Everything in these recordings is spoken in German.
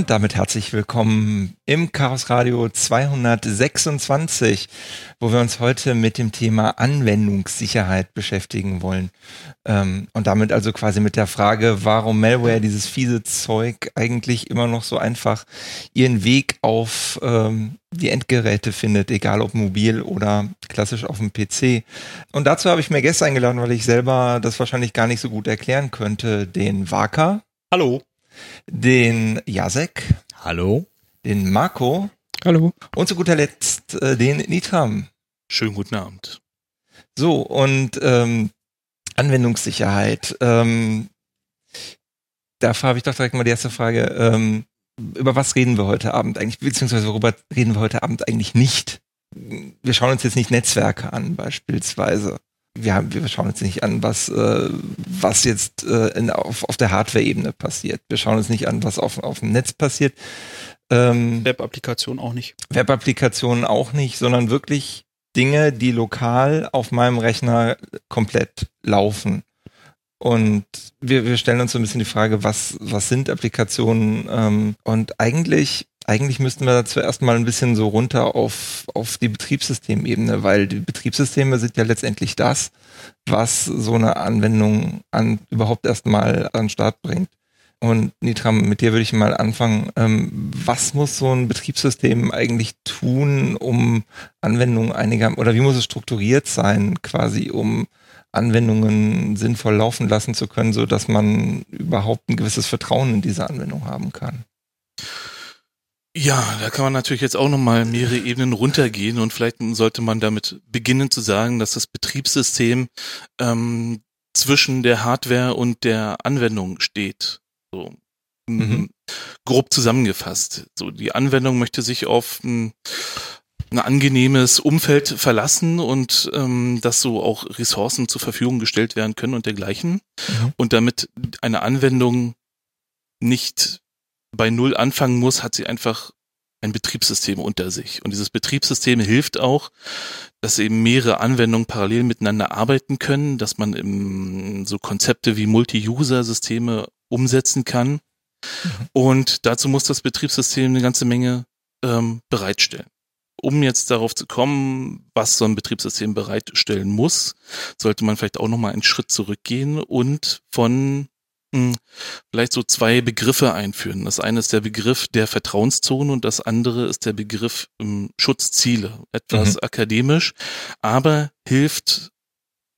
Und damit herzlich willkommen im Chaos Radio 226, wo wir uns heute mit dem Thema Anwendungssicherheit beschäftigen wollen. Ähm, und damit also quasi mit der Frage, warum Malware, dieses fiese Zeug, eigentlich immer noch so einfach ihren Weg auf ähm, die Endgeräte findet, egal ob mobil oder klassisch auf dem PC. Und dazu habe ich mir Gäste eingeladen, weil ich selber das wahrscheinlich gar nicht so gut erklären könnte. Den Waka. Hallo den Jasek. Hallo. Den Marco. Hallo. Und zu guter Letzt äh, den Nitram. Schönen guten Abend. So, und ähm, Anwendungssicherheit. Ähm, dafür habe ich doch direkt mal die erste Frage. Ähm, über was reden wir heute Abend eigentlich? Beziehungsweise worüber reden wir heute Abend eigentlich nicht? Wir schauen uns jetzt nicht Netzwerke an, beispielsweise wir, haben, wir schauen uns nicht an, was, äh, was jetzt äh, in, auf, auf der Hardware-Ebene passiert. Wir schauen uns nicht an, was auf, auf dem Netz passiert. Ähm, Web-Applikationen auch nicht. Web-Applikationen auch nicht, sondern wirklich Dinge, die lokal auf meinem Rechner komplett laufen. Und wir, wir stellen uns so ein bisschen die Frage, was, was sind Applikationen? Ähm, und eigentlich eigentlich müssten wir dazu erstmal ein bisschen so runter auf, auf die Betriebssystemebene, weil die Betriebssysteme sind ja letztendlich das, was so eine Anwendung an überhaupt erstmal an den Start bringt. Und Nitram, mit dir würde ich mal anfangen. Ähm, was muss so ein Betriebssystem eigentlich tun, um Anwendungen einiger, oder wie muss es strukturiert sein, quasi, um Anwendungen sinnvoll laufen lassen zu können, so dass man überhaupt ein gewisses Vertrauen in diese Anwendung haben kann? Ja, da kann man natürlich jetzt auch nochmal mehrere Ebenen runtergehen und vielleicht sollte man damit beginnen zu sagen, dass das Betriebssystem ähm, zwischen der Hardware und der Anwendung steht. So. Mhm. grob zusammengefasst. So, die Anwendung möchte sich auf ein, ein angenehmes Umfeld verlassen und ähm, dass so auch Ressourcen zur Verfügung gestellt werden können und dergleichen. Mhm. Und damit eine Anwendung nicht bei Null anfangen muss, hat sie einfach ein Betriebssystem unter sich. Und dieses Betriebssystem hilft auch, dass eben mehrere Anwendungen parallel miteinander arbeiten können, dass man im, so Konzepte wie Multi-User-Systeme umsetzen kann. Mhm. Und dazu muss das Betriebssystem eine ganze Menge ähm, bereitstellen. Um jetzt darauf zu kommen, was so ein Betriebssystem bereitstellen muss, sollte man vielleicht auch nochmal einen Schritt zurückgehen und von hm, vielleicht so zwei Begriffe einführen. Das eine ist der Begriff der Vertrauenszone und das andere ist der Begriff ähm, Schutzziele. Etwas mhm. akademisch, aber hilft,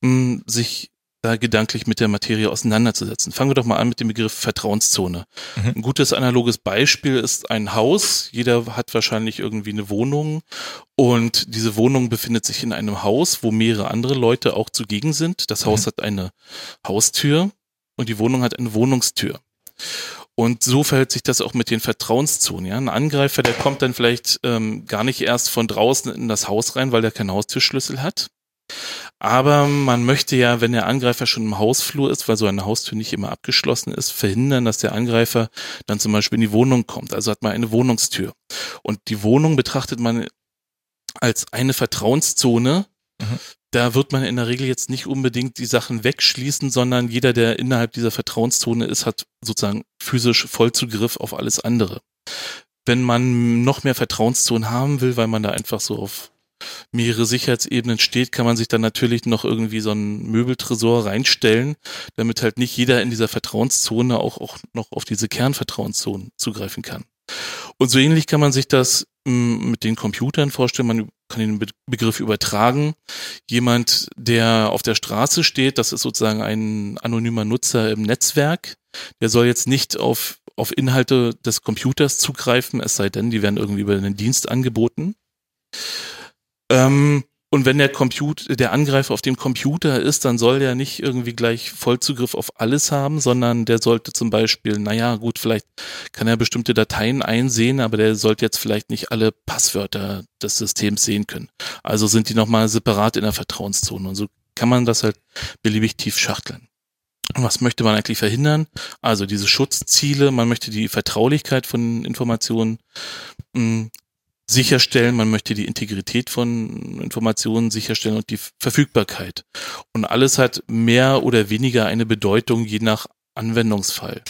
mh, hm, sich da gedanklich mit der Materie auseinanderzusetzen. Fangen wir doch mal an mit dem Begriff Vertrauenszone. Mhm. Ein gutes analoges Beispiel ist ein Haus. Jeder hat wahrscheinlich irgendwie eine Wohnung und diese Wohnung befindet sich in einem Haus, wo mehrere andere Leute auch zugegen sind. Das Haus mhm. hat eine Haustür und die Wohnung hat eine Wohnungstür. Und so verhält sich das auch mit den Vertrauenszonen. Ja? Ein Angreifer, der kommt dann vielleicht ähm, gar nicht erst von draußen in das Haus rein, weil der keinen Haustürschlüssel hat. Aber man möchte ja, wenn der Angreifer schon im Hausflur ist, weil so eine Haustür nicht immer abgeschlossen ist, verhindern, dass der Angreifer dann zum Beispiel in die Wohnung kommt. Also hat man eine Wohnungstür. Und die Wohnung betrachtet man als eine Vertrauenszone, mhm da wird man in der Regel jetzt nicht unbedingt die Sachen wegschließen, sondern jeder, der innerhalb dieser Vertrauenszone ist, hat sozusagen physisch Vollzugriff auf alles andere. Wenn man noch mehr Vertrauenszonen haben will, weil man da einfach so auf mehrere Sicherheitsebenen steht, kann man sich dann natürlich noch irgendwie so einen Möbeltresor reinstellen, damit halt nicht jeder in dieser Vertrauenszone auch, auch noch auf diese Kernvertrauenszonen zugreifen kann. Und so ähnlich kann man sich das mm, mit den Computern vorstellen. Man kann den Begriff übertragen. Jemand, der auf der Straße steht, das ist sozusagen ein anonymer Nutzer im Netzwerk. Der soll jetzt nicht auf, auf Inhalte des Computers zugreifen, es sei denn, die werden irgendwie über einen Dienst angeboten. Ähm, und wenn der Computer, der Angreifer auf dem Computer ist, dann soll der nicht irgendwie gleich Vollzugriff auf alles haben, sondern der sollte zum Beispiel, naja, gut, vielleicht kann er bestimmte Dateien einsehen, aber der sollte jetzt vielleicht nicht alle Passwörter des Systems sehen können. Also sind die nochmal separat in der Vertrauenszone. Und so kann man das halt beliebig tief schachteln. Was möchte man eigentlich verhindern? Also diese Schutzziele, man möchte die Vertraulichkeit von Informationen mh, hm, sicherstellen, man möchte die Integrität von Informationen sicherstellen und die Verfügbarkeit. Und alles hat mehr oder weniger eine Bedeutung je nach Anwendungsfall.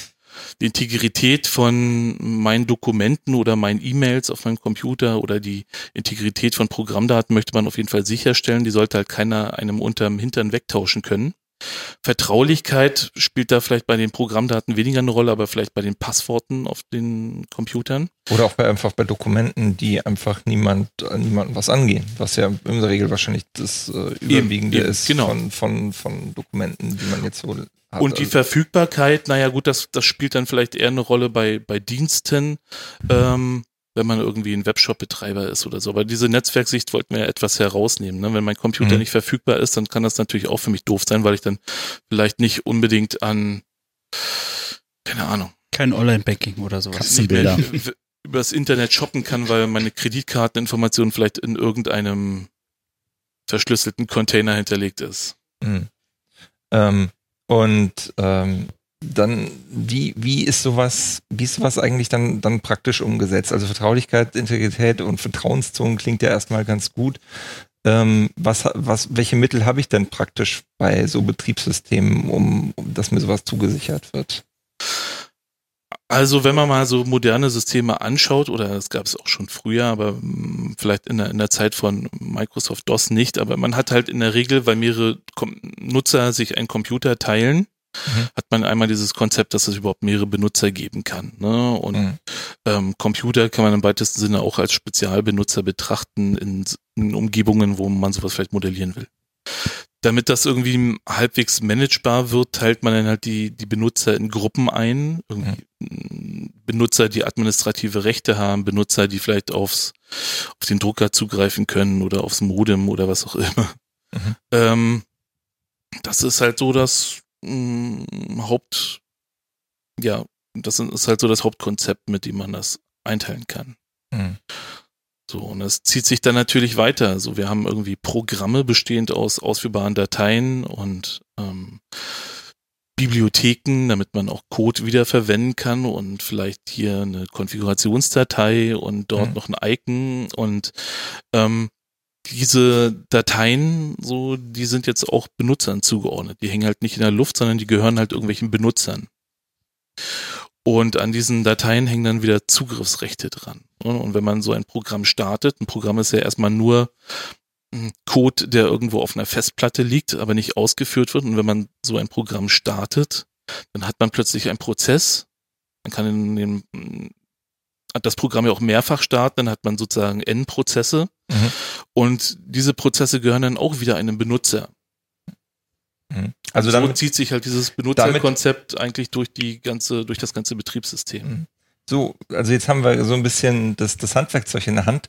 Die Integrität von meinen Dokumenten oder meinen E-Mails auf meinem Computer oder die Integrität von Programmdaten möchte man auf jeden Fall sicherstellen. Die sollte halt keiner einem unterm Hintern wegtauschen können. Vertraulichkeit spielt da vielleicht bei den Programmdaten weniger eine Rolle, aber vielleicht bei den Passworten auf den Computern. Oder auch bei, einfach bei Dokumenten, die einfach niemand, niemandem was angehen, was ja in der Regel wahrscheinlich das äh, Überwiegende eben, eben, ist genau. von, von, von Dokumenten, die man jetzt so hat. Und die also Verfügbarkeit, naja gut, das, das spielt dann vielleicht eher eine Rolle bei, bei Diensten. Ähm, wenn man irgendwie ein Webshop-Betreiber ist oder so. Aber diese Netzwerksicht wollten wir ja etwas herausnehmen. Ne? Wenn mein Computer mhm. nicht verfügbar ist, dann kann das natürlich auch für mich doof sein, weil ich dann vielleicht nicht unbedingt an, keine Ahnung. Kein Online-Banking oder sowas. Katzenbilder. übers Internet shoppen kann, weil meine Kreditkarteninformation vielleicht in irgendeinem verschlüsselten Container hinterlegt ist. Mhm. Ähm, und ähm, dann, wie, wie ist sowas, wie ist sowas eigentlich dann, dann praktisch umgesetzt? Also Vertraulichkeit, Integrität und Vertrauenszonen klingt ja erstmal ganz gut. Ähm, was, was, welche Mittel habe ich denn praktisch bei so Betriebssystemen, um, um dass mir sowas zugesichert wird? Also wenn man mal so moderne Systeme anschaut, oder das gab es auch schon früher, aber hm, vielleicht in der, in der Zeit von Microsoft DOS nicht, aber man hat halt in der Regel, weil mehrere Nutzer sich einen Computer teilen, mhm. hat man einmal dieses Konzept, dass es überhaupt mehrere Benutzer geben kann. Ne? Und mhm. ähm, Computer kann man im weitesten Sinne auch als Spezialbenutzer betrachten in, in Umgebungen, wo man sowas vielleicht modellieren will. Damit das irgendwie halbwegs managebar wird, teilt man dann halt die, die Benutzer in Gruppen ein. Mhm. Benutzer, die administrative Rechte haben, Benutzer, die vielleicht aufs, auf den Drucker zugreifen können oder aufs Modem oder was auch immer. Mhm. Ähm, das ist halt so das mh, Haupt, ja, das ist halt so das Hauptkonzept, mit dem man das einteilen kann. Mhm. So, und das zieht sich dann natürlich weiter. Also wir haben irgendwie Programme bestehend aus ausführbaren Dateien und ähm, Bibliotheken, damit man auch Code wiederverwenden kann und vielleicht hier eine Konfigurationsdatei und dort mhm. noch ein Icon und ähm, diese Dateien, so, die sind jetzt auch Benutzern zugeordnet. Die hängen halt nicht in der Luft, sondern die gehören halt irgendwelchen Benutzern. Und an diesen Dateien hängen dann wieder Zugriffsrechte dran. Und wenn man so ein Programm startet, ein Programm ist ja erstmal nur Code, der irgendwo auf einer Festplatte liegt, aber nicht ausgeführt wird. Und wenn man so ein Programm startet, dann hat man plötzlich einen Prozess. Man kann in dem, hat das Programm ja auch mehrfach starten, dann hat man sozusagen N-Prozesse. Mhm. Und diese Prozesse gehören dann auch wieder einem Benutzer. Mhm. Also so damit, zieht sich halt dieses Benutzerkonzept eigentlich durch die ganze, durch das ganze Betriebssystem. Mhm. So, also jetzt haben wir so ein bisschen das, das Handwerkzeug in der Hand.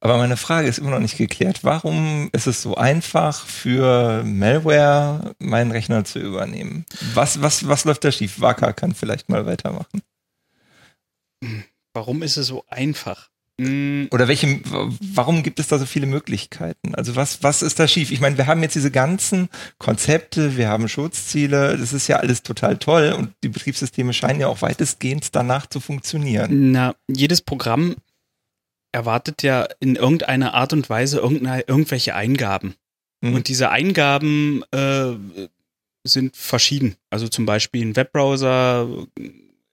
Aber meine Frage ist immer noch nicht geklärt. Warum ist es so einfach für Malware, meinen Rechner zu übernehmen? Was, was, was läuft da schief? Waka kann vielleicht mal weitermachen. Warum ist es so einfach? Hm. Oder welche, warum gibt es da so viele Möglichkeiten? Also was, was ist da schief? Ich meine, wir haben jetzt diese ganzen Konzepte, wir haben Schutzziele, das ist ja alles total toll und die Betriebssysteme scheinen ja auch weitestgehend danach zu funktionieren. Na, jedes Programm erwartet ja in irgendeiner Art und Weise irgendwelche Eingaben. Mhm. Und diese Eingaben äh, sind verschieden. Also zum Beispiel ein Webbrowser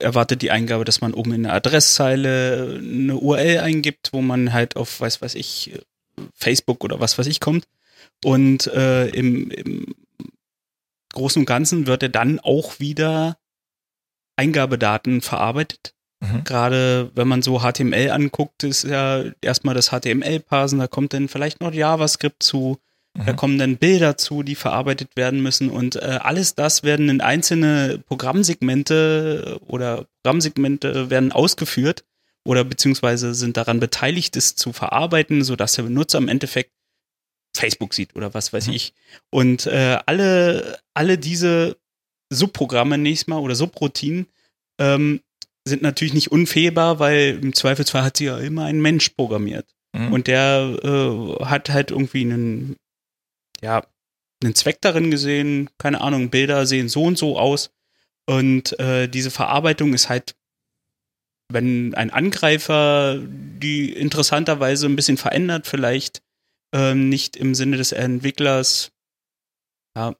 erwartet die Eingabe, dass man oben in der Adresszeile eine URL eingibt, wo man halt auf, weiß was ich, Facebook oder was weiß ich kommt. Und äh, im, im Großen und Ganzen wird er dann auch wieder Eingabedaten verarbeitet Mhm. Gerade wenn man so HTML anguckt, ist ja erstmal das HTML-Parsen, da kommt dann vielleicht noch JavaScript zu, mhm. da kommen dann Bilder zu, die verarbeitet werden müssen und äh, alles das werden in einzelne Programmsegmente oder Programmsegmente werden ausgeführt oder beziehungsweise sind daran beteiligt, es zu verarbeiten, sodass der Benutzer im Endeffekt Facebook sieht oder was weiß mhm. ich. Und äh, alle, alle diese Subprogramme nächstes Mal oder Subroutinen ähm, sind natürlich nicht unfehlbar, weil im Zweifelsfall hat sie ja immer ein Mensch programmiert. Mhm. Und der äh, hat halt irgendwie einen, ja, einen Zweck darin gesehen, keine Ahnung, Bilder sehen so und so aus. Und äh, diese Verarbeitung ist halt, wenn ein Angreifer die interessanterweise ein bisschen verändert, vielleicht ähm, nicht im Sinne des Entwicklers ja,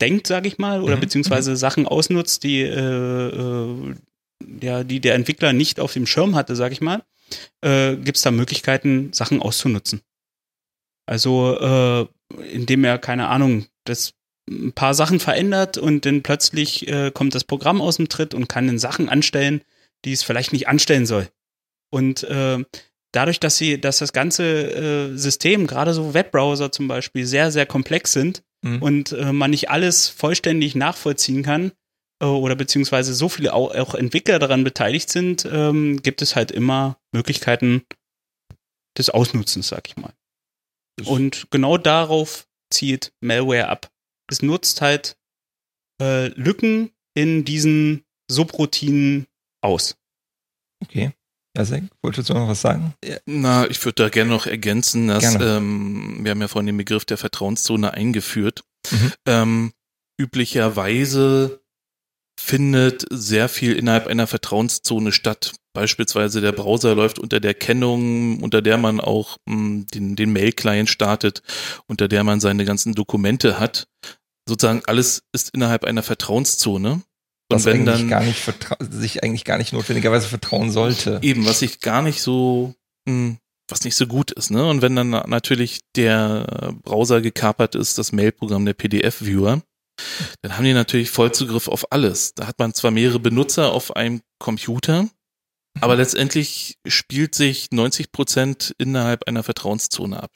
denkt, sage ich mal, oder mhm. beziehungsweise mhm. Sachen ausnutzt, die, äh, äh, ja, die der Entwickler nicht auf dem Schirm hatte, sag ich mal, äh, gibt es da Möglichkeiten, Sachen auszunutzen. Also, äh, indem er, keine Ahnung, das ein paar Sachen verändert und dann plötzlich äh, kommt das Programm aus dem Tritt und kann dann Sachen anstellen, die es vielleicht nicht anstellen soll. Und äh, dadurch, dass sie, dass das ganze äh, System, gerade so Webbrowser zum Beispiel, sehr, sehr komplex sind mhm. und äh, man nicht alles vollständig nachvollziehen kann, äh, oder beziehungsweise so viele auch, Entwickler daran beteiligt sind, ähm, gibt es halt immer Möglichkeiten des Ausnutzens, sag ich mal. Und genau darauf zielt Malware ab. Es nutzt halt äh, Lücken in diesen Subroutinen aus. Okay. Jasek, wolltest du noch was sagen? Na, ich würde da gerne noch ergänzen, dass ähm, wir haben ja vorhin den Begriff der Vertrauenszone eingeführt. Mhm. Ähm, üblicherweise findet sehr viel innerhalb einer Vertrauenszone statt. Beispielsweise der Browser läuft unter der Kennung, unter der man auch mh, hm, den, den Mail-Client startet, unter der man seine ganzen Dokumente hat. Sozusagen alles ist innerhalb einer Vertrauenszone. Und was wenn dann gar nicht sich eigentlich gar nicht notwendigerweise vertrauen sollte. Eben, was ich gar nicht so, mh, hm, was nicht so gut ist, ne? Und wenn dann natürlich der Browser gekapert ist, das Mailprogramm der PDF-Viewer, dann haben die natürlich Vollzugriff auf alles. Da hat man zwar mehrere Benutzer auf einem Computer, aber letztendlich spielt sich 90 Prozent innerhalb einer Vertrauenszone ab.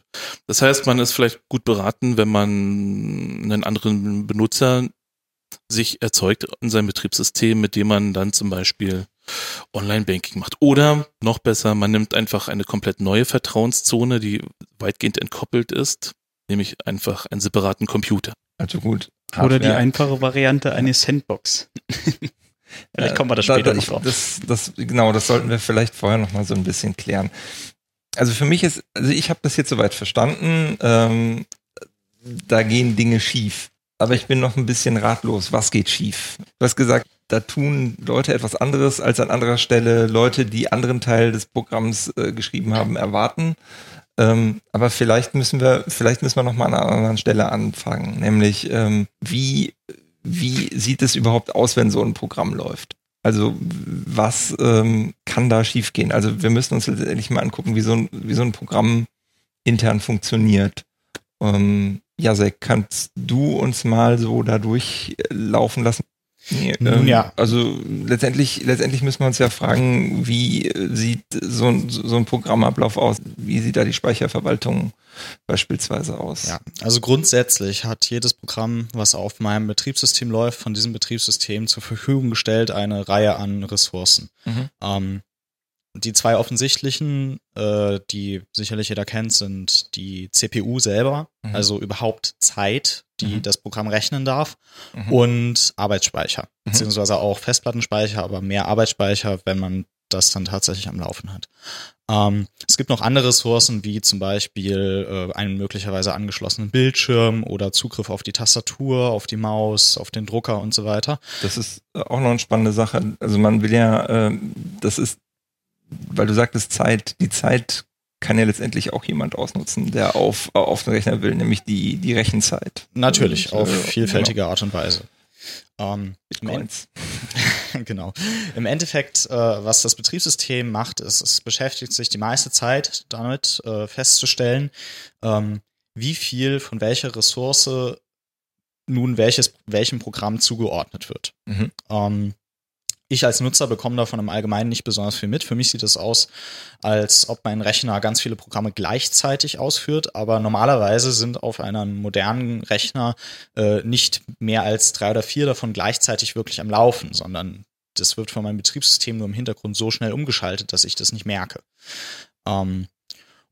Das heißt, man ist vielleicht gut beraten, wenn man einen anderen Benutzer sich erzeugt in seinem Betriebssystem, mit dem man dann zum Beispiel Online-Banking macht. Oder noch besser, man nimmt einfach eine komplett neue Vertrauenszone, die weitgehend entkoppelt ist, nämlich einfach einen separaten Computer. Also gut, Hardware. Oder die einfache Variante eine Sandbox. Vielleicht kommen wir das später da, noch drauf. Das, das, genau, das sollten wir vielleicht vorher noch mal so ein bisschen klären. Also für mich ist, also ich habe das jetzt soweit verstanden, ähm, da gehen Dinge schief. Aber ich bin noch ein bisschen ratlos. Was geht schief? Du hast gesagt, da tun Leute etwas anderes, als an anderer Stelle Leute, die anderen Teil des Programms äh, geschrieben haben, erwarten. Ähm, aber vielleicht müssen wir, vielleicht müssen wir noch mal an einer anderen Stelle anfangen, nämlich ähm, wie wie sieht es überhaupt aus, wenn so ein Programm läuft? Also was ähm, kann da schiefgehen? Also wir müssen uns letztendlich mal angucken, wie so ein, wie so ein Programm intern funktioniert. Ähm, Jasek, kannst du uns mal so da durchlaufen lassen? Nee, ähm, ja. Also letztendlich, letztendlich müssen wir uns ja fragen, wie sieht so ein, so ein Programmablauf aus? Wie sieht da die Speicherverwaltung beispielsweise aus? Ja, also grundsätzlich hat jedes Programm, was auf meinem Betriebssystem läuft, von diesem Betriebssystem zur Verfügung gestellt eine Reihe an Ressourcen. Mhm. Ähm, die zwei offensichtlichen, äh, die sicherlich jeder kennt, sind die CPU selber, mhm. also überhaupt Zeit, die mhm. das Programm rechnen darf, mhm. und Arbeitsspeicher, mhm. beziehungsweise auch Festplattenspeicher, aber mehr Arbeitsspeicher, wenn man das dann tatsächlich am Laufen hat. Ähm, es gibt noch andere Ressourcen, wie zum Beispiel äh, einen möglicherweise angeschlossenen Bildschirm oder Zugriff auf die Tastatur, auf die Maus, auf den Drucker und so weiter. Das ist auch noch eine spannende Sache. Also man will ja, äh, das ist weil du sagtest Zeit, die Zeit kann ja letztendlich auch jemand ausnutzen, der auf, auf den Rechner will, nämlich die, die Rechenzeit. Natürlich, und, auf äh, vielfältige genau. Art und Weise. Ähm, Bitcoins. genau. Im Endeffekt, äh, was das Betriebssystem macht, ist, es beschäftigt sich die meiste Zeit damit äh, festzustellen, ähm, wie viel von welcher Ressource nun welches, welchem Programm zugeordnet wird. Mhm. Ähm, ich als Nutzer bekomme davon im Allgemeinen nicht besonders viel mit. Für mich sieht es aus, als ob mein Rechner ganz viele Programme gleichzeitig ausführt, aber normalerweise sind auf einem modernen Rechner äh, nicht mehr als drei oder vier davon gleichzeitig wirklich am Laufen, sondern das wird von meinem Betriebssystem nur im Hintergrund so schnell umgeschaltet, dass ich das nicht merke. Ähm,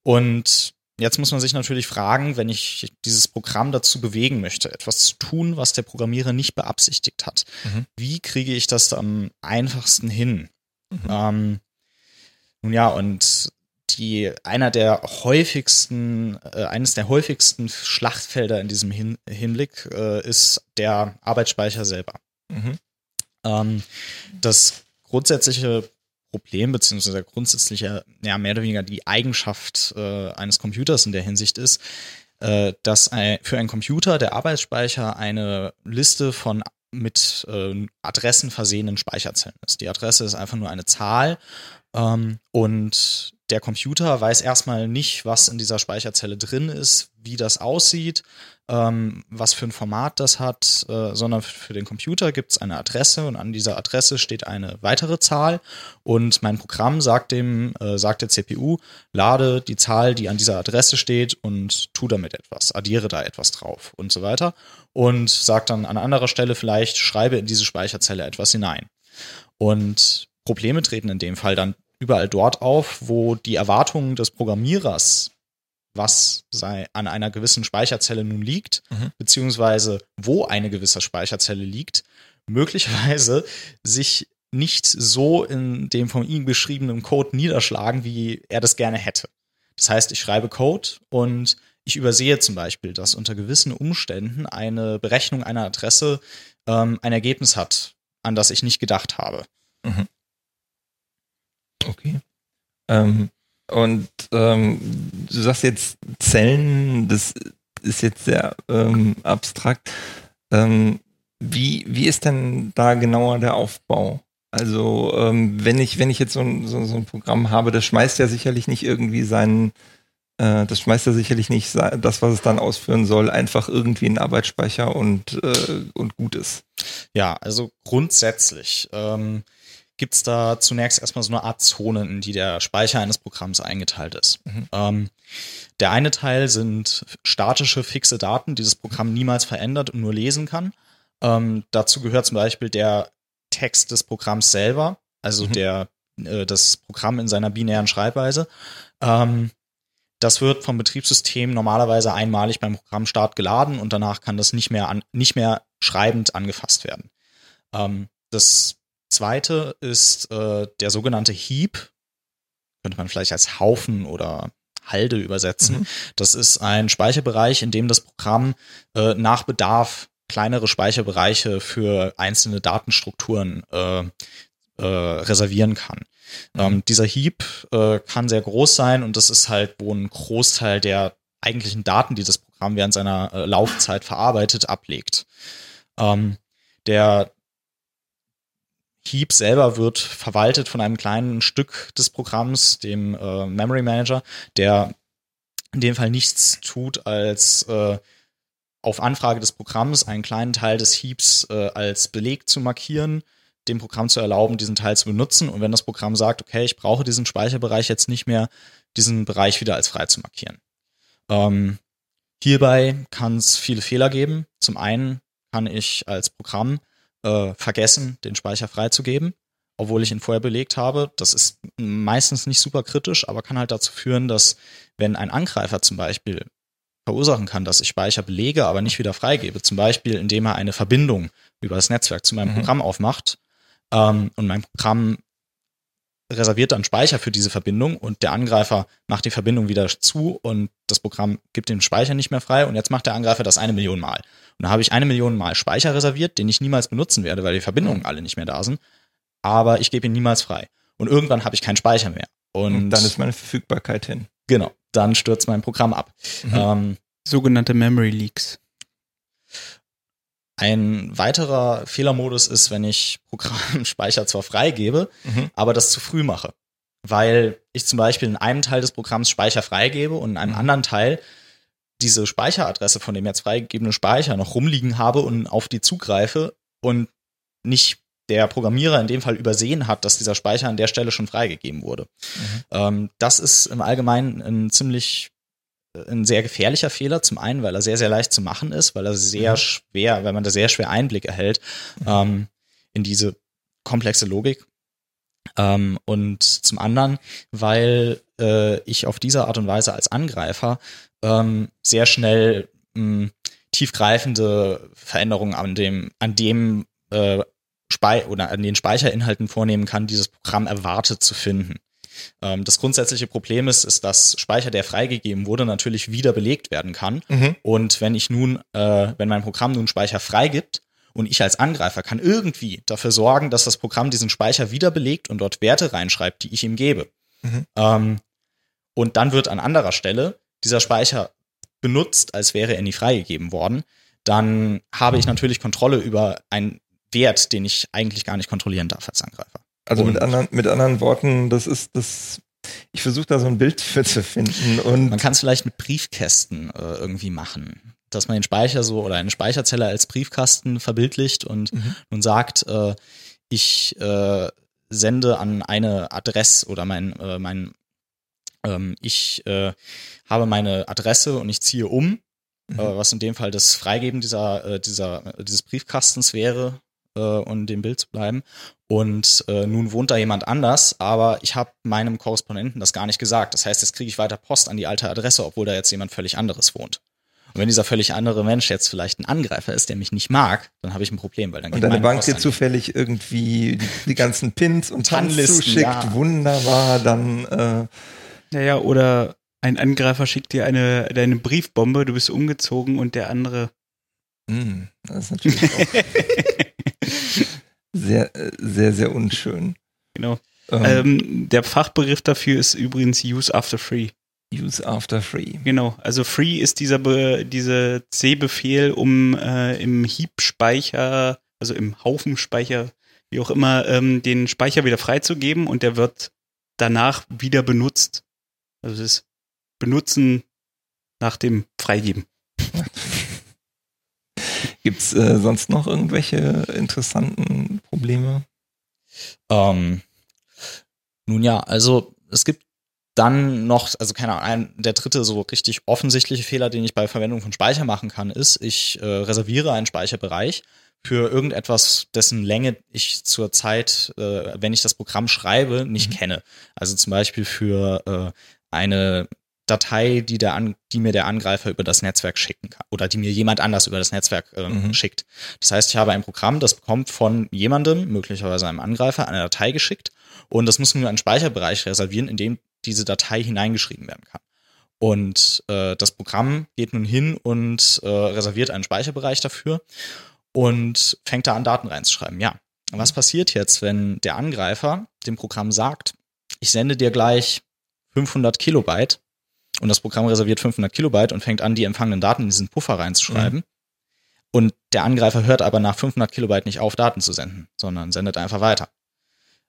und Jetzt muss man sich natürlich fragen, wenn ich dieses Programm dazu bewegen möchte, etwas zu tun, was der Programmierer nicht beabsichtigt hat, mhm. wie kriege ich das am einfachsten hin? Mhm. Ähm, nun ja, und die einer der häufigsten, äh, eines der häufigsten Schlachtfelder in diesem Hin Hinblick äh, ist der Arbeitsspeicher selber. Mhm. Ähm, das grundsätzliche Problem, beziehungsweise grundsätzliche, ja, mehr oder weniger die Eigenschaft äh, eines Computers in der Hinsicht ist, äh, dass ein, für einen Computer der Arbeitsspeicher eine Liste von mit äh, Adressen versehenen Speicherzellen ist. Die Adresse ist einfach nur eine Zahl ähm, und der Computer weiß erstmal nicht, was in dieser Speicherzelle drin ist, wie das aussieht, ähm, was für ein Format das hat, äh, sondern für den Computer gibt es eine Adresse und an dieser Adresse steht eine weitere Zahl und mein Programm sagt dem, äh, sagt der CPU, lade die Zahl, die an dieser Adresse steht und tu damit etwas, addiere da etwas drauf und so weiter und sagt dann an anderer Stelle vielleicht, schreibe in diese Speicherzelle etwas hinein. Und Probleme treten in dem Fall dann überall dort auf, wo die Erwartungen des Programmierers, was sei an einer gewissen Speicherzelle nun liegt, mhm. beziehungsweise wo eine gewisse Speicherzelle liegt, möglicherweise sich nicht so in dem von ihm beschriebenen Code niederschlagen, wie er das gerne hätte. Das heißt, ich schreibe Code und ich übersehe zum Beispiel, dass unter gewissen Umständen eine Berechnung einer Adresse ähm, ein Ergebnis hat, an das ich nicht gedacht habe. Mhm. Okay. Ähm, und ähm, du sagst jetzt Zellen, das ist jetzt sehr ähm, abstrakt. Ähm, wie, wie ist denn da genauer der Aufbau? Also ähm, wenn ich wenn ich jetzt so ein, so, so ein Programm habe, das schmeißt ja sicherlich nicht irgendwie seinen äh, das schmeißt ja sicherlich nicht das, was es dann ausführen soll, einfach irgendwie in Arbeitsspeicher und, äh, und gut ist. Ja, also grundsätzlich ähm, gibt es da zunächst erstmal so eine Art Zonen, in die der Speicher eines Programms eingeteilt ist. Mhm. Ähm, der eine Teil sind statische, fixe Daten, die das Programm niemals verändert und nur lesen kann. Ähm, dazu gehört zum Beispiel der Text des Programms selber, also mhm. der, äh, das Programm in seiner binären Schreibweise. Ähm, das wird vom Betriebssystem normalerweise einmalig beim Programmstart geladen und danach kann das nicht mehr, an, nicht mehr schreibend angefasst werden. Ähm, das zweite ist äh, der sogenannte Heap. Könnte man vielleicht als Haufen oder Halde übersetzen. Mhm. Das ist ein Speicherbereich, in dem das Programm äh, nach Bedarf kleinere Speicherbereiche für einzelne Datenstrukturen äh, äh, reservieren kann. Mhm. Ähm, dieser Heap äh, kann sehr groß sein und das ist halt, wo ein Großteil der eigentlichen Daten, die das Programm während seiner äh, Laufzeit verarbeitet, ablegt. Ähm, der Heap selber wird verwaltet von einem kleinen Stück des Programms, dem äh, Memory Manager, der in dem Fall nichts tut, als äh, auf Anfrage des Programms einen kleinen Teil des Heaps äh, als Beleg zu markieren, dem Programm zu erlauben, diesen Teil zu benutzen. Und wenn das Programm sagt, okay, ich brauche diesen Speicherbereich jetzt nicht mehr, diesen Bereich wieder als frei zu markieren. Ähm, hierbei kann es viele Fehler geben. Zum einen kann ich als Programm äh, vergessen, den Speicher freizugeben, obwohl ich ihn vorher belegt habe. Das ist meistens nicht super kritisch, aber kann halt dazu führen, dass wenn ein Angreifer zum Beispiel verursachen kann, dass ich Speicher belege, aber nicht wieder freigebe, zum Beispiel indem er eine Verbindung über das Netzwerk zu meinem mhm. Programm aufmacht ähm, und mein Programm reserviert dann Speicher für diese Verbindung und der Angreifer macht die Verbindung wieder zu und das Programm gibt den Speicher nicht mehr frei und jetzt macht der Angreifer das eine Million Mal. Und da habe ich eine Million Mal Speicher reserviert, den ich niemals benutzen werde, weil die Verbindungen alle nicht mehr da sind, aber ich gebe ihn niemals frei. Und irgendwann habe ich keinen Speicher mehr. Und, und, dann ist meine Verfügbarkeit hin. Genau, dann stürzt mein Programm ab. Mhm. Ähm, Sogenannte Memory Leaks. Ein weiterer Fehlermodus ist, wenn ich Programmspeicher zwar freigebe, mhm. aber das zu früh mache. Weil ich zum Beispiel in einem Teil des Programms Speicher freigebe und in einem mhm. anderen Teil diese Speicheradresse von dem jetzt freigegebenen Speicher noch rumliegen habe und auf die zugreife und nicht der Programmierer in dem Fall übersehen hat, dass dieser Speicher an der Stelle schon freigegeben wurde. Mhm. Ähm, das ist im Allgemeinen ein ziemlich ein sehr gefährlicher Fehler. Zum einen, weil er sehr, sehr leicht zu machen ist, weil er sehr mhm. schwer, weil man da sehr schwer Einblick erhält mhm. ähm, in diese komplexe Logik. Ähm, und zum anderen, weil äh, ich auf diese Art und Weise als Angreifer ähm, sehr schnell mh, tiefgreifende Veränderungen an dem, an dem äh, Spei oder an den Speicherinhalten vornehmen kann, dieses Programm erwartet zu finden. Ähm, das grundsätzliche Problem ist, ist, dass Speicher, der freigegeben wurde, natürlich wieder belegt werden kann. Mhm. Und wenn ich nun, äh, wenn mein Programm nun Speicher freigibt und ich als Angreifer kann irgendwie dafür sorgen, dass das Programm diesen Speicher wieder belegt und dort Werte reinschreibt, die ich ihm gebe. Mhm. Ähm, und dann wird an anderer Stelle dieser Speicher benutzt, als wäre er nie freigegeben worden, dann habe ich natürlich Kontrolle über einen Wert, den ich eigentlich gar nicht kontrollieren darf als Angreifer. Also mit anderen, mit anderen Worten, das ist das. Ich versuche da so ein Bild für zu finden und man kann es vielleicht mit Briefkästen äh, irgendwie machen, dass man den Speicher so oder eine Speicherzelle als Briefkasten verbildlicht und mhm. nun sagt, äh, ich äh, sende an eine Adresse oder mein äh, mein ähm, ich äh, habe meine Adresse und ich ziehe um, mhm. äh, was in dem Fall das Freigeben dieser äh, dieser dieses Briefkastens wäre und dem Bild zu bleiben. Und nun wohnt da jemand anders, aber ich habe meinem Korrespondenten das gar nicht gesagt. Das heißt, jetzt kriege ich weiter Post an die alte Adresse, obwohl da jetzt jemand völlig anderes wohnt. Und wenn dieser völlig andere Mensch jetzt vielleicht ein Angreifer ist, der mich nicht mag, dann habe ich ein Problem, weil dann Und deine Bank dir zufällig irgendwie die, die, ganzen Pins und Pins zuschickt, ja. wunderbar, dann äh Naja, oder ein Angreifer schickt dir eine, eine Briefbombe, du bist umgezogen und der andere. Mm, das ist natürlich auch sehr, äh, sehr, sehr unschön. Genau. Ähm, ähm, der Fachbegriff dafür ist übrigens Use After Free. Use After Free. Genau, also Free ist dieser Be diese C-Befehl, um äh, im Heap-Speicher, also im Haufenspeicher, wie auch immer, ähm, den Speicher wieder freizugeben und der wird danach wieder benutzt. Also das Benutzen nach dem Freigeben. Gibt es äh, sonst noch irgendwelche interessanten Probleme? Ähm, nun ja, also es gibt dann noch, also keine Ahnung, ein, der dritte so richtig offensichtliche Fehler, den ich bei Verwendung von Speicher machen kann, ist, ich äh, reserviere einen Speicherbereich für irgendetwas, dessen Länge ich zur Zeit, äh, wenn ich das Programm schreibe, nicht mhm. kenne. Also zum Beispiel für äh, eine Datei, die, der an, die mir der Angreifer über das Netzwerk schicken kann oder die mir jemand anders über das Netzwerk äh, mhm. schickt. Das heißt, ich habe ein Programm, das bekommt von jemandem, möglicherweise einem Angreifer, eine Datei geschickt und das muss nur einen Speicherbereich reservieren, in dem diese Datei hineingeschrieben werden kann. Und äh, das Programm geht nun hin und äh, reserviert einen Speicherbereich dafür und fängt da an, Daten reinzuschreiben. Ja, was passiert jetzt, wenn der Angreifer dem Programm sagt, ich sende dir gleich 500 Kilobyte und das Programm reserviert 500 Kilobyte und fängt an, die empfangenen Daten in diesen Puffer reinzuschreiben. Mhm. Und der Angreifer hört aber nach 500 Kilobyte nicht auf, Daten zu senden, sondern sendet einfach weiter.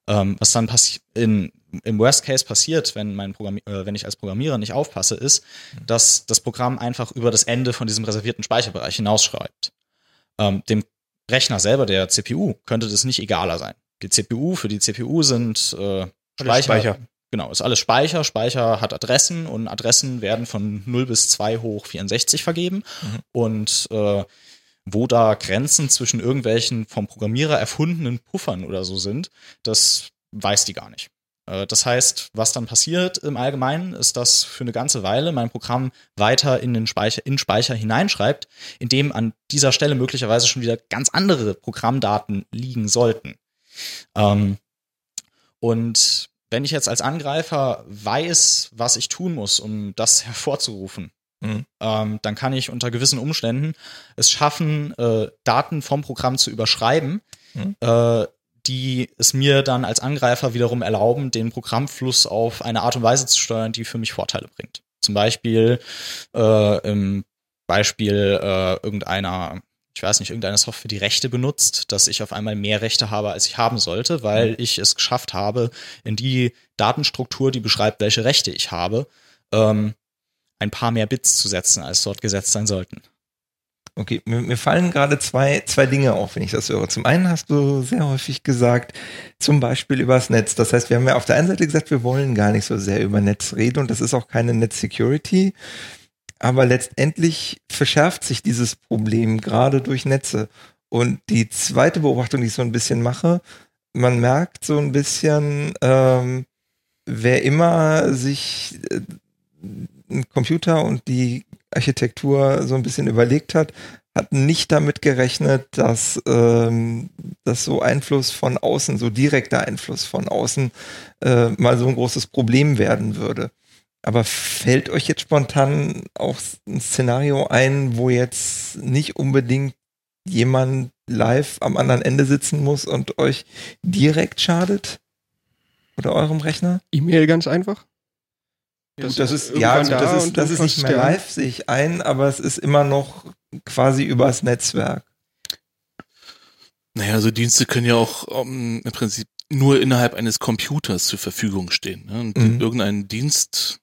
Ähm, was dann passiert im Worst Case passiert, wenn mein äh, wenn ich als Programmierer nicht aufpasse, ist, mhm. dass das Programm einfach über das Ende von diesem reservierten Speicherbereich hinausschreibt. Ähm, dem Rechner selber, der CPU, könnte das nicht egaler sein. Die CPU, für die CPU sind äh, Speicher, Speicher. Genau, ist alles Speicher. Speicher hat Adressen und Adressen werden von 0 bis 2 hoch 64 vergeben. Mhm. Und äh, wo da Grenzen zwischen irgendwelchen vom Programmierer erfundenen Puffern oder so sind, das weiß die gar nicht. Äh, das heißt, was dann passiert im Allgemeinen, ist, dass für eine ganze Weile mein Programm weiter in den Speicher, in Speicher hineinschreibt, in dem an dieser Stelle möglicherweise schon wieder ganz andere Programmdaten liegen sollten. Ähm, und wenn ich jetzt als Angreifer weiß, was ich tun muss, um das hervorzurufen, mhm. ähm, dann kann ich unter gewissen Umständen es schaffen, äh, Daten vom Programm zu überschreiben, mhm. äh, die es mir dann als Angreifer wiederum erlauben, den Programmfluss auf eine Art und Weise zu steuern, die für mich Vorteile bringt. Zum Beispiel äh, im Beispiel äh, irgendeiner ich weiß nicht, irgendeine Software die Rechte benutzt, dass ich auf einmal mehr Rechte habe, als ich haben sollte, weil mhm. ich es geschafft habe, in die Datenstruktur, die beschreibt, welche Rechte ich habe, ähm, ein paar mehr Bits zu setzen, als dort gesetzt sein sollten. Okay, mir, mir, fallen gerade zwei, zwei Dinge auf, wenn ich das höre. Zum einen hast du sehr häufig gesagt, zum Beispiel übers Netz. Das heißt, wir haben ja auf der einen Seite gesagt, wir wollen gar nicht so sehr über Netz reden und das ist auch keine Netz-Security. Aber letztendlich verschärft sich dieses Problem gerade durch Netze. Und die zweite Beobachtung, die ich so ein bisschen mache, man merkt so ein bisschen, ähm, wer immer sich äh, ein Computer und die Architektur so ein bisschen überlegt hat, hat nicht damit gerechnet, dass, ähm, dass so Einfluss von außen, so direkter Einfluss von außen äh, mal so ein großes Problem werden würde. Aber fällt euch jetzt spontan auch ein Szenario ein, wo jetzt nicht unbedingt jemand live am anderen Ende sitzen muss und euch direkt schadet? Oder eurem Rechner? E-Mail ganz einfach. Das, das ist, ja, da das ist, das ist nicht mehr live, sehe ich ein, aber es ist immer noch quasi übers Netzwerk. Naja, so Dienste können ja auch um, ähm, im Prinzip nur innerhalb eines Computers zur Verfügung stehen. Ne? Und mhm. irgendein Dienst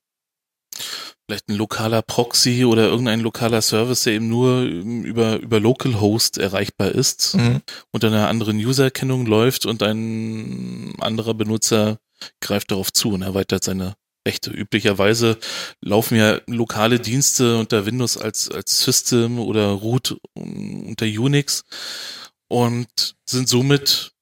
vielleicht ein lokaler Proxy oder irgendein lokaler Service, der eben nur über, über Localhost erreichbar ist, mhm. unter einer anderen Usererkennung läuft und ein anderer Benutzer greift darauf zu und erweitert seine Rechte. Üblicherweise laufen ja lokale Dienste unter Windows als, als System oder Root unter Unix und sind somit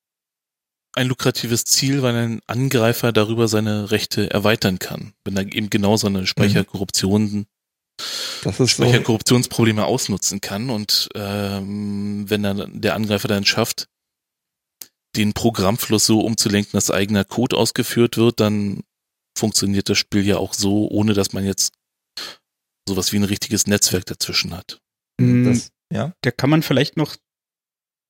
ein lukratives Ziel, weil ein Angreifer darüber seine Rechte erweitern kann, wenn er eben genau so eine Speicherkorruption, Speicherkorruptionsprobleme so. ausnutzen kann und ähm, wenn dann der Angreifer dann schafft, den Programmfluss so umzulenken, dass eigener Code ausgeführt wird, dann funktioniert das Spiel ja auch so, ohne dass man jetzt sowas wie ein richtiges Netzwerk dazwischen hat. Das, ja. Da kann man vielleicht noch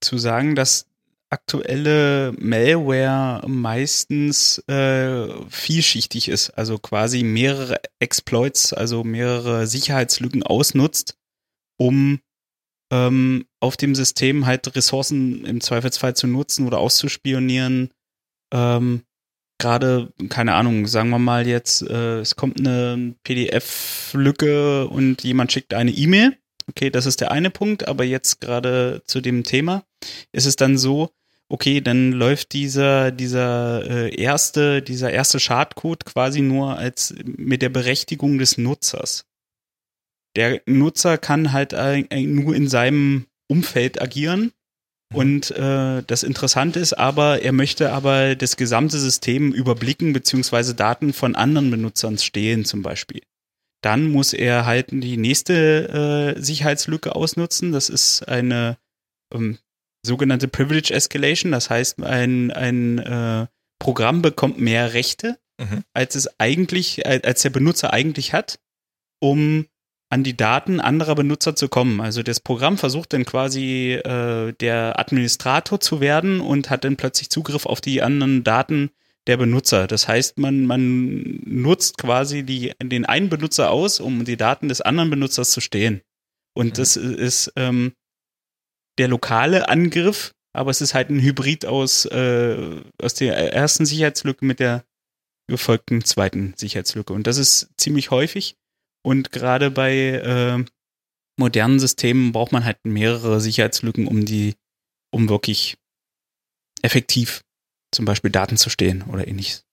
zu sagen, dass aktuelle Malware meistens äh, vielschichtig ist, also quasi mehrere Exploits, also mehrere Sicherheitslücken ausnutzt, um ähm, auf dem System halt Ressourcen im Zweifelsfall zu nutzen oder auszuspionieren. Ähm, Gerade, keine Ahnung, sagen wir mal jetzt, äh, es kommt eine PDF-Lücke und jemand schickt eine E-Mail. Okay, das ist der eine Punkt, aber jetzt gerade zu dem Thema ist es dann so, okay, dann läuft dieser, dieser äh, erste, dieser erste Schadcode quasi nur als mit der Berechtigung des Nutzers. Der Nutzer kann halt äh, nur in seinem Umfeld agieren. Und äh, das Interessante ist aber, er möchte aber das gesamte System überblicken, beziehungsweise Daten von anderen Benutzern stehlen zum Beispiel. Dann muss er halt die nächste äh, Sicherheitslücke ausnutzen. Das ist eine ähm, sogenannte Privilege Escalation. Das heißt, ein, ein äh, Programm bekommt mehr Rechte, mhm. als es eigentlich, als der Benutzer eigentlich hat, um an die Daten anderer Benutzer zu kommen. Also das Programm versucht dann quasi äh, der Administrator zu werden und hat dann plötzlich Zugriff auf die anderen Daten der Benutzer. Das heißt, man, man nutzt quasi die, den einen Benutzer aus, um die Daten des anderen Benutzers zu stehlen. Und mhm. das ist ähm, der lokale Angriff, aber es ist halt ein Hybrid aus, äh, aus der ersten Sicherheitslücke mit der gefolgten zweiten Sicherheitslücke. Und das ist ziemlich häufig. Und gerade bei äh, modernen Systemen braucht man halt mehrere Sicherheitslücken, um die, um wirklich effektiv zum Beispiel Daten zu stehen oder ähnliches.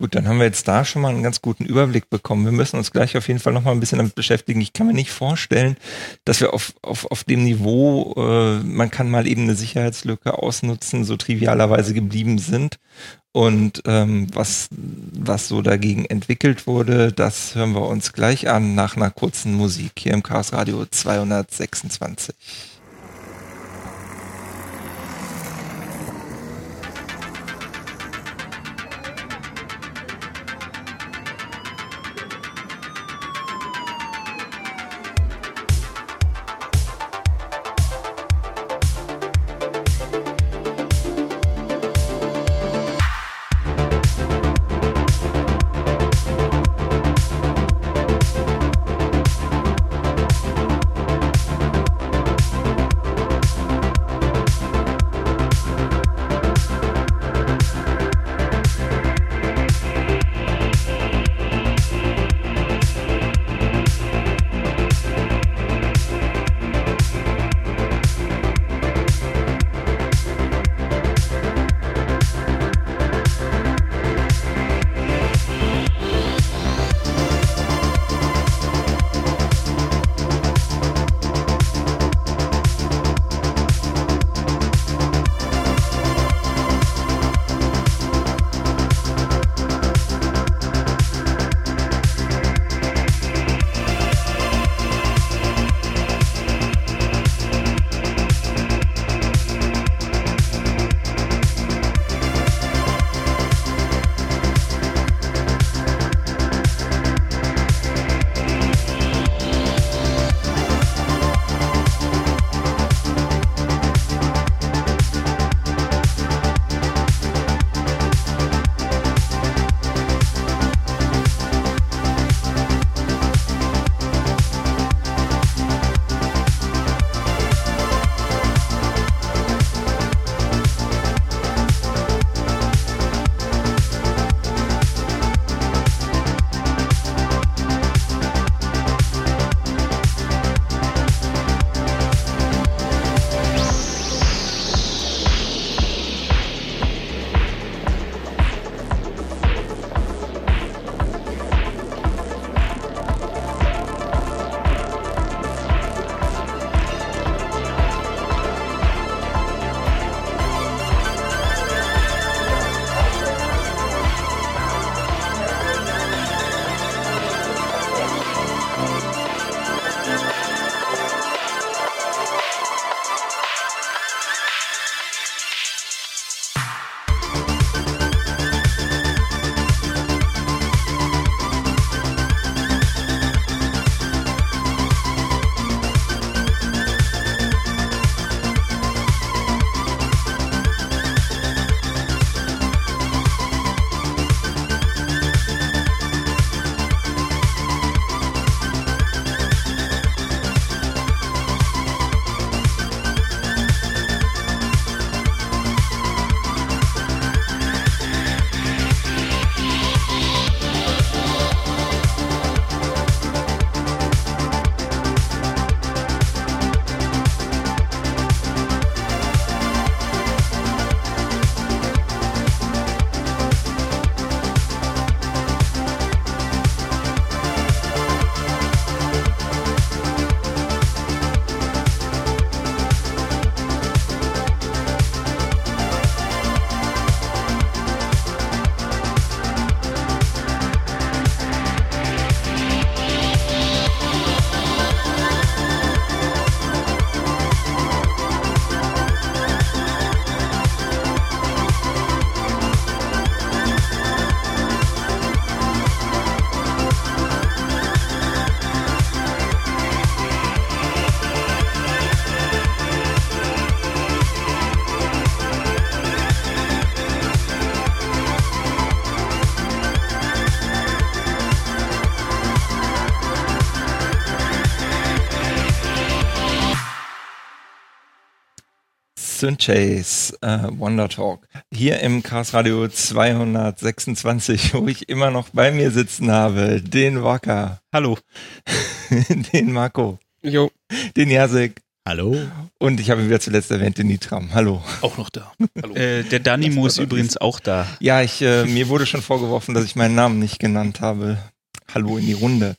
Gut, dann haben wir jetzt da schon mal einen ganz guten Überblick bekommen. Wir müssen uns gleich auf jeden Fall noch mal ein bisschen damit beschäftigen. Ich kann mir nicht vorstellen, dass wir auf, auf, auf dem Niveau, äh, man kann mal eben eine Sicherheitslücke ausnutzen, so trivialerweise geblieben sind. Und ähm, was, was so dagegen entwickelt wurde, das hören wir uns gleich an nach einer kurzen Musik hier im Chaos Radio 226. Synchase äh, Wonder Talk. Hier im Chaos Radio 226, wo ich immer noch bei mir sitzen habe, den Wacker. Hallo. den Marco. Jo. Den Jasek. Hallo. Und ich habe ihn wieder zuletzt erwähnt, den Nitram. Hallo. Auch noch da. Hallo. Äh, der Danimo ist übrigens auch da. Ja, ich, äh, mir wurde schon vorgeworfen, dass ich meinen Namen nicht genannt habe. Hallo in die Runde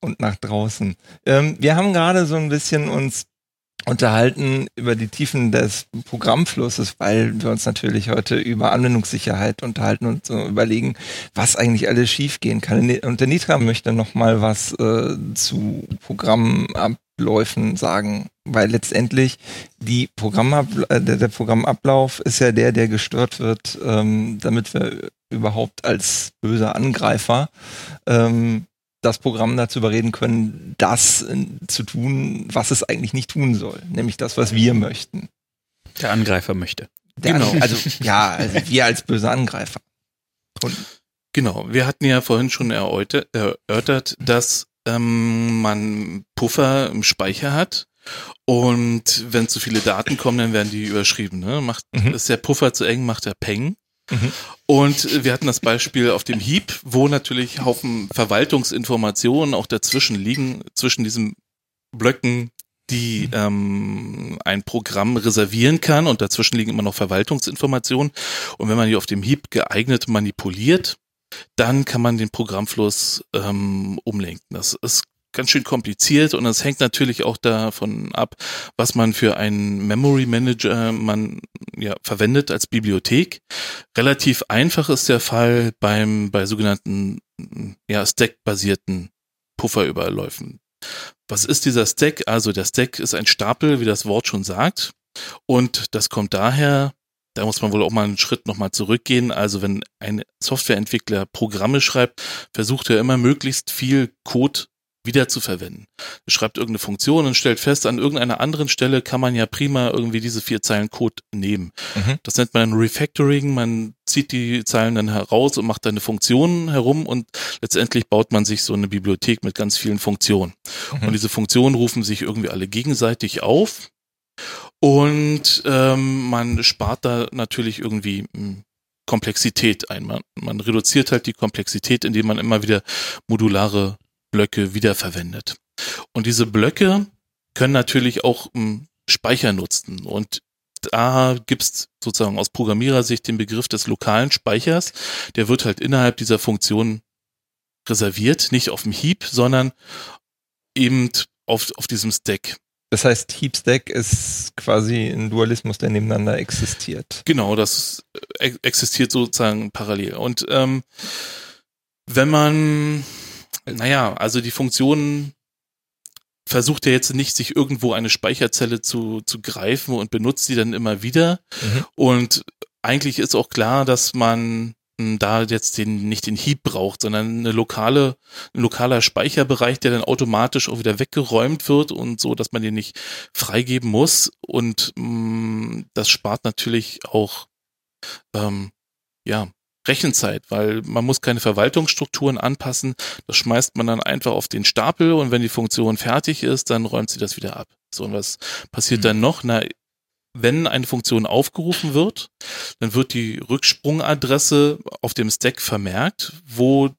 und nach draußen. Ähm, wir haben gerade so ein bisschen uns unterhalten über die Tiefen des Programmflusses, weil wir uns natürlich heute über Anwendungssicherheit unterhalten und so überlegen, was eigentlich alles schiefgehen kann. Und der Nitra möchte noch mal was äh, zu Programmabläufen sagen, weil letztendlich die Programmabla äh, der, der, Programmablauf ist ja der, der gestört wird, ähm, damit wir überhaupt als böser Angreifer ähm, das Programm dazu überreden können, das äh, zu tun, was es eigentlich nicht tun soll, nämlich das, was wir möchten. Der Angreifer möchte. Der genau. An also ja, also wir als böse Angreifer. Und genau, wir hatten ja vorhin schon erörtert, dass ähm, man Puffer im Speicher hat und wenn zu viele Daten kommen, dann werden die überschrieben. Ne? Macht, mhm. Ist der Puffer zu eng, macht er Peng. Mhm. Und wir hatten das Beispiel auf dem Heap, wo natürlich Haufen Verwaltungsinformationen auch dazwischen liegen, zwischen diesen Blöcken, die ähm, ein Programm reservieren kann und dazwischen liegen immer noch Verwaltungsinformationen. Und wenn man die auf dem Heap geeignet manipuliert, dann kann man den Programmfluss ähm, umlenken. Das ist ganz schön kompliziert und es hängt natürlich auch davon ab, was man für einen Memory Manager man ja verwendet als Bibliothek. Relativ einfach ist der Fall beim bei sogenannten ja Stack-basierten Pufferüberläufen. Was ist dieser Stack? Also der Stack ist ein Stapel, wie das Wort schon sagt. Und das kommt daher, da muss man wohl auch mal einen Schritt nochmal zurückgehen. Also wenn ein Softwareentwickler Programme schreibt, versucht er immer möglichst viel Code wieder zu verwenden. Er schreibt irgendeine Funktion und stellt fest, an irgendeiner anderen Stelle kann man ja prima irgendwie diese vier Zeilen Code nehmen. Mhm. Das nennt man Refactoring. Man zieht die Zeilen dann heraus und macht dann eine Funktion herum und letztendlich baut man sich so eine Bibliothek mit ganz vielen Funktionen. Mhm. Und diese Funktionen rufen sich irgendwie alle gegenseitig auf. Und ähm, man spart da natürlich irgendwie hm, Komplexität ein. Man, man reduziert halt die Komplexität, indem man immer wieder modulare Blöcke wiederverwendet. Und diese Blöcke können natürlich auch um, Speicher nutzen. Und da gibt's sozusagen aus Programmierersicht den Begriff des lokalen Speichers. Der wird halt innerhalb dieser Funktion reserviert, nicht auf dem Heap, sondern eben auf, auf diesem Stack. Das heißt, Heap Stack ist quasi ein Dualismus, der nebeneinander existiert. Genau, das äh, existiert sozusagen parallel. Und ähm, wenn man naja, also die Funktion versucht er jetzt nicht, sich irgendwo eine Speicherzelle zu, zu greifen und benutzt sie dann immer wieder. Mhm. Und eigentlich ist auch klar, dass man hm, da jetzt den, nicht den Heap braucht, sondern eine lokale, ein lokaler Speicherbereich, der dann automatisch auch wieder weggeräumt wird und so, dass man den nicht freigeben muss. Und mh, hm, das spart natürlich auch ähm, ja Rechenzeit, weil man muss keine Verwaltungsstrukturen anpassen. Das schmeißt man dann einfach auf den Stapel und wenn die Funktion fertig ist, dann räumt sie das wieder ab. So, und was passiert mhm. dann noch? Na, wenn eine Funktion aufgerufen wird, dann wird die Rücksprungadresse auf dem Stack vermerkt, wo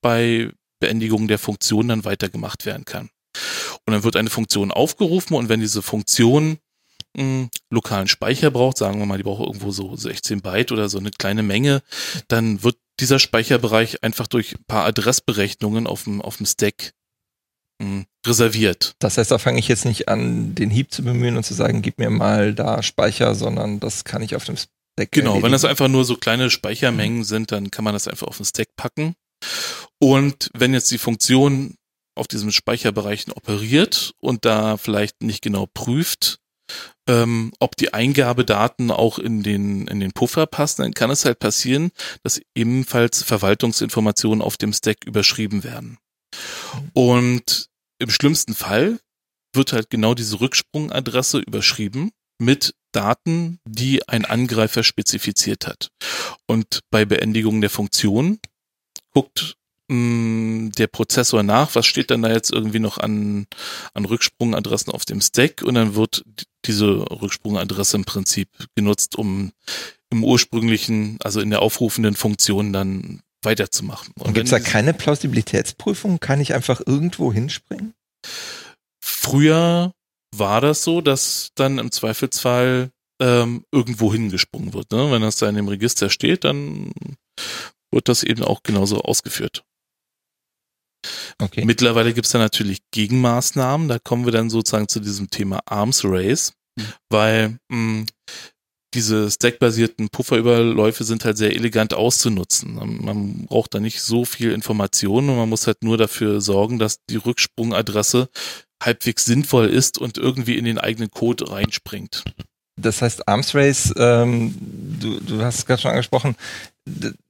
bei Beendigung der Funktion dann weitergemacht werden kann. Und dann wird eine Funktion aufgerufen und wenn diese Funktion einen lokalen Speicher braucht, sagen wir mal, die braucht irgendwo so 16 Byte oder so eine kleine Menge, dann wird dieser Speicherbereich einfach durch ein paar Adressberechnungen auf dem, auf dem Stack mh, reserviert. Das heißt, da fange ich jetzt nicht an, den Heap zu bemühen und zu sagen, gib mir mal da Speicher, sondern das kann ich auf dem Stack. Genau, erledigen. wenn das einfach nur so kleine Speichermengen mhm. sind, dann kann man das einfach auf den Stack packen. Und wenn jetzt die Funktion auf diesem Speicherbereichen operiert und da vielleicht nicht genau prüft, ähm, ob die Eingabedaten auch in den, in den Puffer passen, dann kann es halt passieren, dass ebenfalls Verwaltungsinformationen auf dem Stack überschrieben werden. Und im schlimmsten Fall wird halt genau diese Rücksprungadresse überschrieben mit Daten, die ein Angreifer spezifiziert hat. Und bei Beendigung der Funktion guckt mh, der Prozessor nach, was steht dann da jetzt irgendwie noch an, an Rücksprungadressen auf dem Stack und dann wird diese Rücksprungadresse im Prinzip genutzt, um im ursprünglichen, also in der aufrufenden Funktion dann weiterzumachen. Und, und gibt es da keine Plausibilitätsprüfung? Kann ich einfach irgendwo hinspringen? Früher war das so, dass dann im Zweifelsfall ähm, irgendwo hingesprungen wird. Ne? Wenn das da in dem Register steht, dann wird das eben auch genauso ausgeführt. Okay. Mittlerweile gibt es da natürlich Gegenmaßnahmen. Da kommen wir dann sozusagen zu diesem Thema Arms Race, mhm. weil mh, diese stackbasierten Pufferüberläufe sind halt sehr elegant auszunutzen. Man braucht da nicht so viel Informationen und man muss halt nur dafür sorgen, dass die Rücksprungadresse halbwegs sinnvoll ist und irgendwie in den eigenen Code reinspringt. Das heißt, Arms Race, ähm, du, du hast es gerade schon angesprochen,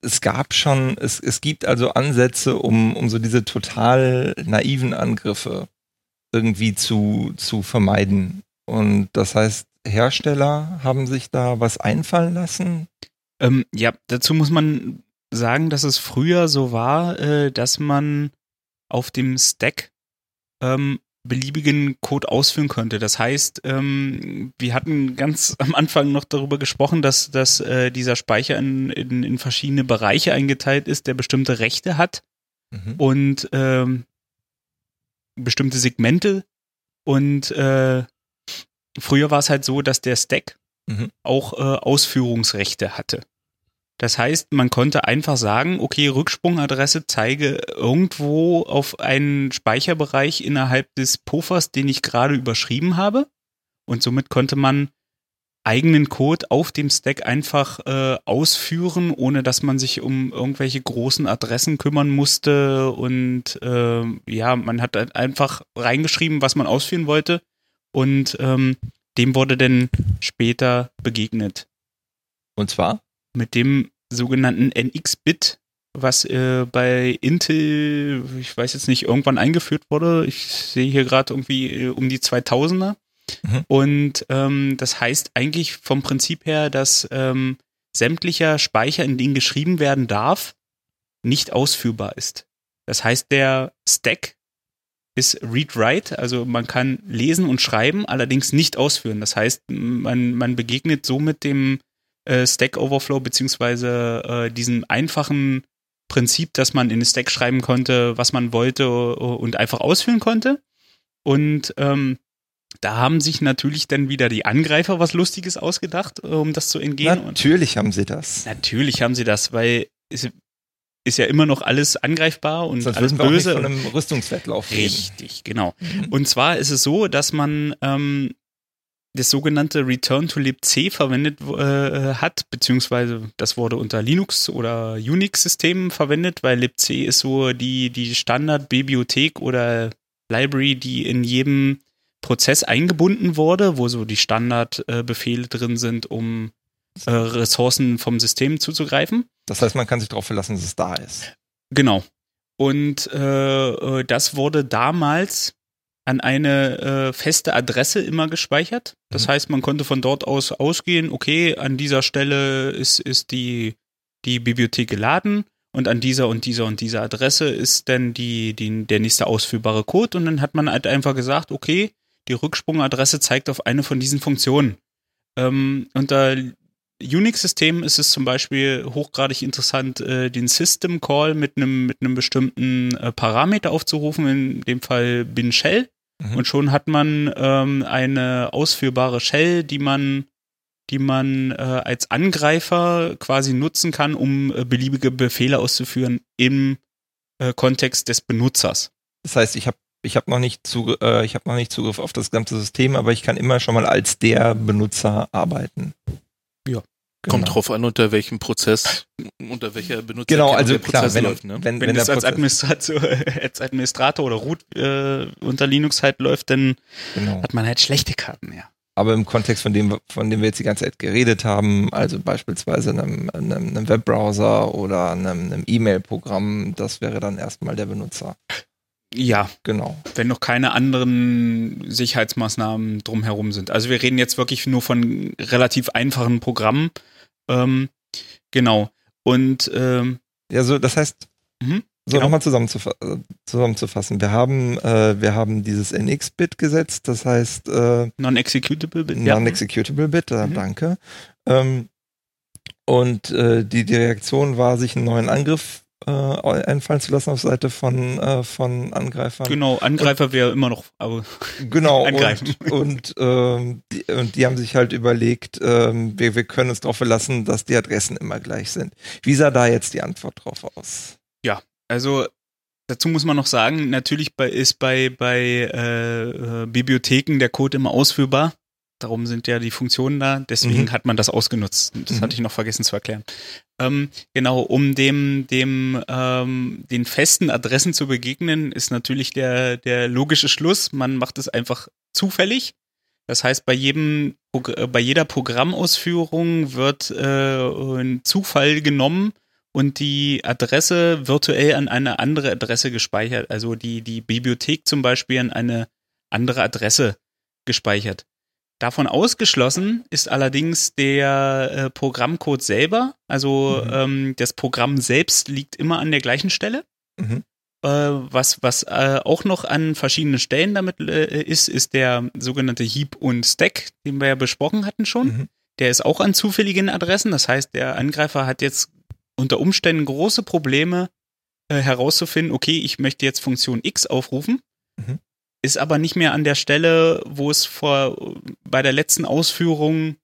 es gab schon, es, es gibt also Ansätze, um, um so diese total naiven Angriffe irgendwie zu, zu vermeiden. Und das heißt, Hersteller haben sich da was einfallen lassen? Ähm, ja, dazu muss man sagen, dass es früher so war, äh, dass man auf dem Stack ähm, beliebigen Code ausführen könnte. Das heißt, ähm, wir hatten ganz am Anfang noch darüber gesprochen, dass, dass äh, dieser Speicher in, in, in verschiedene Bereiche eingeteilt ist, der bestimmte Rechte hat mhm. und ähm, bestimmte Segmente und äh, Früher war es halt so, dass der Stack mhm. auch äh, Ausführungsrechte hatte. Das heißt, man konnte einfach sagen, okay, Rücksprungadresse zeige irgendwo auf einen Speicherbereich innerhalb des Puffers, den ich gerade überschrieben habe. Und somit konnte man eigenen Code auf dem Stack einfach äh, ausführen, ohne dass man sich um irgendwelche großen Adressen kümmern musste. Und äh, ja, man hat einfach reingeschrieben, was man ausführen wollte und ähm, dem wurde dann später begegnet. Und zwar? Mit dem sogenannten NX-Bit, was äh, bei Intel, ich weiß jetzt nicht, irgendwann eingeführt wurde. Ich sehe hier gerade irgendwie äh, um die 2000er. Mhm. Und ähm, das heißt eigentlich vom Prinzip her, dass ähm, sämtlicher Speicher, in den geschrieben werden darf, nicht ausführbar ist. Das heißt, der Stack ist Read-Write, also man kann lesen und schreiben, allerdings nicht ausführen. Das heißt, man, man begegnet somit dem äh, Stack Overflow beziehungsweise äh, diesem einfachen Prinzip, dass man in den Stack schreiben konnte, was man wollte und einfach ausführen konnte. Und ähm, da haben sich natürlich dann wieder die Angreifer was Lustiges ausgedacht, um das zu entgehen. Natürlich haben sie das. Natürlich haben sie das, weil es, ist ja immer noch alles angreifbar und Sonst alles böse. Auch nicht von einem Rüstungswettlauf reden. Richtig, genau. Mhm. Und zwar ist es so, dass man ähm, das sogenannte Return to libc verwendet äh, hat, beziehungsweise das wurde unter Linux oder Unix-Systemen verwendet, weil libc ist so die, die Standardbibliothek oder Library, die in jedem Prozess eingebunden wurde, wo so die Standardbefehle äh, drin sind, um äh, Ressourcen vom System zuzugreifen. Das heißt, man kann sich darauf verlassen, dass es da ist. Genau. Und äh, äh, das wurde damals an eine äh, feste Adresse immer gespeichert. Das mhm. heißt, man konnte von dort aus ausgehen, okay, an dieser Stelle ist, ist die, die Bibliothek geladen und an dieser und dieser und dieser Adresse ist dann die, die, der nächste ausführbare Code und dann hat man halt einfach gesagt, okay, die Rücksprungadresse zeigt auf eine von diesen Funktionen. Ähm, unter Unix-Systemen ist es zum Beispiel hochgradig interessant, äh, den System Call mit einem mit einem bestimmten äh, Parameter aufzurufen, in dem Fall bin Shell. Mhm. Und schon hat man ähm, eine ausführbare Shell, die man die man äh, als Angreifer quasi nutzen kann, um äh, beliebige Befehle auszuführen im äh, Kontext des Benutzers. Das heißt, ich habe ich habe noch nicht Zugriff, äh, ich habe noch nicht Zugriff auf das ganze System, aber ich kann immer schon mal als der Benutzer arbeiten. Ja. Genau. Kommt drauf an, unter welchem Prozess, unter welcher Benutzer genau, also der klar, Prozess wenn, läuft. Ne? Wenn, wenn, wenn es als Administrator, als Administrator oder Root äh, unter Linux halt läuft, dann genau. hat man halt schlechte Karten, ja. Aber im Kontext von dem, von dem wir jetzt die ganze Zeit geredet haben, also beispielsweise einem, einem, einem Webbrowser oder einem, einem E-Mail-Programm, das wäre dann erstmal der Benutzer. Ja, genau. Wenn noch keine anderen Sicherheitsmaßnahmen drumherum sind. Also wir reden jetzt wirklich nur von relativ einfachen Programmen. Ähm, genau. Und ähm, ja, so das heißt, mhm. So, genau. nochmal zusammenzufa äh, zusammenzufassen. Wir haben, äh, wir haben dieses NX-Bit gesetzt, das heißt äh, Non-Executable Bit. Non-Executable Bit, ja. mhm. danke. Ähm, und äh, die, die Reaktion war, sich einen neuen Angriff äh, einfallen zu lassen auf Seite von, äh, von Angreifern. Genau, Angreifer wäre immer noch aber genau, angreifen. Und, und, ähm, die, und die haben sich halt überlegt, ähm, wir, wir können uns darauf verlassen, dass die Adressen immer gleich sind. Wie sah da jetzt die Antwort drauf aus? Ja, also dazu muss man noch sagen, natürlich bei, ist bei, bei äh, äh Bibliotheken der Code immer ausführbar. Darum sind ja die Funktionen da. Deswegen mhm. hat man das ausgenutzt. Das mhm. hatte ich noch vergessen zu erklären. Ähm, genau, um dem, dem, ähm, den festen Adressen zu begegnen, ist natürlich der, der logische Schluss. Man macht es einfach zufällig. Das heißt, bei jedem, äh, bei jeder Programmausführung wird äh, ein Zufall genommen und die Adresse virtuell an eine andere Adresse gespeichert. Also die, die Bibliothek zum Beispiel an eine andere Adresse gespeichert. Davon ausgeschlossen ist allerdings der äh, Programmcode selber. Also mhm. ähm, das Programm selbst liegt immer an der gleichen Stelle. Mhm. Äh, was was äh, auch noch an verschiedenen Stellen damit äh, ist, ist der sogenannte Heap und Stack, den wir ja besprochen hatten schon. Mhm. Der ist auch an zufälligen Adressen. Das heißt, der Angreifer hat jetzt unter Umständen große Probleme äh, herauszufinden, okay, ich möchte jetzt Funktion X aufrufen. Mhm ist aber nicht mehr an der Stelle, wo es vor bei der letzten Ausführung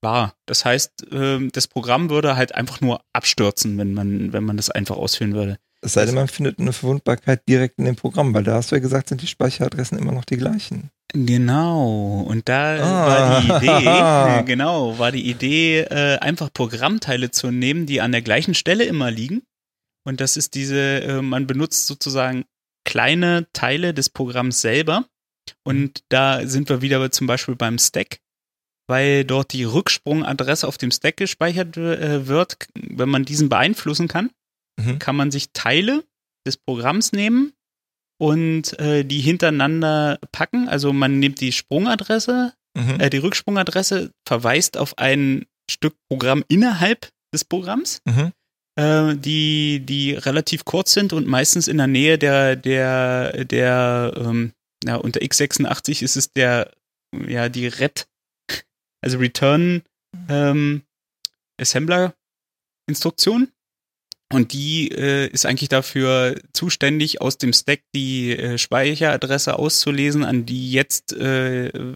war. Das heißt, ähm, das Programm würde halt einfach nur abstürzen, wenn man, wenn man das einfach ausführen würde. Es sei denn, man findet eine Verwundbarkeit direkt in dem Programm, weil da hast du ja gesagt, sind die Speicheradressen immer noch die gleichen. Genau. Und da ah. war die Idee, genau, war die Idee, äh, einfach Programmteile zu nehmen, die an der gleichen Stelle immer liegen. Und das ist diese, äh, man benutzt sozusagen kleine Teile des Programms selber. Und mhm. da sind wir wieder zum Beispiel beim Stack, weil dort die Rücksprungadresse auf dem Stack gespeichert äh, wird. Wenn man diesen beeinflussen kann, mhm. kann man sich Teile des Programms nehmen und äh, die hintereinander packen. Also man nimmt die Sprungadresse, mhm. äh, die Rücksprungadresse, verweist auf ein Stück Programm innerhalb des Programms. Mhm äh, die, die relativ kurz sind und meistens in der Nähe der, der, der, ähm, ja, unter x86 ist es der, ja, die RET, also Return ähm, Assembler Instruktion. Und die äh, ist eigentlich dafür zuständig, aus dem Stack die äh, Speicheradresse auszulesen, an die jetzt äh,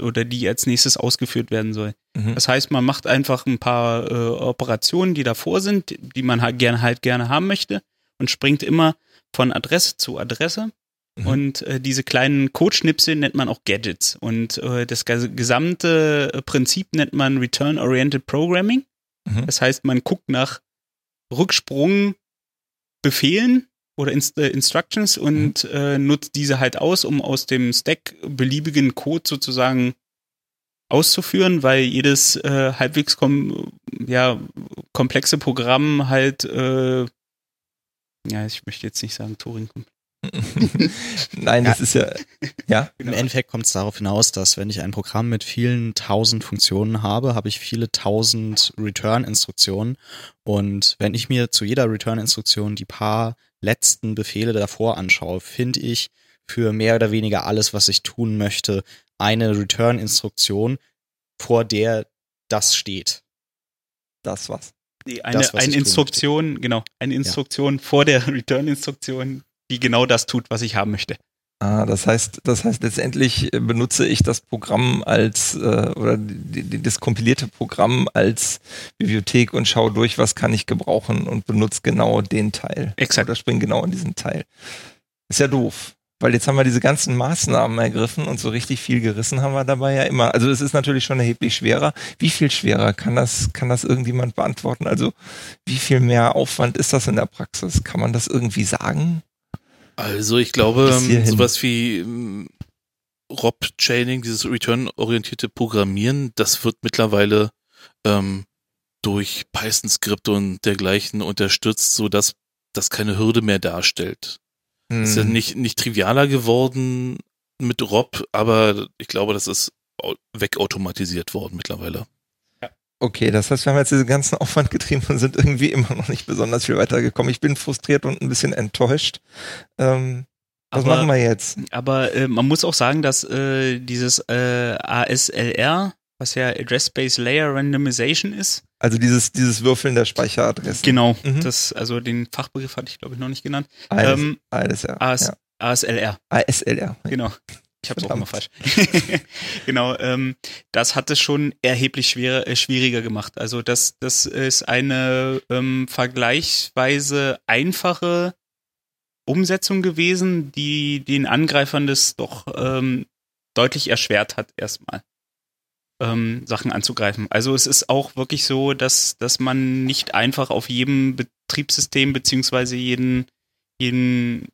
oder die als nächstes ausgeführt werden soll. Mhm. Das heißt, man macht einfach ein paar äh, Operationen, die davor sind, die man halt gerne halt gerne haben möchte und springt immer von Adresse zu Adresse. Mhm. Und äh, diese kleinen Codeschnipsel nennt man auch Gadgets. Und äh, das gesamte Prinzip nennt man Return-Oriented Programming. Mhm. Das heißt, man guckt nach Rücksprungbefehlen oder Inst äh, Instructions und mhm. äh, nutzt diese halt aus, um aus dem Stack beliebigen Code sozusagen auszuführen, weil jedes äh, halbwegs kom ja, komplexe Programm halt, äh, ja, ich möchte jetzt nicht sagen Turing. Nein, das ja. ist ja, ja. Im Endeffekt kommt es darauf hinaus, dass wenn ich ein Programm mit vielen tausend Funktionen habe, habe ich viele tausend Return-Instruktionen. Und wenn ich mir zu jeder Return-Instruktion die paar letzten Befehle davor anschaue, finde ich für mehr oder weniger alles, was ich tun möchte, eine Return-Instruktion, vor der das steht. Das was? Nee, eine, das, was eine Instruktion, genau, eine Instruktion ja. vor der Return-Instruktion, die genau das tut, was ich haben möchte. Ah, das heißt, das heißt letztendlich äh, benutze ich das Programm als äh, oder die, die, das kompilierte Programm als Bibliothek und schaue durch, was kann ich gebrauchen und benutze genau den Teil. Exakt. Oder springe genau in diesen Teil. Ist ja doof. Weil jetzt haben wir diese ganzen Maßnahmen ergriffen und so richtig viel gerissen haben wir dabei ja immer. Also es ist natürlich schon erheblich schwerer. Wie viel schwerer kann das, kann das irgendjemand beantworten? Also wie viel mehr Aufwand ist das in der Praxis? Kann man das irgendwie sagen? Also ich glaube, sowas wie ähm, Rob-Chaining, dieses return-orientierte Programmieren, das wird mittlerweile ähm, durch Python-Skripte und dergleichen unterstützt, so dass das keine Hürde mehr darstellt. Hm. Ist ja hm. nicht, nicht trivialer geworden mit Rob, aber ich glaube, das ist wegautomatisiert worden mittlerweile. Okay, das heißt, wir haben jetzt diesen ganzen Aufwand getrieben und sind irgendwie immer noch nicht besonders viel weitergekommen. Ich bin frustriert und ein bisschen enttäuscht. Ähm, was Aber- machen wir jetzt? Aber äh, man muss auch sagen, dass äh, dieses äh, ASLR, was ja Address Space Layer Randomization ist, Also dieses, dieses Würfeln der Speicheradressen. genau, Mhm. das, also den Fachbegriff hatte ich glaube ich noch nicht genannt. AS, Ähm, ASLR. AS, ja. ASLR, ASLR. genau. Ich habe es auch immer falsch. Genau, ähm, das hat es schon erheblich schwerer, äh, schwieriger gemacht. Also das, das ist eine ähm, vergleichsweise einfache Umsetzung gewesen, die den Angreifern das doch ähm, deutlich erschwert hat, erstmal ähm, Sachen anzugreifen. Also es ist auch wirklich so, dass, dass man nicht einfach auf jedem Betriebssystem beziehungsweise jeden, jeden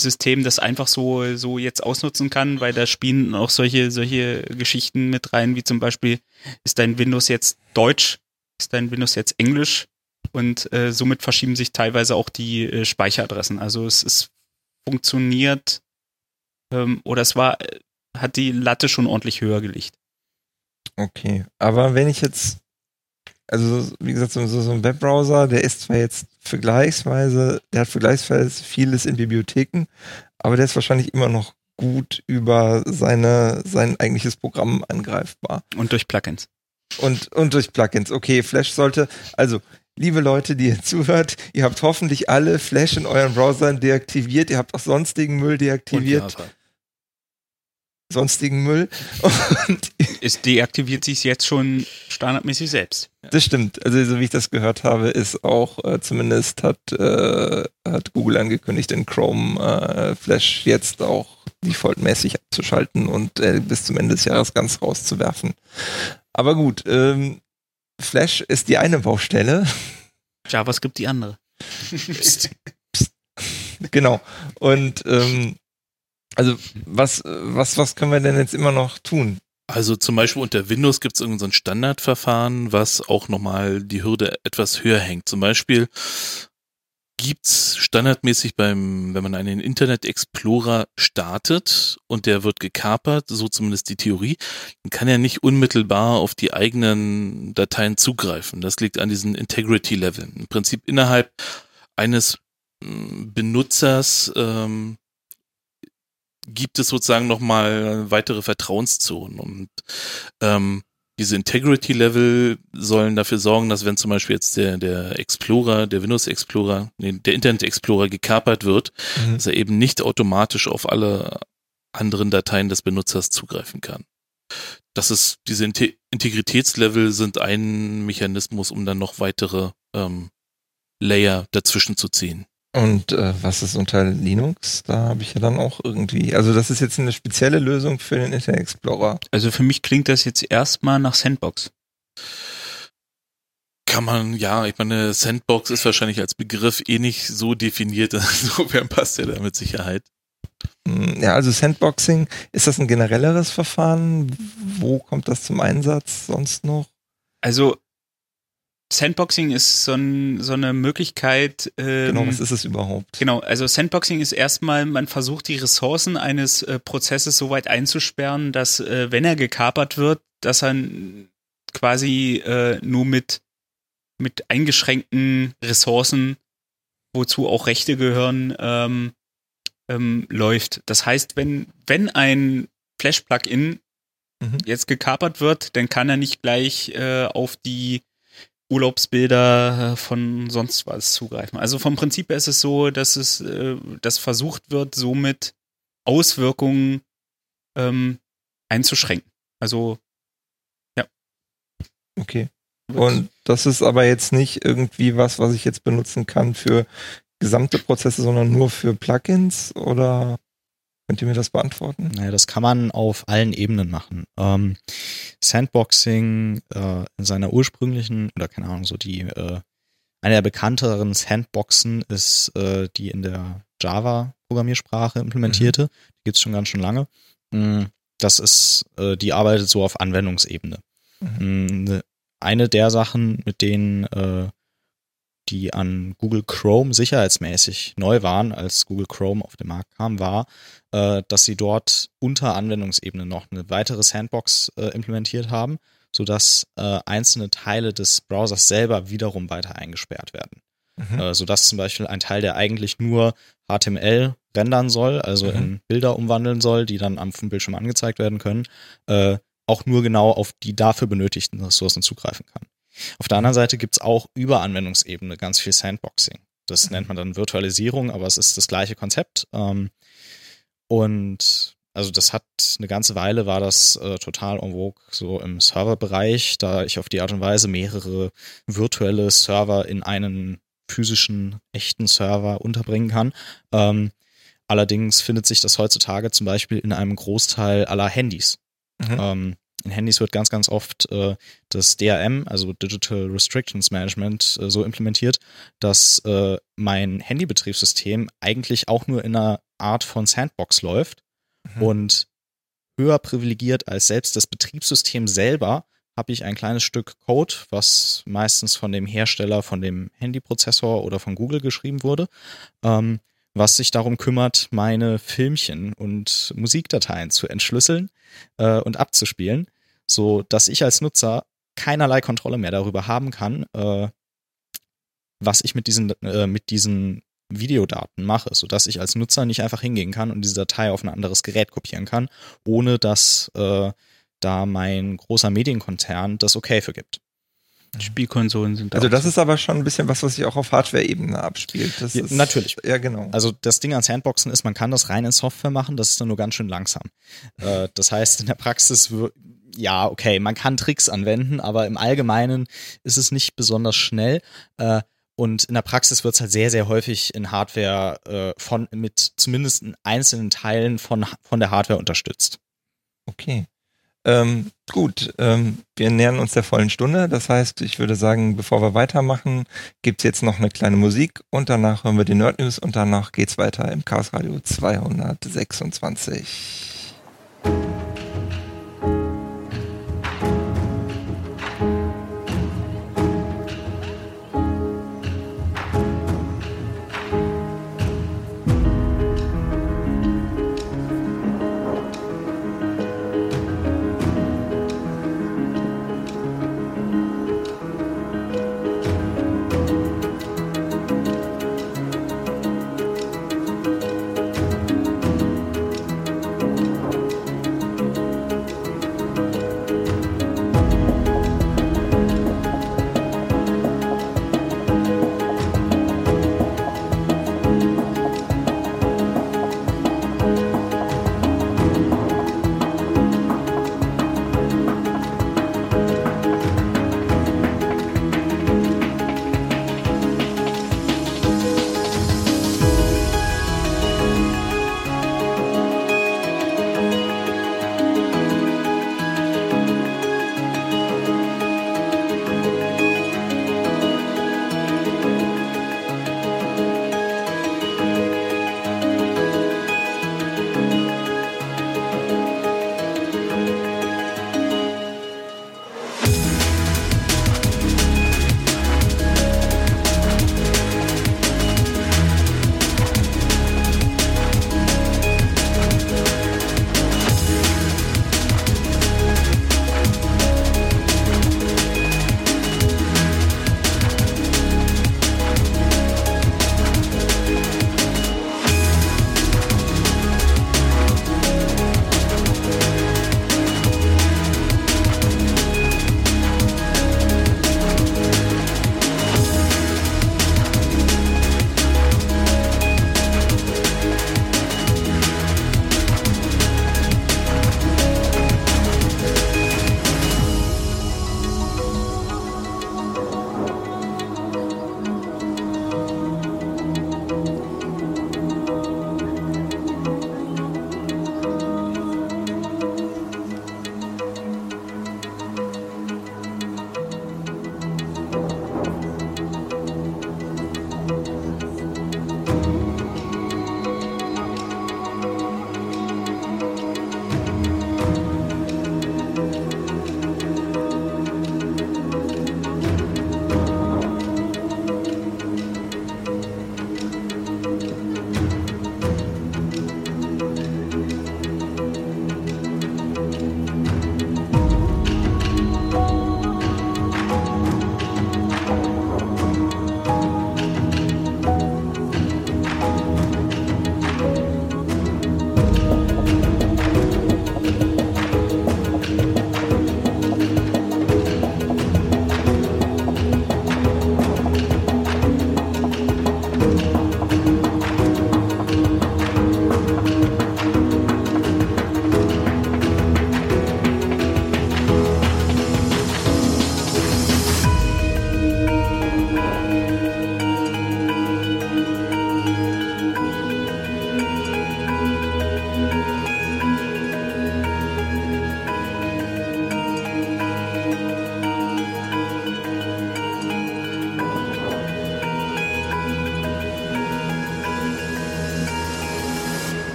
System das einfach so, so jetzt ausnutzen kann, weil da spielen auch solche, solche Geschichten mit rein, wie zum Beispiel, ist dein Windows jetzt Deutsch, ist dein Windows jetzt Englisch und äh, somit verschieben sich teilweise auch die äh, Speicheradressen. Also es ist funktioniert ähm, oder es war, äh, hat die Latte schon ordentlich höher gelegt. Okay, aber wenn ich jetzt, also wie gesagt, so so ein Webbrowser, der ist zwar jetzt vergleichsweise, der hat vergleichsweise vieles in Bibliotheken, aber der ist wahrscheinlich immer noch gut über seine, sein eigentliches Programm angreifbar. Und durch Plugins. Und, und durch Plugins. Okay, Flash sollte, also, liebe Leute, die ihr zuhört, ihr habt hoffentlich alle Flash in euren Browsern deaktiviert, ihr habt auch sonstigen Müll Und deaktiviert, Java. Sonstigen Müll. Und Es deaktiviert sich jetzt schon standardmäßig selbst. Das stimmt. Also so wie ich das gehört habe, ist auch äh, zumindest hat, äh, hat Google angekündigt, in Chrome äh, Flash jetzt auch defaultmäßig abzuschalten und äh, bis zum Ende des Jahres ganz rauszuwerfen. Aber gut, ähm, Flash ist die eine Baustelle. JavaScript die andere. genau. Und ähm, also was, was, was können wir denn jetzt immer noch tun? Also zum Beispiel unter Windows gibt es irgendein so Standardverfahren, was auch nochmal die Hürde etwas höher hängt. Zum Beispiel gibt's standardmäßig beim, wenn man einen Internet Explorer startet und der wird gekapert, so zumindest die Theorie, dann kann er nicht unmittelbar auf die eigenen Dateien zugreifen. Das liegt an diesen Integrity-Leveln. Im Prinzip innerhalb eines mm, Benutzers ähm, gibt es sozusagen nochmal weitere Vertrauenszonen und ähm, diese Integrity-Level sollen dafür sorgen, dass wenn zum Beispiel jetzt der, der Explorer, der Windows Explorer, nee, der Internet Explorer gekapert wird, Mhm. dass er eben nicht automatisch auf alle anderen Dateien des Benutzers zugreifen kann. Das ist, diese Inte Integritätslevel sind ein Mechanismus, um dann noch weitere ähm, Layer dazwischen zu ziehen. Und äh, was ist unter Linux? Da habe ich ja dann auch irgendwie, also das ist jetzt eine spezielle Lösung für den Internet Explorer. Also für mich klingt das jetzt erstmal nach Sandbox. Kann man, ja, ich meine, Sandbox ist wahrscheinlich als Begriff eh nicht so definiert, insofern passt er da mit Sicherheit. Hm, Ja, also Sandboxing, ist das ein generelleres Verfahren? Wo kommt das zum Einsatz sonst noch? Also Sandboxing ist so, ein, so eine Möglichkeit. Ähm, Genau, was ist es überhaupt? Genau, also Sandboxing ist erstmal, man versucht die Ressourcen eines äh, Prozesses so weit einzusperren, dass äh, wenn er gekapert wird, dass er quasi äh, nur mit, mit eingeschränkten Ressourcen, wozu auch Rechte gehören, ähm, ähm, läuft. Das heißt, wenn, wenn ein Flash-Plugin Mhm. jetzt gekapert wird, dann kann er nicht gleich äh, auf die Urlaubsbilder äh, von sonst was zugreifen. Also vom Prinzip her ist es so, dass es, äh, dass versucht wird, somit Auswirkungen ähm, einzuschränken. Also Okay. Und das ist aber jetzt nicht irgendwie was, was ich jetzt benutzen kann für gesamte Prozesse, sondern nur für Plugins oder könnt ihr mir das beantworten? Naja, das kann man auf allen Ebenen machen. Ähm, Sandboxing äh, in seiner ursprünglichen, oder keine Ahnung, so die, äh, eine der bekannteren Sandboxen ist die, äh, die in der Java-Programmiersprache implementierte. Die gibt's schon ganz schön lange. Mm, Das ist, äh, die arbeitet so auf Anwendungsebene. Mm, ne- Eine der Sachen, mit denen äh, die an Google Chrome sicherheitsmäßig neu waren, als Google Chrome auf den Markt kam, war, äh, dass sie dort unter Anwendungsebene noch eine weitere Sandbox äh, implementiert haben, sodass äh, einzelne Teile des Browsers selber wiederum weiter eingesperrt werden. Mhm. Äh, sodass zum Beispiel ein Teil, der eigentlich nur HTML rendern soll, also mhm. in Bilder umwandeln soll, die dann am Bildschirm angezeigt werden können, äh, auch nur genau auf die dafür benötigten Ressourcen zugreifen kann. Auf der anderen Seite gibt's auch über Anwendungsebene ganz viel Sandboxing. Das mhm. nennt man dann Virtualisierung, aber es ist das gleiche Konzept. Ähm, und also das hat eine ganze Weile war das äh, total en vogue so im Serverbereich, da ich auf die Art und Weise mehrere virtuelle Server in einen physischen echten Server unterbringen kann. Ähm, allerdings findet sich das heutzutage zum Beispiel in einem Großteil aller Handys. Mhm. Ähm, in Handys wird ganz, ganz oft äh, das DRM, also Digital Restrictions Management, äh, so implementiert, dass äh, mein Handybetriebssystem eigentlich auch nur in einer Art von Sandbox läuft mhm. und höher privilegiert als selbst das Betriebssystem selber habe ich ein kleines Stück Code, was meistens von dem Hersteller, von dem Handyprozessor oder von Google geschrieben wurde, ähm, was sich darum kümmert, meine Filmchen und Musikdateien zu entschlüsseln äh, und abzuspielen, so dass ich als Nutzer keinerlei Kontrolle mehr darüber haben kann, äh, was ich mit diesen äh, mit diesen Videodaten mache, so dass ich als Nutzer nicht einfach hingehen kann und diese Datei auf ein anderes Gerät kopieren kann, ohne dass äh, da mein großer Medienkonzern das okay für gibt. Spielkonsolen sind. Also das so. ist aber schon ein bisschen was, was sich auch auf Hardware-Ebene abspielt. Das ja, ist, natürlich. Ja, genau. Also das Ding an Sandboxen ist, man kann das rein in Software machen, das ist dann nur ganz schön langsam. äh, das heißt, in der Praxis, ja, okay, man kann Tricks anwenden, aber im Allgemeinen ist es nicht besonders schnell. Äh, und in der Praxis wird es halt sehr, sehr häufig in Hardware äh, von mit zumindest in einzelnen Teilen von, von der Hardware unterstützt. Okay. Ähm, gut, ähm, wir nähern uns der vollen Stunde. Das heißt, ich würde sagen, bevor wir weitermachen, gibt's jetzt noch eine kleine Musik und danach hören wir die Nerd News und danach geht's weiter im Chaos Radio 226.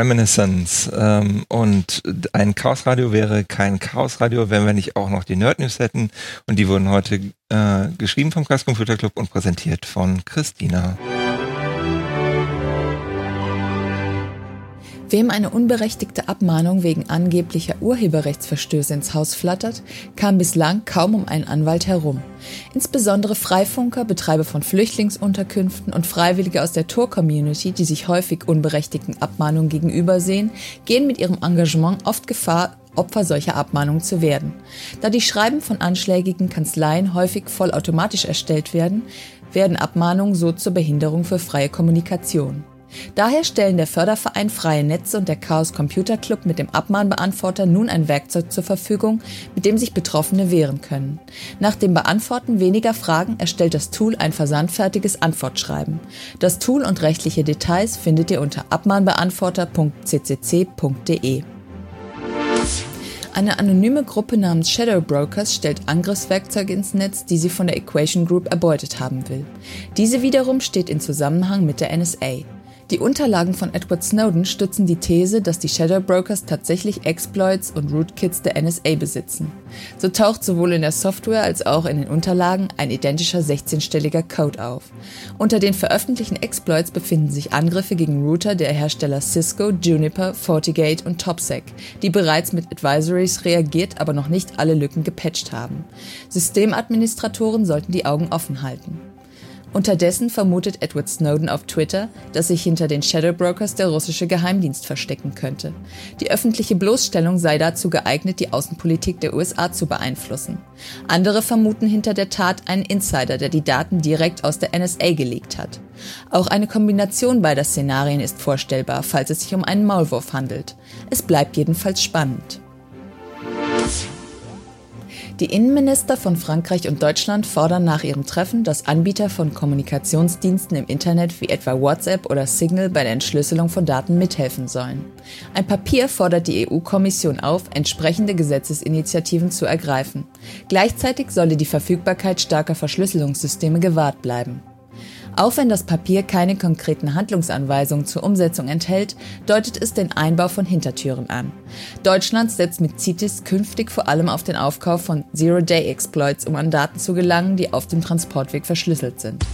Reminiscence. Ähm, und ein Chaosradio wäre kein Chaosradio, wenn wir nicht auch noch die Nerd News hätten. Und die wurden heute äh, geschrieben vom Chaos Computer Club und präsentiert von Christina. Wem eine unberechtigte Abmahnung wegen angeblicher Urheberrechtsverstöße ins Haus flattert, kam bislang kaum um einen Anwalt herum. Insbesondere Freifunker, Betreiber von Flüchtlingsunterkünften und Freiwillige aus der Tor-Community, die sich häufig unberechtigten Abmahnungen gegenübersehen, gehen mit ihrem Engagement oft Gefahr, Opfer solcher Abmahnungen zu werden. Da die Schreiben von anschlägigen Kanzleien häufig vollautomatisch erstellt werden, werden Abmahnungen so zur Behinderung für freie Kommunikation. Daher stellen der Förderverein Freie Netze und der Chaos Computer Club mit dem Abmahnbeantworter nun ein Werkzeug zur Verfügung, mit dem sich Betroffene wehren können. Nach dem Beantworten weniger Fragen erstellt das Tool ein versandfertiges Antwortschreiben. Das Tool und rechtliche Details findet ihr unter abmahnbeantworter.ccc.de. Eine anonyme Gruppe namens Shadow Brokers stellt Angriffswerkzeuge ins Netz, die sie von der Equation Group erbeutet haben will. Diese wiederum steht in Zusammenhang mit der NSA. Die Unterlagen von Edward Snowden stützen die These, dass die Shadow Brokers tatsächlich Exploits und Rootkits der NSA besitzen. So taucht sowohl in der Software als auch in den Unterlagen ein identischer 16-stelliger Code auf. Unter den veröffentlichten Exploits befinden sich Angriffe gegen Router der Hersteller Cisco, Juniper, FortiGate und TopSec, die bereits mit Advisories reagiert, aber noch nicht alle Lücken gepatcht haben. Systemadministratoren sollten die Augen offen halten. Unterdessen vermutet Edward Snowden auf Twitter, dass sich hinter den Shadow Brokers der russische Geheimdienst verstecken könnte. Die öffentliche Bloßstellung sei dazu geeignet, die Außenpolitik der USA zu beeinflussen. Andere vermuten hinter der Tat einen Insider, der die Daten direkt aus der NSA gelegt hat. Auch eine Kombination beider Szenarien ist vorstellbar, falls es sich um einen Maulwurf handelt. Es bleibt jedenfalls spannend. Die Innenminister von Frankreich und Deutschland fordern nach ihrem Treffen, dass Anbieter von Kommunikationsdiensten im Internet wie etwa WhatsApp oder Signal bei der Entschlüsselung von Daten mithelfen sollen. Ein Papier fordert die EU-Kommission auf, entsprechende Gesetzesinitiativen zu ergreifen. Gleichzeitig solle die Verfügbarkeit starker Verschlüsselungssysteme gewahrt bleiben. Auch wenn das Papier keine konkreten Handlungsanweisungen zur Umsetzung enthält, deutet es den Einbau von Hintertüren an. Deutschland setzt mit CITES künftig vor allem auf den Aufkauf von Zero-Day-Exploits, um an Daten zu gelangen, die auf dem Transportweg verschlüsselt sind.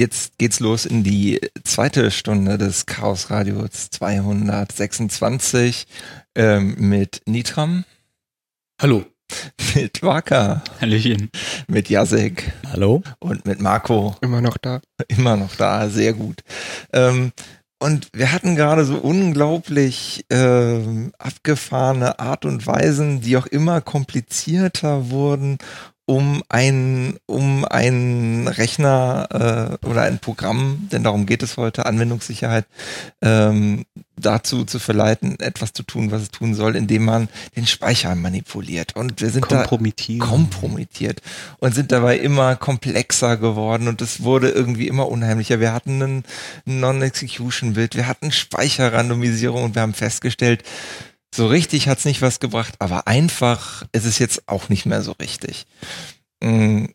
Jetzt geht's los in die zweite Stunde des Chaos Radios 226 ähm, mit Nitram. Hallo. Mit Waka. Hallöchen. Mit Jasek. Hallo. Und mit Marco. Immer noch da. Immer noch da, sehr gut. Ähm, und wir hatten gerade so unglaublich ähm, abgefahrene Art und Weisen, die auch immer komplizierter wurden um ein, um einen Rechner äh, oder ein Programm, denn darum geht es heute, Anwendungssicherheit, ähm, dazu zu verleiten, etwas zu tun, was es tun soll, indem man den Speicher manipuliert. Und wir sind kompromittiert. da kompromittiert und sind dabei immer komplexer geworden und es wurde irgendwie immer unheimlicher. Wir hatten einen Non-Execution-Bit, wir hatten Speicherrandomisierung und wir haben festgestellt, so richtig hat's nicht was gebracht, aber einfach ist es jetzt auch nicht mehr so richtig. Mm,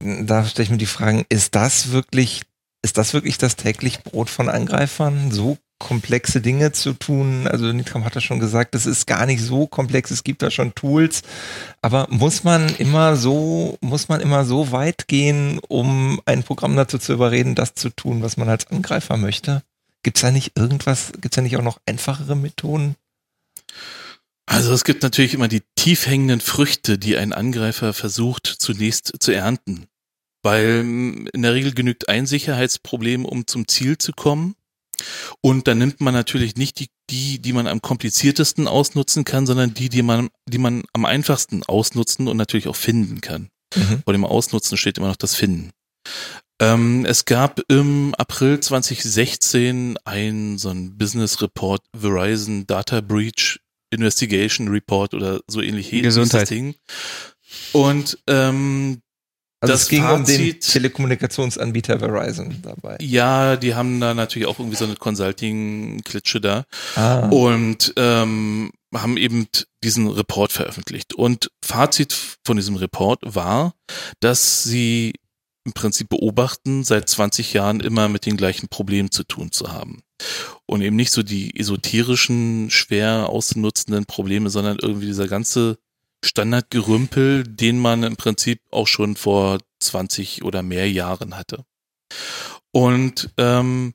da stelle ich mir die Fragen, ist das wirklich, ist das wirklich das täglich Brot von Angreifern? So komplexe Dinge zu tun. Also Nitram hat ja schon gesagt, das ist gar nicht so komplex, es gibt da schon Tools. Aber muss man immer so, muss man immer so weit gehen, um ein Programm dazu zu überreden, das zu tun, was man als Angreifer möchte? Gibt's da nicht irgendwas, gibt's da nicht auch noch einfachere Methoden? Also es gibt natürlich immer die tief hängenden Früchte, die ein Angreifer versucht zunächst zu ernten. Weil mm, in der Regel genügt ein Sicherheitsproblem, um zum Ziel zu kommen. Und dann nimmt man natürlich nicht die, die, die man am kompliziertesten ausnutzen kann, sondern die, die man, die man am einfachsten ausnutzen und natürlich auch finden kann. Mhm. Vor dem Ausnutzen steht immer noch das Finden. Ähm, es gab im April 2016 ein so ein Business Report Verizon Data Breach Investigation Report oder so ähnlich Gesundheit. Ding. Und ähm, Also Das es ging um den Fazit- Telekommunikationsanbieter Verizon dabei. ja, die haben da natürlich auch irgendwie so eine Consulting-Klitsche da. Ah. und ähm, haben eben diesen Report veröffentlicht. Und Fazit von diesem Report war, dass sie im Prinzip beobachten, seit 20 Jahren immer mit den gleichen Problemen zu tun zu haben. Und eben nicht so die esoterischen, schwer auszunutzenden Probleme, sondern irgendwie dieser ganze Standardgerümpel, den man im Prinzip auch schon vor 20 oder mehr Jahren hatte. Und ähm,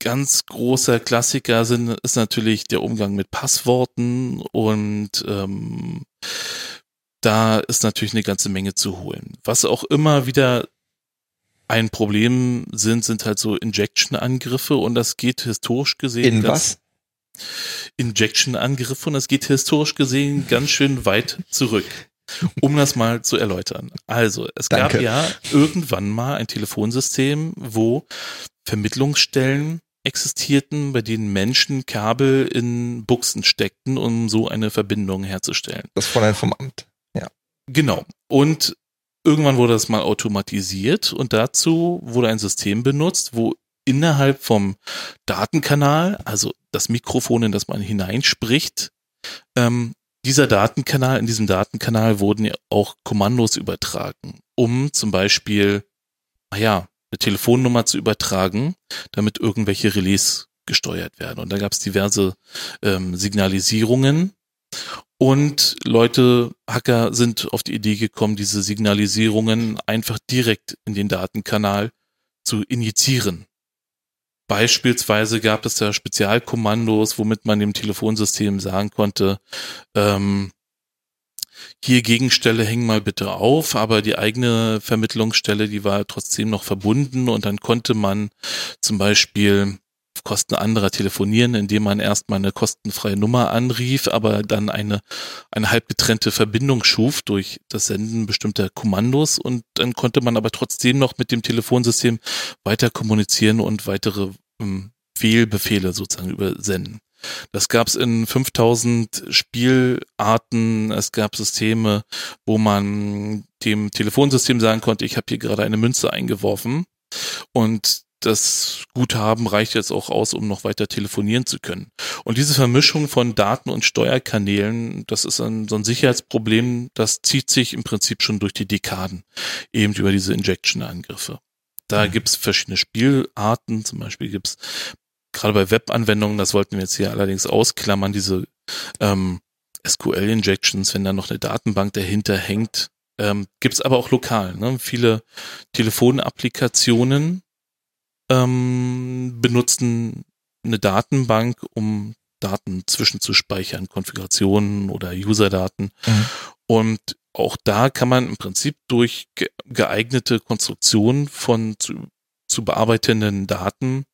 ganz großer Klassiker sind, ist natürlich der Umgang mit Passworten und ähm, da ist natürlich eine ganze Menge zu holen. Was auch immer wieder ein Problem sind, sind halt so Injection-Angriffe und das geht historisch gesehen. In was? Injection-Angriffe und das geht historisch gesehen ganz schön weit zurück. Um das mal zu erläutern. Also, es gab Danke. ja irgendwann mal ein Telefonsystem, wo Vermittlungsstellen existierten, bei denen Menschen Kabel in Buchsen steckten, um so eine Verbindung herzustellen. Das Fräulein vom Amt. Genau. Und irgendwann wurde das mal automatisiert und dazu wurde ein System benutzt, wo innerhalb vom Datenkanal, also das Mikrofon, in das man hineinspricht, ähm, dieser Datenkanal, in diesem Datenkanal wurden ja auch Kommandos übertragen, um zum Beispiel, naja, eine Telefonnummer zu übertragen, damit irgendwelche Relais gesteuert werden. Und da gab es diverse ähm, Signalisierungen. Und Leute, Hacker sind auf die Idee gekommen, diese Signalisierungen einfach direkt in den Datenkanal zu injizieren. Beispielsweise gab es da Spezialkommandos, womit man dem Telefonsystem sagen konnte, ähm, hier Gegenstelle häng mal bitte auf, aber die eigene Vermittlungsstelle, die war trotzdem noch verbunden und dann konnte man zum Beispiel auf Kosten anderer telefonieren, indem man erstmal eine kostenfreie Nummer anrief, aber dann eine, eine halb getrennte Verbindung schuf durch das Senden bestimmter Kommandos und dann konnte man aber trotzdem noch mit dem Telefonsystem weiter kommunizieren und weitere ähm, Fehlbefehle sozusagen übersenden. Das gab es in 5000 Spielarten. Es gab Systeme, wo man dem Telefonsystem sagen konnte, ich habe hier gerade eine Münze eingeworfen und das Guthaben reicht jetzt auch aus, um noch weiter telefonieren zu können. Und diese Vermischung von Daten und Steuerkanälen, das ist ein, so ein Sicherheitsproblem, das zieht sich im Prinzip schon durch die Dekaden, eben über diese Injection-Angriffe. Da gibt's verschiedene Spielarten, zum Beispiel gibt's gerade bei Webanwendungen, das wollten wir jetzt hier allerdings ausklammern, diese ähm, SQL-Injections, wenn da noch eine Datenbank dahinter hängt, ähm, gibt's aber auch lokal. Ne? Viele Telefonapplikationen ähm, benutzen eine Datenbank, um Daten zwischenzuspeichern, Konfigurationen oder Userdaten. Mhm. Und auch da kann man im Prinzip durch ge- geeignete Konstruktion von zu, zu bearbeitenden Daten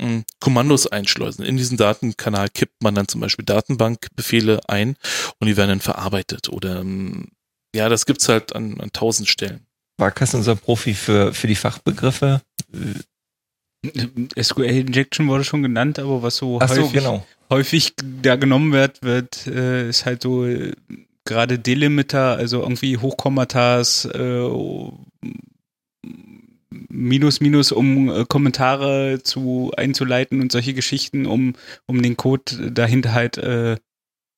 mh, Kommandos einschleusen. In diesen Datenkanal kippt man dann zum Beispiel Datenbankbefehle ein und die werden dann verarbeitet. Oder ähm, ja, das gibt's halt an, an tausend Stellen. Barkas unser Profi für, für die Fachbegriffe. SQL-Injection wurde schon genannt, aber was so Ach so, häufig, genau. häufig da genommen wird, wird äh, ist halt so äh, gerade Delimiter, also irgendwie Hochkommatas, äh, Minus, Minus, um äh, Kommentare zu einzuleiten und solche Geschichten, um, um den Code dahinter halt äh,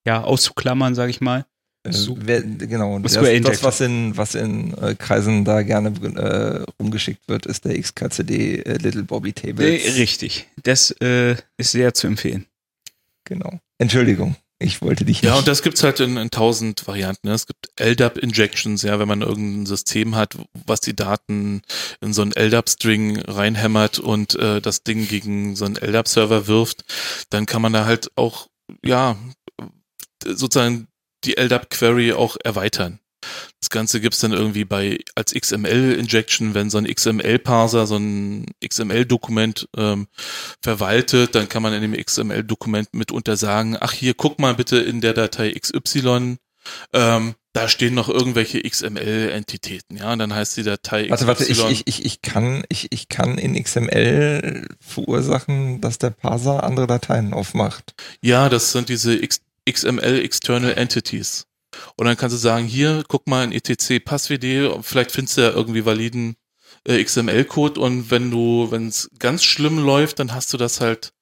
ja, auszuklammern, sag ich mal. Äh, wer, genau. Das, das, was in, was in äh, Kreisen da gerne äh, rumgeschickt wird, ist der XKCD äh, Little Bobby Tables. Äh, richtig. Das äh, ist sehr zu empfehlen. Genau. Entschuldigung, ich wollte dich Ja, nicht. und das gibt's halt in, in tausend Varianten. Ne? Es gibt LDAP-Injections, ja, wenn man irgendein System hat, was die Daten in so einen LDAP-String reinhämmert und äh, das Ding gegen so einen LDAP-Server wirft, dann kann man da halt auch, ja, sozusagen die LDAP-Query auch erweitern. Das Ganze gibt's dann irgendwie bei als XML-Injection, wenn so ein XML-Parser so ein XML-Dokument ähm, verwaltet, dann kann man in dem XML-Dokument mitunter sagen, ach hier, guck mal bitte in der Datei XY, ähm, da stehen noch irgendwelche XML-Entitäten, ja, und dann heißt die Datei Warte, warte, ich, ich, ich, ich kann, ich, ich kann in XML verursachen, dass der Parser andere Dateien aufmacht. Ja, das sind diese X XML External Entities. Und dann kannst du sagen, hier, guck mal in etc passwd, vielleicht findest du ja irgendwie validen äh, XML-Code und wenn du, wenn es ganz schlimm läuft, dann hast du das halt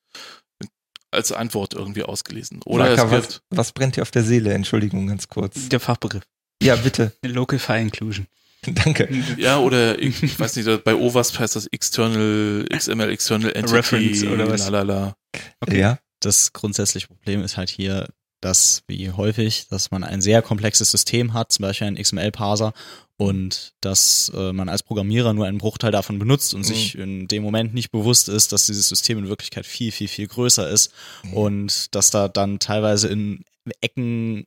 als Antwort irgendwie ausgelesen. Oder Marker, es was, gibt, was brennt dir auf der Seele? Entschuldigung, ganz kurz. Der Fachbegriff. Ja, bitte. Local File Inclusion. Danke. ja, oder ich, ich weiß nicht, bei OWASP heißt das External, XML External Entity, Reference oder was? lalala. Okay. Ja. Das grundsätzliche Problem ist halt hier, dass wie häufig, dass man ein sehr komplexes System hat, zum Beispiel einen XML-Parser, und dass äh, man als Programmierer nur einen Bruchteil davon benutzt und Mhm. sich in dem Moment nicht bewusst ist, dass dieses System in Wirklichkeit viel, viel, viel größer ist Mhm. und dass da dann teilweise in Ecken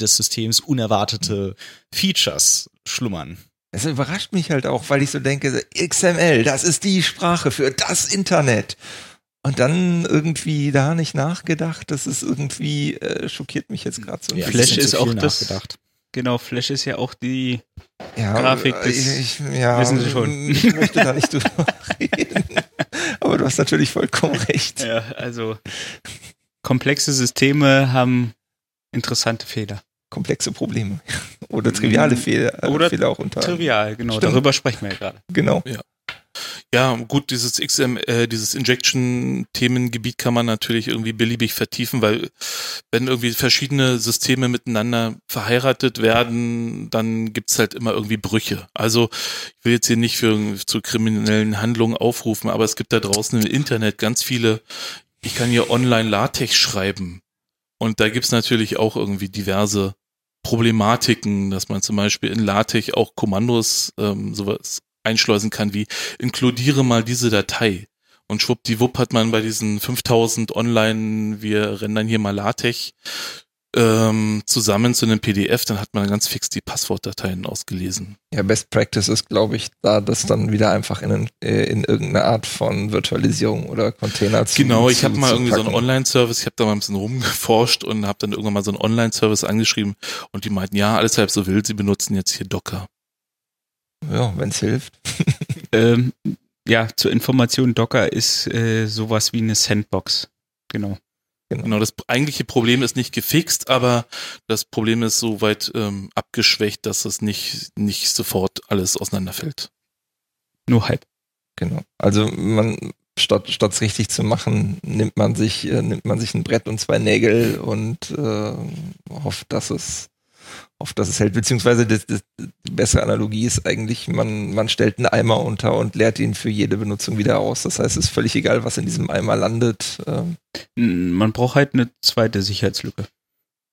des Systems unerwartete Features schlummern. Es überrascht mich halt auch, weil ich so denke, XML, das ist die Sprache für das Internet. Und dann irgendwie da nicht nachgedacht, das ist irgendwie, äh, schockiert mich jetzt gerade so. Ja. Flash ist auch das- nachgedacht. Genau, Flash ist ja auch die. ja, Grafik äh, des- ich, ja, wissen Sie schon. Ich möchte da nicht drüber reden. Aber du hast natürlich vollkommen recht. Ja, also komplexe Systeme haben interessante Fehler. Komplexe Probleme. Oder triviale Fehler, äh, Oder Fehler auch unter. Trivial, genau. Stimmt. Darüber sprechen wir ja gerade. Genau. Ja, gut, dieses XM, äh, dieses Injection-Themengebiet kann man natürlich irgendwie beliebig vertiefen, weil wenn irgendwie verschiedene Systeme miteinander verheiratet werden, dann gibt's halt immer irgendwie Brüche. Also ich will jetzt hier nicht für zu kriminellen Handlungen aufrufen, aber es gibt da draußen im Internet ganz viele, ich kann hier online LaTeX schreiben. Und da gibt's natürlich auch irgendwie diverse Problematiken, dass man zum Beispiel in LaTeX auch Kommandos ähm, sowas einschleusen kann wie inkludiere mal diese Datei. Und schwuppdiwupp hat man bei diesen 5000 online, wir rendern hier mal LaTeX, ähm, zusammen zu einem PDF, dann hat man ganz fix die Passwortdateien ausgelesen. Ja, Best Practice ist, glaube ich, da das dann wieder einfach in, äh, in irgendeine Art von Virtualisierung oder Container zu Genau, ich habe mal irgendwie so einen packen. Online-Service, ich habe da mal ein bisschen rumgeforscht und habe dann irgendwann mal so einen Online-Service angeschrieben und die meinten, ja, alles halb so wild, sie benutzen jetzt hier Docker. Ja, wenn es hilft. Ähm, ja, zur Information, Docker ist äh, sowas wie eine Sandbox. Genau. Genau, das eigentliche Problem ist nicht gefixt, aber das Problem ist so weit ähm, abgeschwächt, dass es nicht, nicht sofort alles auseinanderfällt. Nur halb. Genau. Also man statt statt's richtig zu machen, nimmt man sich äh, nimmt man sich ein Brett und zwei Nägel und äh, hofft, dass es hofft, dass es hält. Beziehungsweise das, das, die bessere Analogie ist eigentlich, man man stellt einen Eimer unter und leert ihn für jede Benutzung wieder aus. Das heißt, es ist völlig egal, was in diesem Eimer landet. Ähm, Man braucht halt eine zweite Sicherheitslücke.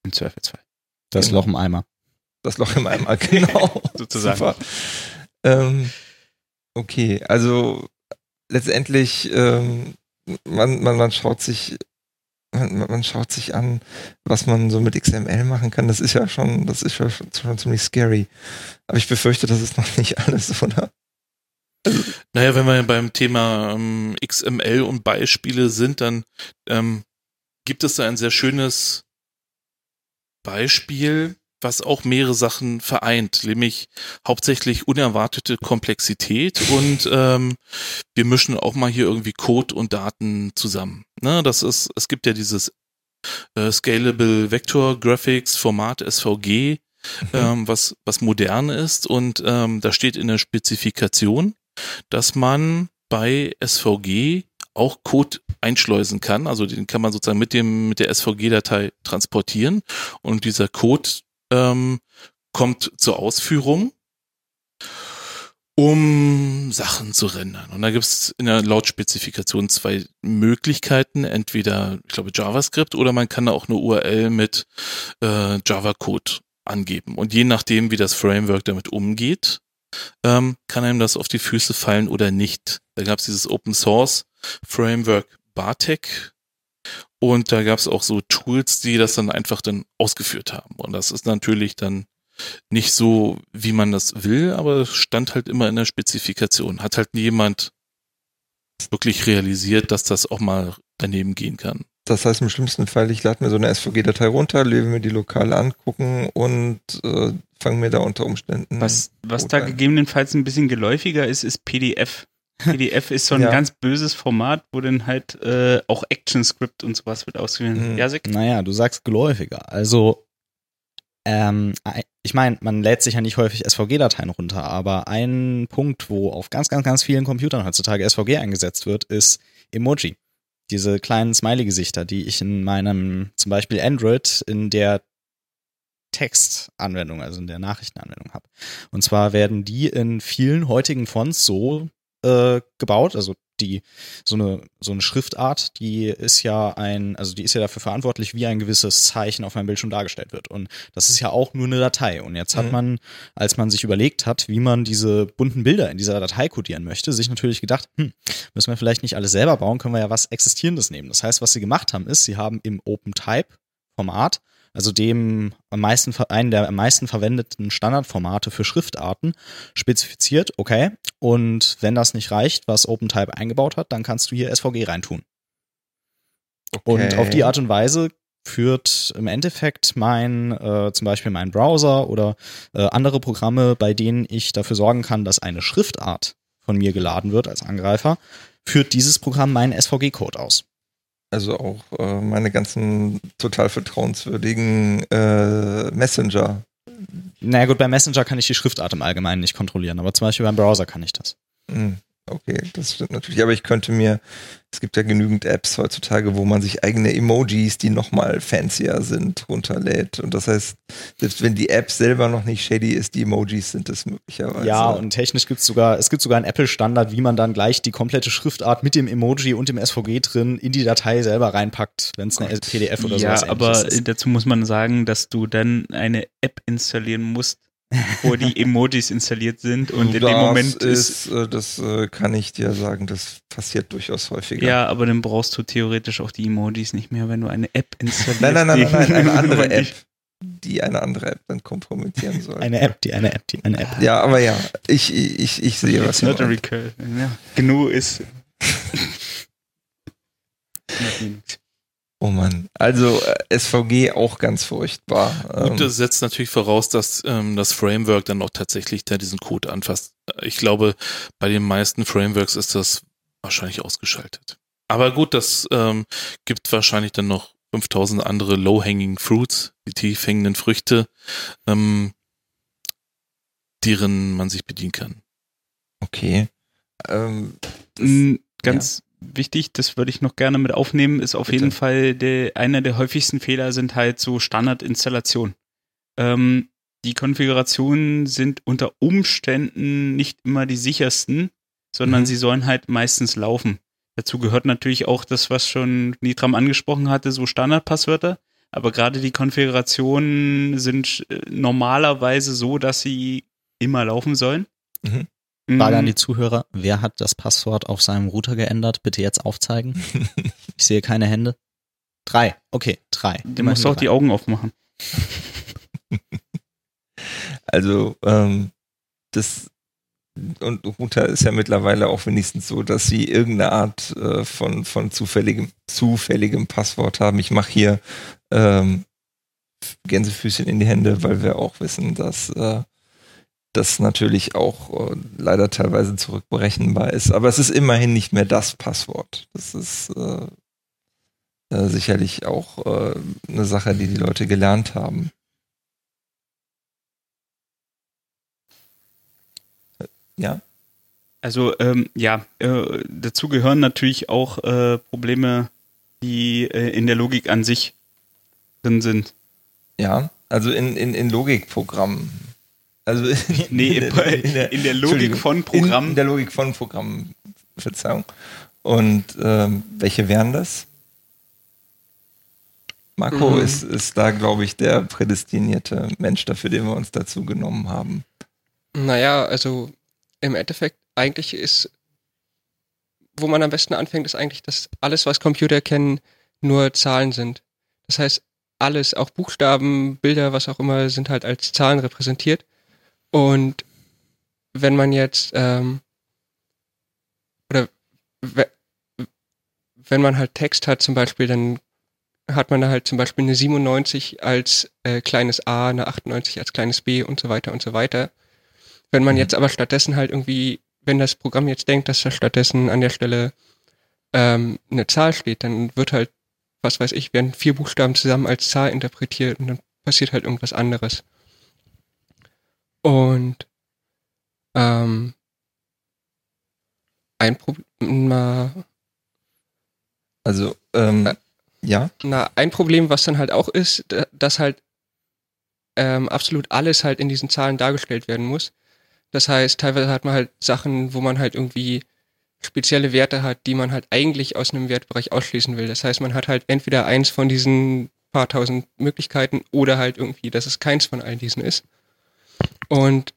Im Zweifelsfall. Das Genau. Loch im Eimer. das Loch im Eimer, genau. Sozusagen. Super. Ähm, okay, also letztendlich, ähm, man, man, man schaut sich, man, man schaut sich an, was man so mit XML machen kann. Das ist ja schon, das ist ja schon, schon ziemlich scary. Aber ich befürchte, das ist noch nicht alles, oder? Naja, wenn wir beim Thema ähm, XML und Beispiele sind, dann ähm, gibt es da ein sehr schönes Beispiel, was auch mehrere Sachen vereint, nämlich hauptsächlich unerwartete Komplexität und ähm, wir mischen auch mal hier irgendwie Code und Daten zusammen. Ne, das ist, es gibt ja dieses äh, Scalable Vector Graphics Format SVG, ähm, was, was modern ist und ähm, da steht in der Spezifikation, dass man bei SVG auch Code einschleusen kann. Also den kann man sozusagen mit dem mit der SVG-Datei transportieren und dieser Code ähm, kommt zur Ausführung, um Sachen zu rendern. Und da gibt es in der Lautspezifikation zwei Möglichkeiten, entweder ich glaube JavaScript oder man kann da auch eine URL mit äh, Java-Code angeben. Und je nachdem, wie das Framework damit umgeht, ähm, kann einem das auf die Füße fallen oder nicht. Da gab es dieses Open Source Framework Bartek und da gab es auch so Tools, die das dann einfach dann ausgeführt haben. Und das ist natürlich dann nicht so, wie man das will, aber stand halt immer in der Spezifikation. Hat halt nie jemand wirklich realisiert, dass das auch mal daneben gehen kann. Das heißt im schlimmsten Fall, ich lade mir so eine SVG-Datei runter, lebe mir die lokal angucken und äh, fange mir da unter Umständen. Was, was da gegebenenfalls ein bisschen geläufiger ist, ist PDF. PDF ist so ein ja. ganz böses Format, wo dann halt äh, auch ActionScript und sowas wird ausgewählt. Mhm. Jasik? Naja, du sagst geläufiger. Also, ähm, ich meine, man lädt sich ja nicht häufig SVG-Dateien runter, aber ein Punkt, wo auf ganz, ganz, ganz vielen Computern heutzutage SVG eingesetzt wird, ist Emoji. Diese kleinen Smiley-Gesichter, die ich in meinem zum Beispiel Android in der Textanwendung, also in der Nachrichtenanwendung habe. Und zwar werden die in vielen heutigen Fonts so äh, gebaut, also die so eine so eine Schriftart, die ist ja ein, also die ist ja dafür verantwortlich, wie ein gewisses Zeichen auf meinem Bildschirm dargestellt wird. Und das ist ja auch nur eine Datei. Und jetzt hat mhm. man, als man sich überlegt hat, wie man diese bunten Bilder in dieser Datei codieren möchte, sich natürlich gedacht, hm, müssen wir vielleicht nicht alles selber bauen, können wir ja was Existierendes nehmen. Das heißt, was sie gemacht haben, ist, sie haben im OpenType Format also dem am meisten, einen der am meisten verwendeten Standardformate für Schriftarten, spezifiziert, okay, und wenn das nicht reicht, was OpenType eingebaut hat, dann kannst du hier SVG reintun. Okay. Und auf die Art und Weise führt im Endeffekt mein, äh, zum Beispiel mein Browser oder äh, andere Programme, bei denen ich dafür sorgen kann, dass eine Schriftart von mir geladen wird als Angreifer, führt dieses Programm meinen SVG-Code aus. Also auch äh, meine ganzen total vertrauenswürdigen äh, Messenger. Naja gut, bei Messenger kann ich die Schriftart im Allgemeinen nicht kontrollieren, aber zum Beispiel beim Browser kann ich das. Mhm. Okay, das stimmt natürlich. Aber ich könnte mir, es gibt ja genügend Apps heutzutage, wo man sich eigene Emojis, die nochmal fancier sind, runterlädt. Und das heißt, selbst wenn die App selber noch nicht shady ist, die Emojis sind es möglicherweise. Ja, und technisch gibt es sogar, es gibt sogar einen Apple-Standard, wie man dann gleich die komplette Schriftart mit dem Emoji und dem SVG drin in die Datei selber reinpackt, wenn es eine PDF oder ja, sowas ist. Ja, aber dazu muss man sagen, dass du dann eine App installieren musst, wo die Emojis installiert sind und in dem Moment ist, ist, äh, das äh, kann ich dir sagen, das passiert durchaus häufiger. Ja, aber dann brauchst du theoretisch auch die Emojis nicht mehr, wenn du eine App installierst. Nein, nein, nein, nein, nein eine andere App, die eine andere App dann kompromittieren soll. Eine App, die eine App, die eine App. Ja, aber ja, ich, ich, ich sehe, was not a recurl. Ja. GNU ist Oh Mann. Also äh, SVG auch ganz furchtbar. Gut, ähm, das setzt natürlich voraus, dass ähm, das Framework dann auch tatsächlich da diesen Code anfasst. Ich glaube, bei den meisten Frameworks ist das wahrscheinlich ausgeschaltet. Aber gut, das ähm, gibt wahrscheinlich dann noch 5000 andere low-hanging fruits, die tief hängenden Früchte, ähm, deren man sich bedienen kann. Okay. Ähm, ganz wichtig, das würde ich noch gerne mit aufnehmen, ist auf Bitte. jeden Fall der, einer der häufigsten Fehler sind halt so Standardinstallationen. Ähm, die Konfigurationen sind unter Umständen nicht immer die sichersten, sondern mhm. sie sollen halt meistens laufen. Dazu gehört natürlich auch das, was schon Nitram angesprochen hatte, so Standardpasswörter. Aber gerade die Konfigurationen sind äh, normalerweise so, dass sie immer laufen sollen. Mhm. Frage an mhm. die Zuhörer, wer hat das Passwort auf seinem Router geändert? Bitte jetzt aufzeigen. ich sehe keine Hände. Drei. Okay, drei. Du musst auch die Augen aufmachen. also, ähm, das und Router ist ja mittlerweile auch wenigstens so, dass sie irgendeine Art äh, von, von zufälligem, zufälligem Passwort haben. Ich mache hier ähm, Gänsefüßchen in die Hände, weil wir auch wissen, dass äh, das natürlich auch äh, leider teilweise zurückberechenbar ist. Aber es ist immerhin nicht mehr das Passwort. Das ist äh, äh, sicherlich auch äh, eine Sache, die die Leute gelernt haben. Äh, ja. Also ähm, ja, äh, dazu gehören natürlich auch Probleme, die in der Logik an sich drin sind. Ja, also in, in, in Logikprogrammen also nee, in, der, in, der, in der Logik von Programmen. In der Logik von Programmen, Verzeihung. Und ähm, welche wären das? Marco mhm. ist, ist da, glaube ich, der prädestinierte Mensch dafür, den wir uns dazu genommen haben. Naja, also im Endeffekt eigentlich ist, wo man am besten anfängt, ist eigentlich, dass alles, was Computer kennen, nur Zahlen sind. Das heißt, alles, auch Buchstaben, Bilder, was auch immer, sind halt als Zahlen repräsentiert. Und wenn man jetzt, ähm, oder wenn man halt Text hat zum Beispiel, dann hat man da halt zum Beispiel eine 97 als äh, kleines a, eine 98 als kleines b und so weiter und so weiter. Wenn man Mhm. jetzt aber stattdessen halt irgendwie, wenn das Programm jetzt denkt, dass da stattdessen an der Stelle ähm, eine Zahl steht, dann wird halt, was weiß ich, werden vier Buchstaben zusammen als Zahl interpretiert und dann passiert halt irgendwas anderes. Und ähm, ein Problem, Also, ähm, Äh. ja. Na, ein Problem, was dann halt auch ist, da- dass halt ähm, absolut alles halt in diesen Zahlen dargestellt werden muss. Das heißt, teilweise hat man halt Sachen, wo man halt irgendwie spezielle Werte hat, die man halt eigentlich aus einem Wertbereich ausschließen will. Das heißt, man hat halt entweder eins von diesen paar tausend Möglichkeiten oder halt irgendwie, dass es keins von all diesen ist. Und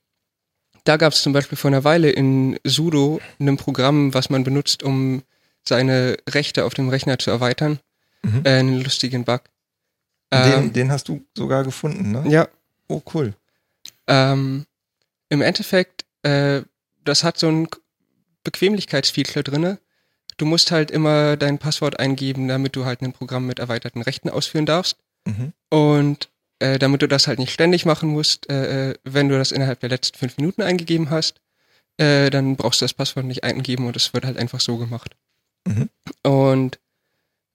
da gab es zum Beispiel vor einer Weile in Sudo ein Programm, was man benutzt, um seine Rechte auf dem Rechner zu erweitern. Mhm. Äh, einen lustigen Bug. Den, Ähm, den hast du sogar gefunden, ne? ja, Oh, cool. ähm, im Endeffekt, äh, das hat so ein Bequemlichkeitsfeature drinne. Du musst halt immer dein Passwort eingeben, damit du halt ein Programm mit erweiterten Rechten ausführen darfst. Mhm. Und äh, damit du das halt nicht ständig machen musst, äh, äh, wenn du das innerhalb der letzten fünf Minuten eingegeben hast, äh, dann brauchst du das Passwort nicht eingeben und es wird halt einfach so gemacht. Mhm. Und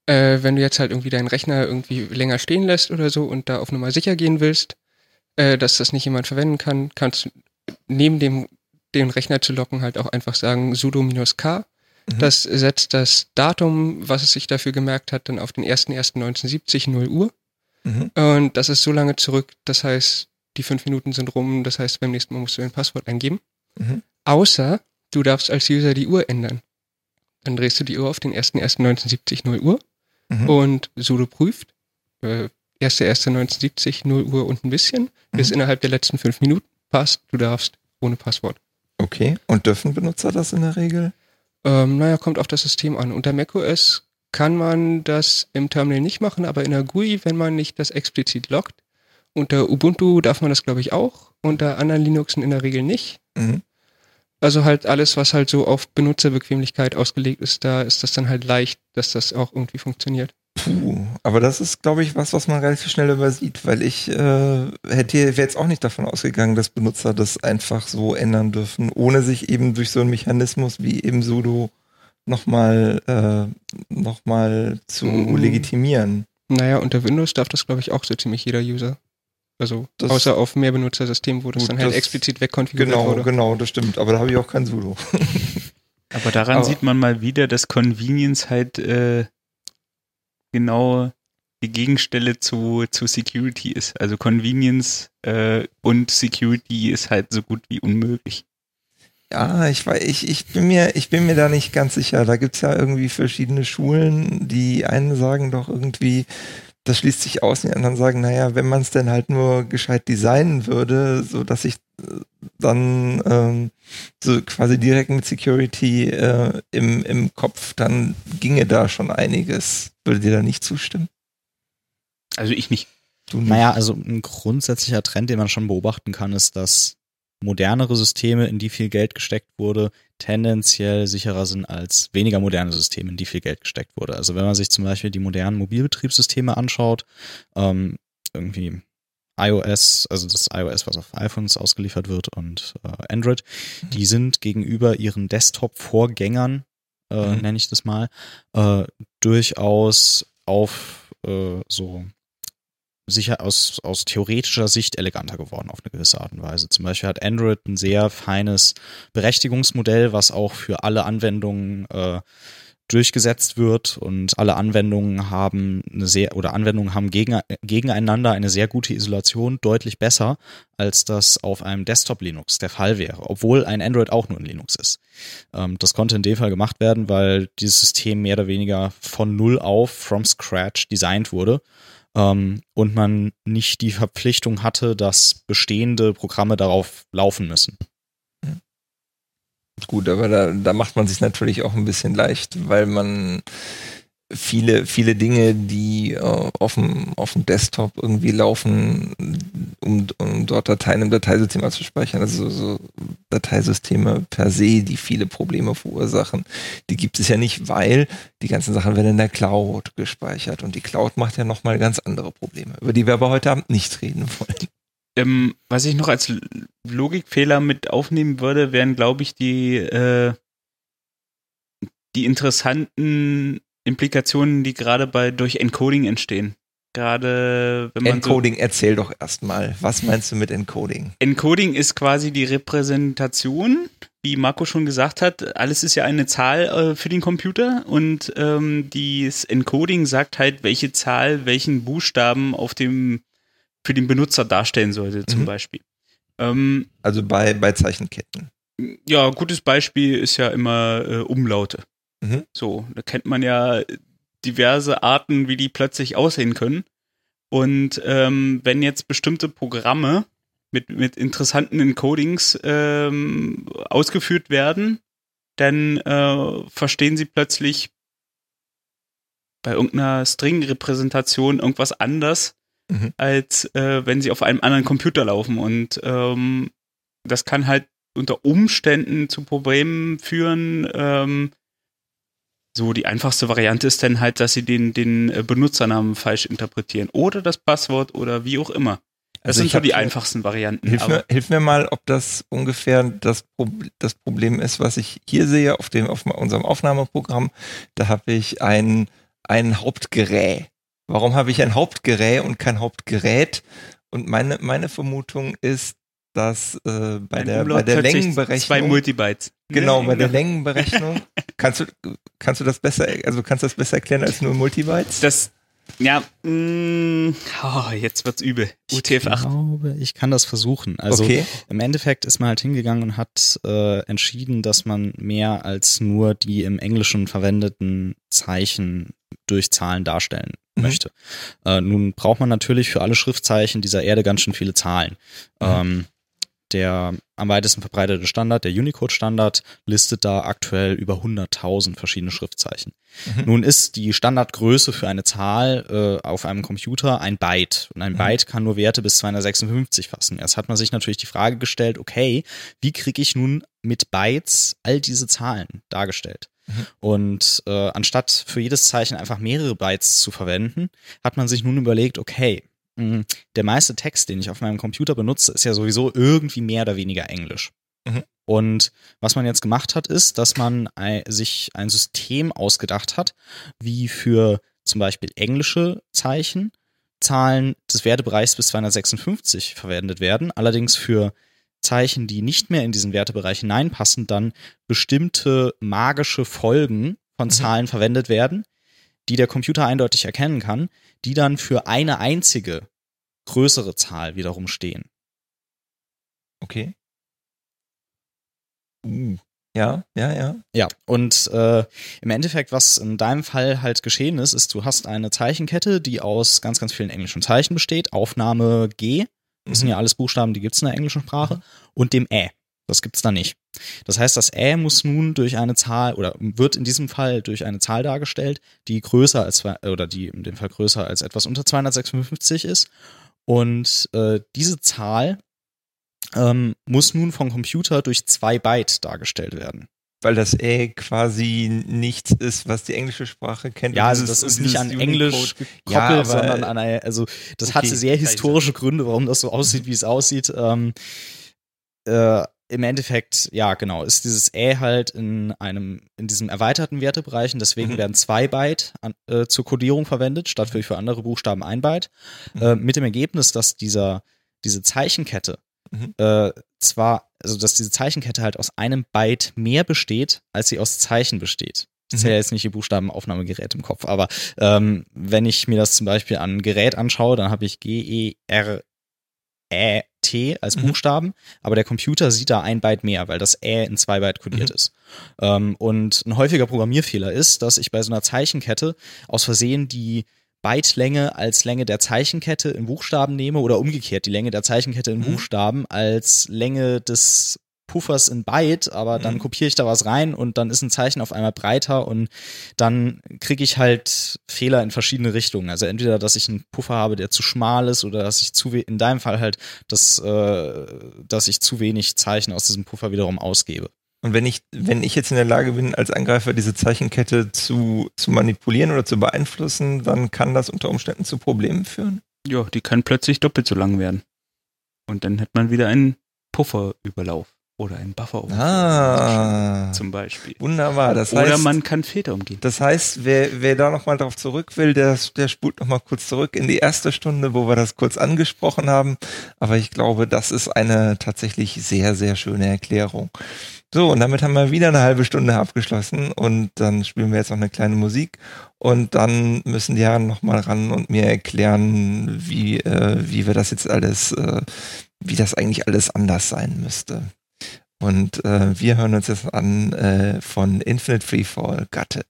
äh, wenn du jetzt halt irgendwie deinen Rechner irgendwie länger stehen lässt oder so und da auf Nummer sicher gehen willst, dass das nicht jemand verwenden kann, kannst du neben dem den Rechner zu locken halt auch einfach sagen sudo-k. Mhm. Das setzt das Datum, was es sich dafür gemerkt hat, dann auf den 1.1.1970 0 Uhr. Mhm. Und das ist so lange zurück, das heißt, die fünf Minuten sind rum, das heißt, beim nächsten Mal musst du dein Passwort eingeben. Mhm. Außer du darfst als User die Uhr ändern. Dann drehst du die Uhr auf den 1.1.1970 0 Uhr Mhm. und sudo prüft, äh, 1.1.1970 0 Uhr und ein bisschen, bis Mhm. innerhalb der letzten fünf Minuten passt, du darfst ohne Passwort. Okay. Und dürfen Benutzer das in der Regel? Ähm, naja, kommt auf das System an. Unter macOS kann man das im Terminal nicht machen, aber in der GUI, wenn man nicht das explizit loggt. Unter Ubuntu darf man das, glaube ich, auch. Unter anderen Linuxen in der Regel nicht. Mhm. Also halt alles, was halt so auf Benutzerbequemlichkeit ausgelegt ist, da ist das dann halt leicht, dass das auch irgendwie funktioniert. Puh, aber das ist, glaube ich, was, was man relativ schnell übersieht, weil ich äh, hätte wäre jetzt auch nicht davon ausgegangen, dass Benutzer das einfach so ändern dürfen, ohne sich eben durch so einen Mechanismus wie eben sudo nochmal äh, noch mal zu Mhm. legitimieren. Naja, unter Windows darf das, glaube ich, auch so ziemlich jeder User. Also Das- außer auf Mehrbenutzersystemen, wo das Gut, dann halt das- explizit wegkonfiguriert Genau, wurde. genau, das stimmt. Aber da habe ich auch kein sudo. Aber daran Aber- sieht man mal wieder, dass Convenience halt äh, genau die Gegenstelle zu, zu Security ist. Also Convenience äh, und Security ist halt so gut wie unmöglich. Ja, ich, ich, ich, bin mir, ich bin mir da nicht ganz sicher. Da gibt's ja irgendwie verschiedene Schulen. Die einen sagen doch irgendwie, das schließt sich aus, die anderen sagen, naja, wenn man es denn halt nur gescheit designen würde, so dass ich äh, dann ähm, so quasi direkt mit Security äh, im, im Kopf, dann ginge da schon einiges. Würde dir da nicht zustimmen? Also ich nicht. Du nicht? Naja, also ein grundsätzlicher Trend, den man schon beobachten kann, ist, dass modernere Systeme, in die viel Geld gesteckt wurde, tendenziell sicherer sind als weniger moderne Systeme, in die viel Geld gesteckt wurde. Also wenn man sich zum Beispiel die modernen Mobilbetriebssysteme anschaut, ähm, irgendwie iOS, also das iOS, was auf iPhones ausgeliefert wird und äh, Android, die sind gegenüber ihren Desktop-Vorgängern, äh, Mhm. nenne ich das mal, äh, durchaus auf äh, so sicher aus, aus theoretischer Sicht eleganter geworden auf eine gewisse Art und Weise. Zum Beispiel hat Android ein sehr feines Berechtigungsmodell, was auch für alle Anwendungen äh, durchgesetzt wird und alle Anwendungen haben eine sehr oder Anwendungen haben gegen, gegeneinander eine sehr gute Isolation, deutlich besser, als das auf einem Desktop Linux der Fall wäre, obwohl ein Android auch nur ein Linux ist. Ähm, das konnte in dem Fall gemacht werden, weil dieses System mehr oder weniger von null auf, from scratch designt wurde ähm, und man nicht die Verpflichtung hatte, dass bestehende Programme darauf laufen müssen. Gut, aber da, da macht man sich natürlich auch ein bisschen leicht, weil man viele, viele Dinge, die äh, auf, dem, auf dem Desktop irgendwie laufen, um, um dort Dateien im Dateisystem abzuspeichern. Also so Dateisysteme per se, die viele Probleme verursachen. Die gibt es ja nicht, weil die ganzen Sachen werden in der Cloud gespeichert. Und die Cloud macht ja nochmal ganz andere Probleme, über die wir aber heute Abend nicht reden wollen. Ähm, was ich noch als Logikfehler mit aufnehmen würde, wären, glaube ich, die, äh, die interessanten Implikationen, die gerade bei durch Encoding entstehen. Gerade wenn man Encoding, so, erzähl doch erstmal. Was meinst du mit Encoding? Encoding ist quasi die Repräsentation, wie Marco schon gesagt hat. Alles ist ja eine Zahl äh, für den Computer und ähm, das Encoding sagt halt, welche Zahl welchen Buchstaben auf dem für den Benutzer darstellen sollte, zum mhm. Beispiel. Ähm, also bei, bei Zeichenketten. Ja, gutes Beispiel ist ja immer äh, Umlaute. Mhm. So, da kennt man ja diverse Arten, wie die plötzlich aussehen können. Und ähm, wenn jetzt bestimmte Programme mit, mit interessanten Encodings ähm, ausgeführt werden, dann äh, verstehen sie plötzlich bei irgendeiner String-Repräsentation irgendwas anders, mhm. als äh, wenn sie auf einem anderen Computer laufen. Und ähm, das kann halt unter Umständen zu Problemen führen, ähm, so, die einfachste Variante ist dann halt, dass sie den, den äh, Benutzernamen falsch interpretieren oder das Passwort oder wie auch immer. Das also sind so die einfachsten Varianten. Hilf mir, hilf mir mal, ob das ungefähr das, das Problem ist, was ich hier sehe auf, dem, auf unserem Aufnahmeprogramm. Da habe ich ein, ein Hauptgerät. Warum habe ich ein Hauptgerät und kein Hauptgerät? Und meine, meine Vermutung ist, dass äh, bei, der, bei der Längenberechnung. Zwei Multibytes. Genau, bei der Längenberechnung. kannst du, kannst du das besser, also kannst du das besser erklären als nur Multibytes? Das, ja, mh, mm, oh, jetzt wird's übel. UTF-8. Ich glaube, ich kann das versuchen. Also okay. im Endeffekt ist man halt hingegangen und hat äh, entschieden, dass man mehr als nur die im Englischen verwendeten Zeichen durch Zahlen darstellen mhm. möchte. Äh, nun braucht man natürlich für alle Schriftzeichen dieser Erde ganz schön viele Zahlen. Mhm. Ähm, der am weitesten verbreitete Standard, der Unicode-Standard, listet da aktuell über 100.000 verschiedene Schriftzeichen. Mhm. Nun ist die Standardgröße für eine Zahl äh, auf einem Computer ein Byte. Und ein mhm. Byte kann nur Werte bis 256 fassen. Jetzt hat man sich natürlich die Frage gestellt, okay, wie kriege ich nun mit Bytes all diese Zahlen dargestellt? Mhm. Und äh, anstatt für jedes Zeichen einfach mehrere Bytes zu verwenden, hat man sich nun überlegt, okay, Mhm. der meiste Text, den ich auf meinem Computer benutze, ist ja sowieso irgendwie mehr oder weniger Englisch. Mhm. Und was man jetzt gemacht hat, ist, dass man sich ein System ausgedacht hat, wie für zum Beispiel englische Zeichen Zahlen des Wertebereichs bis 256 verwendet werden, allerdings für Zeichen, die nicht mehr in diesen Wertebereich hineinpassen, dann bestimmte magische Folgen von mhm. Zahlen verwendet werden, die der Computer eindeutig erkennen kann, die dann für eine einzige größere Zahl wiederum stehen. Okay. Uh. Ja, ja, ja. Ja, und äh, im Endeffekt, was in deinem Fall halt geschehen ist, ist, du hast eine Zeichenkette, die aus ganz, ganz vielen englischen Zeichen besteht. Aufnahme G, das mhm. sind ja alles Buchstaben, die gibt es in der englischen Sprache, mhm. und dem Ä. Das gibt's da nicht. Das heißt, das Ä muss nun durch eine Zahl oder wird in diesem Fall durch eine Zahl dargestellt, die größer als oder die in dem Fall größer als etwas unter 256 ist. Und äh, diese Zahl ähm, muss nun vom Computer durch zwei Byte dargestellt werden. Weil das Ä quasi nichts ist, was die englische Sprache kennt. Ja, also das ist nicht an Englisch gekoppelt, ja, sondern an eine, also das okay, hatte sehr historische Gründe, warum das so aussieht, wie es aussieht. Ähm, äh, im Endeffekt, ja, genau, ist dieses Ä halt in einem, in diesem erweiterten Wertebereich und deswegen mhm. werden zwei Byte an, äh, zur Codierung verwendet, statt für, für andere Buchstaben ein Byte. Mhm. Äh, mit dem Ergebnis, dass dieser, diese Zeichenkette mhm. äh, zwar, also dass diese Zeichenkette halt aus einem Byte mehr besteht, als sie aus Zeichen besteht. Ich zähle mhm. jetzt nicht die Buchstabenaufnahmegerät im Kopf, aber ähm, wenn ich mir das zum Beispiel an Gerät anschaue, dann habe ich G, E, R, Ä, T als mhm. Buchstaben, aber der Computer sieht da ein Byte mehr, weil das Ä in zwei Byte kodiert mhm. ist. Ähm, und ein häufiger Programmierfehler ist, dass ich bei so einer Zeichenkette aus Versehen die Bytelänge als Länge der Zeichenkette in Buchstaben nehme oder umgekehrt die Länge der Zeichenkette in mhm. Buchstaben als Länge des Puffers in Byte, aber dann Mhm. kopiere ich da was rein und dann ist ein Zeichen auf einmal breiter und dann kriege ich halt Fehler in verschiedene Richtungen. Also entweder, dass ich einen Puffer habe, der zu schmal ist oder dass ich zu in deinem Fall halt, dass, äh, dass ich zu wenig Zeichen aus diesem Puffer wiederum ausgebe. Und wenn ich, wenn ich jetzt in der Lage bin, als Angreifer diese Zeichenkette zu, zu manipulieren oder zu beeinflussen, dann kann das unter Umständen zu Problemen führen. Ja, die können plötzlich doppelt so lang werden. Und dann hätte man wieder einen Pufferüberlauf oder einen Bufferüberlauf. Ah, Zum Beispiel. wunderbar. Das oder heißt, man kann Väter umgehen. das heißt, wer, wer da nochmal drauf zurück will, der, der spult nochmal kurz zurück in die erste Stunde, wo wir das kurz angesprochen haben. Aber ich glaube, das ist eine tatsächlich sehr, sehr schöne Erklärung. So, und damit haben wir wieder eine halbe Stunde abgeschlossen und dann spielen wir jetzt noch eine kleine Musik und dann müssen die Herren nochmal ran und mir erklären, wie, äh, wie wir das jetzt alles, äh, wie das eigentlich alles anders sein müsste. Und äh, wir hören uns jetzt an äh, von Infinite Freefall Gutted.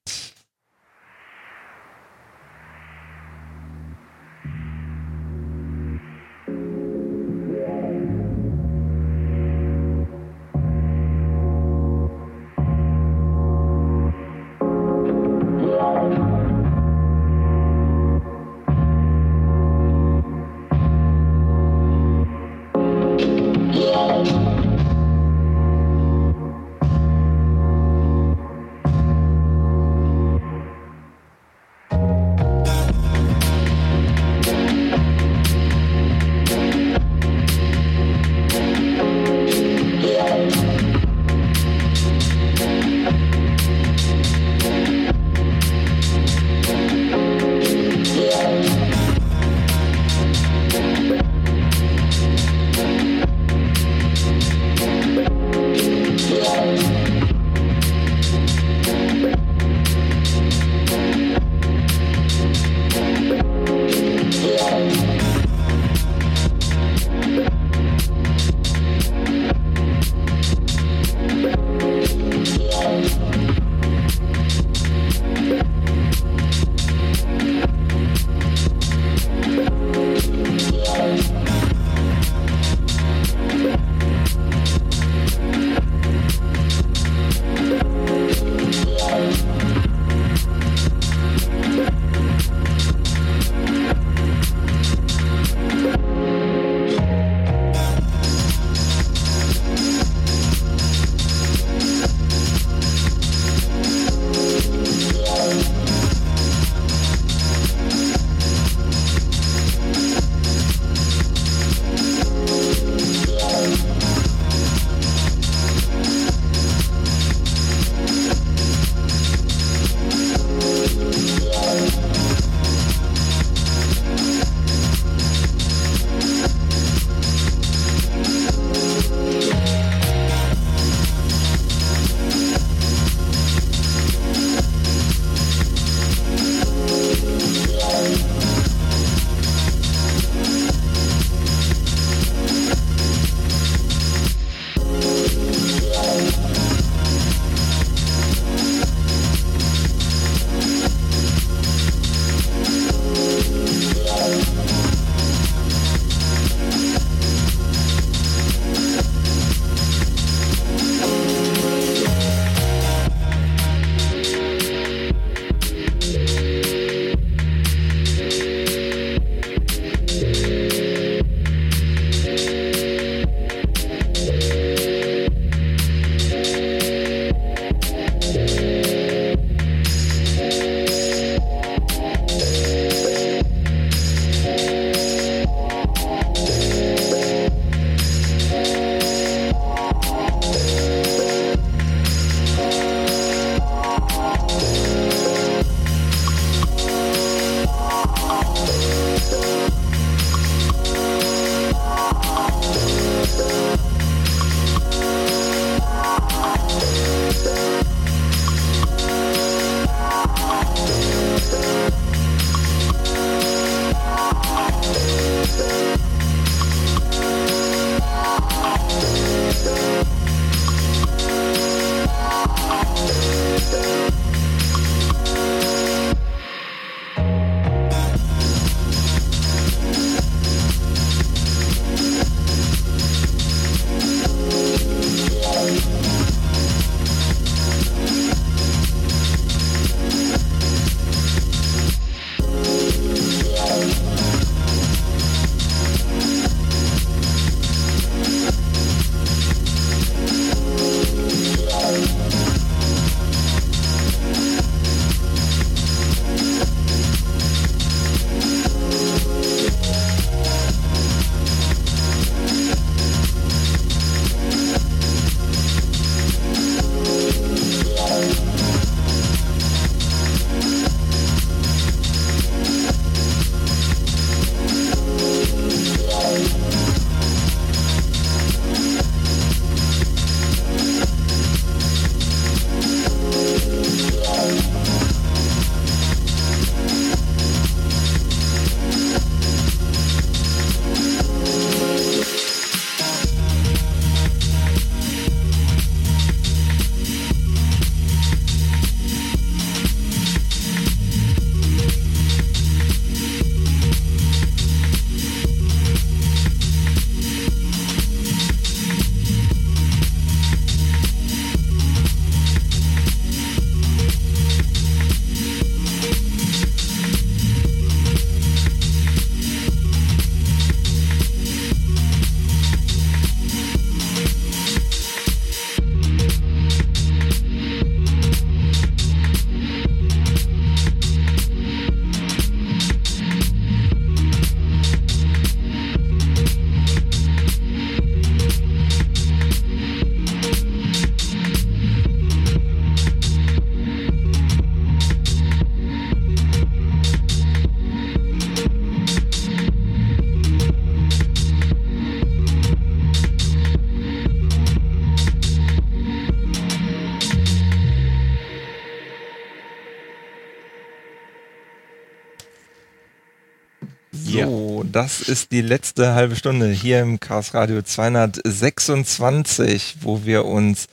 Das ist die letzte halbe Stunde hier im Chaos Radio 226, wo wir uns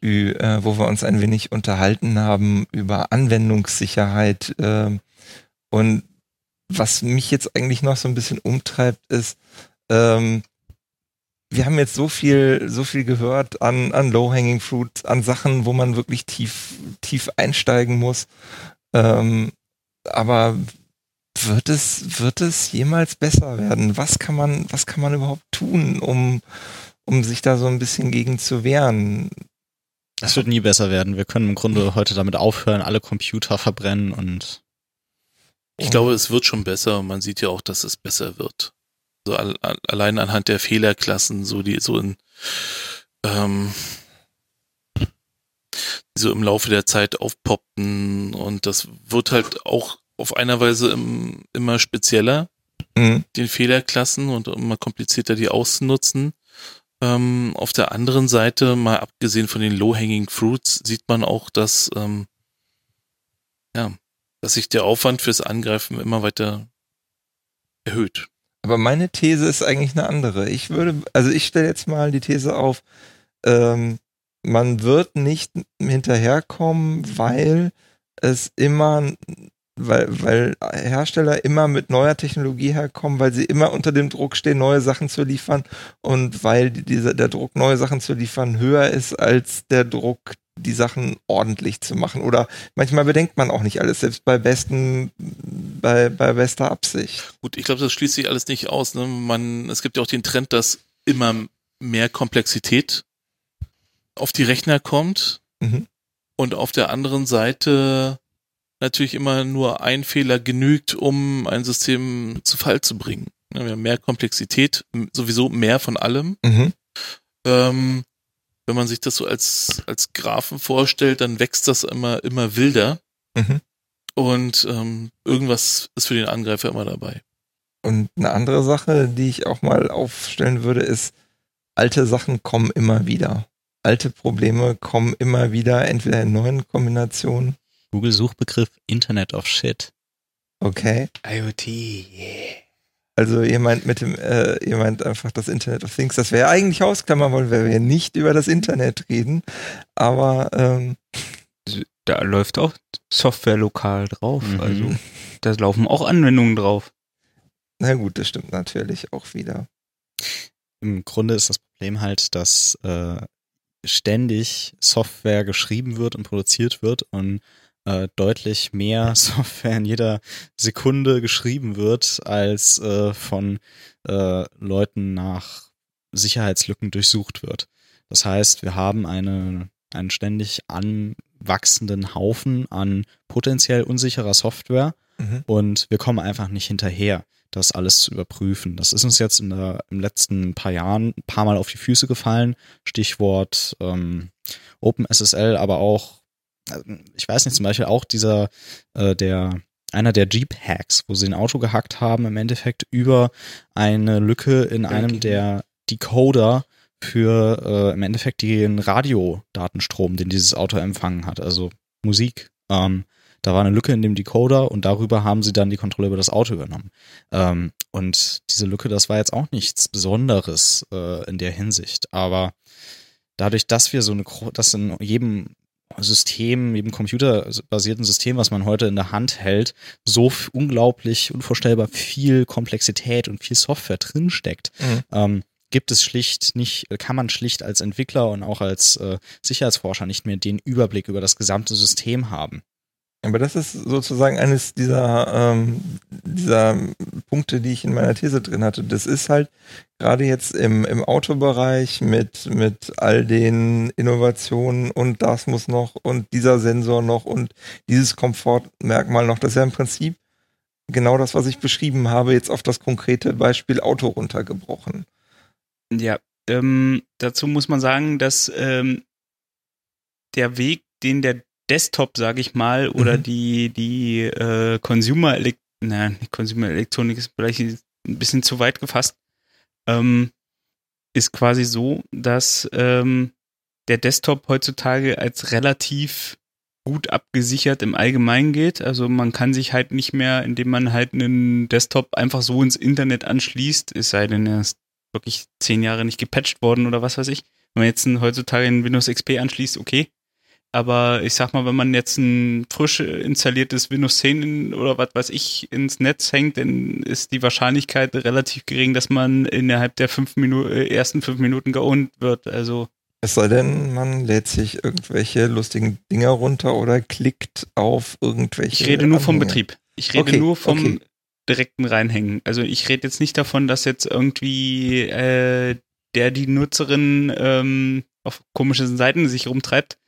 äh, wo wir uns ein wenig unterhalten haben über Anwendungssicherheit. Äh, und was mich jetzt eigentlich noch so ein bisschen umtreibt, ist, ähm, wir haben jetzt so viel, so viel gehört an, an Low-Hanging Fruit, an Sachen, wo man wirklich tief, tief einsteigen muss. Ähm, aber wird es, wird es jemals besser werden? Was kann man, was kann man überhaupt tun, um, um sich da so ein bisschen gegen zu wehren? Das wird nie besser werden. Wir können im Grunde heute damit aufhören, alle Computer verbrennen und. Ich glaube, es wird schon besser. Man sieht ja auch, dass es besser wird. So al allein anhand der Fehlerklassen, so die so in ähm, so im Laufe der Zeit aufpoppten und das wird halt auch auf einer Weise im, immer spezieller, mhm. den Fehlerklassen und immer komplizierter die auszunutzen. Ähm, auf der anderen Seite, mal abgesehen von den Low-Hanging Fruits, sieht man auch, dass, ähm, ja, dass sich der Aufwand fürs Angreifen immer weiter erhöht. Aber meine These ist eigentlich eine andere. Ich würde, also ich stelle jetzt mal die These auf, ähm, man wird nicht hinterherkommen, weil es immer weil, weil Hersteller immer mit neuer Technologie herkommen, weil sie immer unter dem Druck stehen, neue Sachen zu liefern und weil dieser, der Druck, neue Sachen zu liefern, höher ist als der Druck, die Sachen ordentlich zu machen. Oder manchmal bedenkt man auch nicht alles, selbst bei besten, bei, bei bester Absicht. Gut, ich glaube, das schließt sich alles nicht aus. Ne? Man, es gibt ja auch den Trend, dass immer mehr Komplexität auf die Rechner kommt. Mhm. Und auf der anderen Seite natürlich immer nur ein Fehler genügt, um ein System zu Fall zu bringen. Wir haben mehr Komplexität, sowieso mehr von allem. Mhm. Ähm, wenn man sich das so als, als Graphen vorstellt, dann wächst das immer, immer wilder. Mhm. Und ähm, irgendwas ist für den Angreifer immer dabei. Und eine andere Sache, die ich auch mal aufstellen würde, ist, alte Sachen kommen immer wieder. Alte Probleme kommen immer wieder, entweder in neuen Kombinationen Google-Suchbegriff Internet of Shit. Okay. IoT, yeah. Also ihr meint mit dem, äh, ihr meint einfach das Internet of Things, das wir eigentlich ausklammern wollen, weil wir nicht über das Internet reden. Aber ähm, da läuft auch Software lokal drauf. Mhm. Also da laufen auch Anwendungen drauf. Na gut, das stimmt natürlich auch wieder. Im Grunde ist das Problem halt, dass äh, ständig Software geschrieben wird und produziert wird und äh, deutlich mehr Software in jeder Sekunde geschrieben wird, als äh, von äh, Leuten nach Sicherheitslücken durchsucht wird. Das heißt, wir haben eine, einen ständig anwachsenden Haufen an potenziell unsicherer Software mhm. und wir kommen einfach nicht hinterher, das alles zu überprüfen. Das ist uns jetzt in der, im letzten paar Jahren ein paar Mal auf die Füße gefallen. Stichwort ähm, OpenSSL, aber auch ich weiß nicht, zum Beispiel auch dieser, äh, der, einer der Jeep-Hacks, wo sie ein Auto gehackt haben, im Endeffekt über eine Lücke in einem der Decoder für äh, im Endeffekt den Radiodatenstrom, den dieses Auto empfangen hat, also Musik. Ähm, da war eine Lücke in dem Decoder und darüber haben sie dann die Kontrolle über das Auto übernommen. Ähm, und diese Lücke, das war jetzt auch nichts Besonderes äh, in der Hinsicht. Aber dadurch, dass wir so eine, dass in jedem System, eben computerbasierten System, was man heute in der Hand hält, so unglaublich unvorstellbar viel Komplexität und viel Software drinsteckt. Mhm. Ähm, gibt es schlicht nicht, kann man schlicht als Entwickler und auch als äh, Sicherheitsforscher nicht mehr den Überblick über das gesamte System haben. Aber das ist sozusagen eines dieser, ähm, dieser Punkte, die ich in meiner These drin hatte. Das ist halt gerade jetzt im, im Autobereich mit, mit all den Innovationen und das muss noch und dieser Sensor noch und dieses Komfortmerkmal noch. Das ist ja im Prinzip genau das, was ich beschrieben habe, jetzt auf das konkrete Beispiel Auto runtergebrochen. Ja, ähm, dazu muss man sagen, dass ähm, der Weg, den der Desktop, sage ich mal, oder mhm. die, die äh, Consumer, Elekt na, Consumer Elektronik ist vielleicht ein bisschen zu weit gefasst, ähm, ist quasi so, dass ähm, der Desktop heutzutage als relativ gut abgesichert im Allgemeinen geht. Also man kann sich halt nicht mehr, indem man halt einen Desktop einfach so ins Internet anschließt, es sei denn, er ist wirklich zehn Jahre nicht gepatcht worden oder was weiß ich. Wenn man jetzt einen, heutzutage in Windows XP anschließt, okay. Aber ich sag mal, wenn man jetzt ein frisch installiertes Windows 10 oder was weiß ich ins Netz hängt, dann ist die Wahrscheinlichkeit relativ gering, dass man innerhalb der fünf Minu äh, ersten fünf Minuten geowned wird. Also Es sei denn, man lädt sich irgendwelche lustigen Dinger runter oder klickt auf irgendwelche. ich rede nur vom Anhänge. Betrieb. Ich rede Okay, nur vom okay. direkten Reinhängen. Also ich rede jetzt nicht davon, dass jetzt irgendwie äh, der die Nutzerin ähm, auf komischen Seiten sich rumtreibt.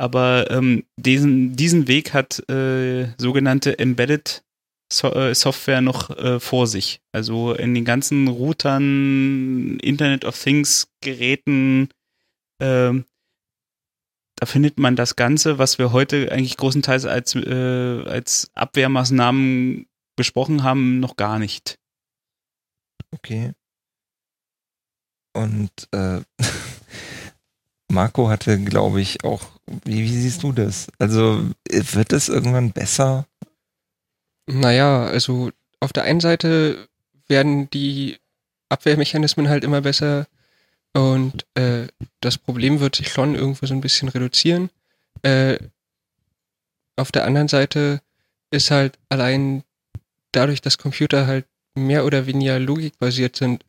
Aber ähm, diesen, diesen Weg hat äh, sogenannte Embedded so äh, Software noch äh, vor sich. Also in den ganzen Routern, Internet of Things Geräten, ähm, da findet man das Ganze, was wir heute eigentlich großenteils als, äh, als Abwehrmaßnahmen besprochen haben, noch gar nicht. Okay. Und äh, Marco hatte, glaube ich, auch. Wie, wie siehst du das? Also wird es irgendwann besser? Naja, also auf der einen Seite werden die Abwehrmechanismen halt immer besser und äh, das Problem wird sich schon irgendwo so ein bisschen reduzieren. Äh, auf der anderen Seite ist halt allein dadurch, dass Computer halt mehr oder weniger logikbasiert sind,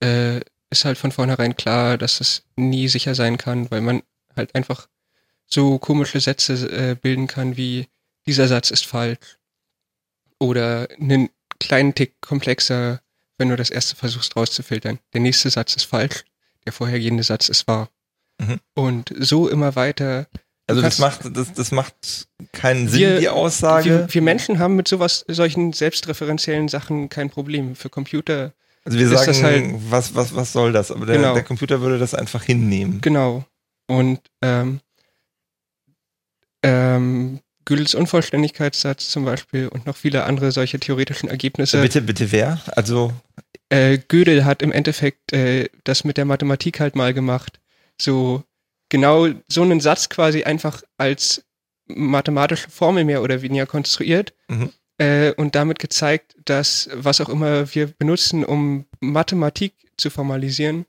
äh, ist halt von vornherein klar, dass es nie sicher sein kann, weil man halt einfach so komische Sätze äh, bilden kann wie dieser Satz ist falsch oder einen kleinen Tick komplexer, wenn du das erste versuchst rauszufiltern. Der nächste Satz ist falsch, der vorhergehende Satz ist wahr. Mhm. Und so immer weiter. Also das macht, das, das macht keinen Sinn, Wir- die Aussage. Wir, wir Menschen haben mit sowas, solchen selbstreferenziellen Sachen kein Problem. Für Computer, also wir sagen, das halt- was, was, was soll das? Aber der, Genau. der Computer würde das einfach hinnehmen. genau. Und ähm, ähm, Gödels Unvollständigkeitssatz zum Beispiel und noch viele andere solche theoretischen Ergebnisse. Bitte, bitte wer? Also, äh, Gödel hat im Endeffekt äh, das mit der Mathematik halt mal gemacht. So genau so einen Satz quasi einfach als mathematische Formel mehr oder weniger konstruiert Mhm. äh, und damit gezeigt, dass was auch immer wir benutzen, um Mathematik zu formalisieren,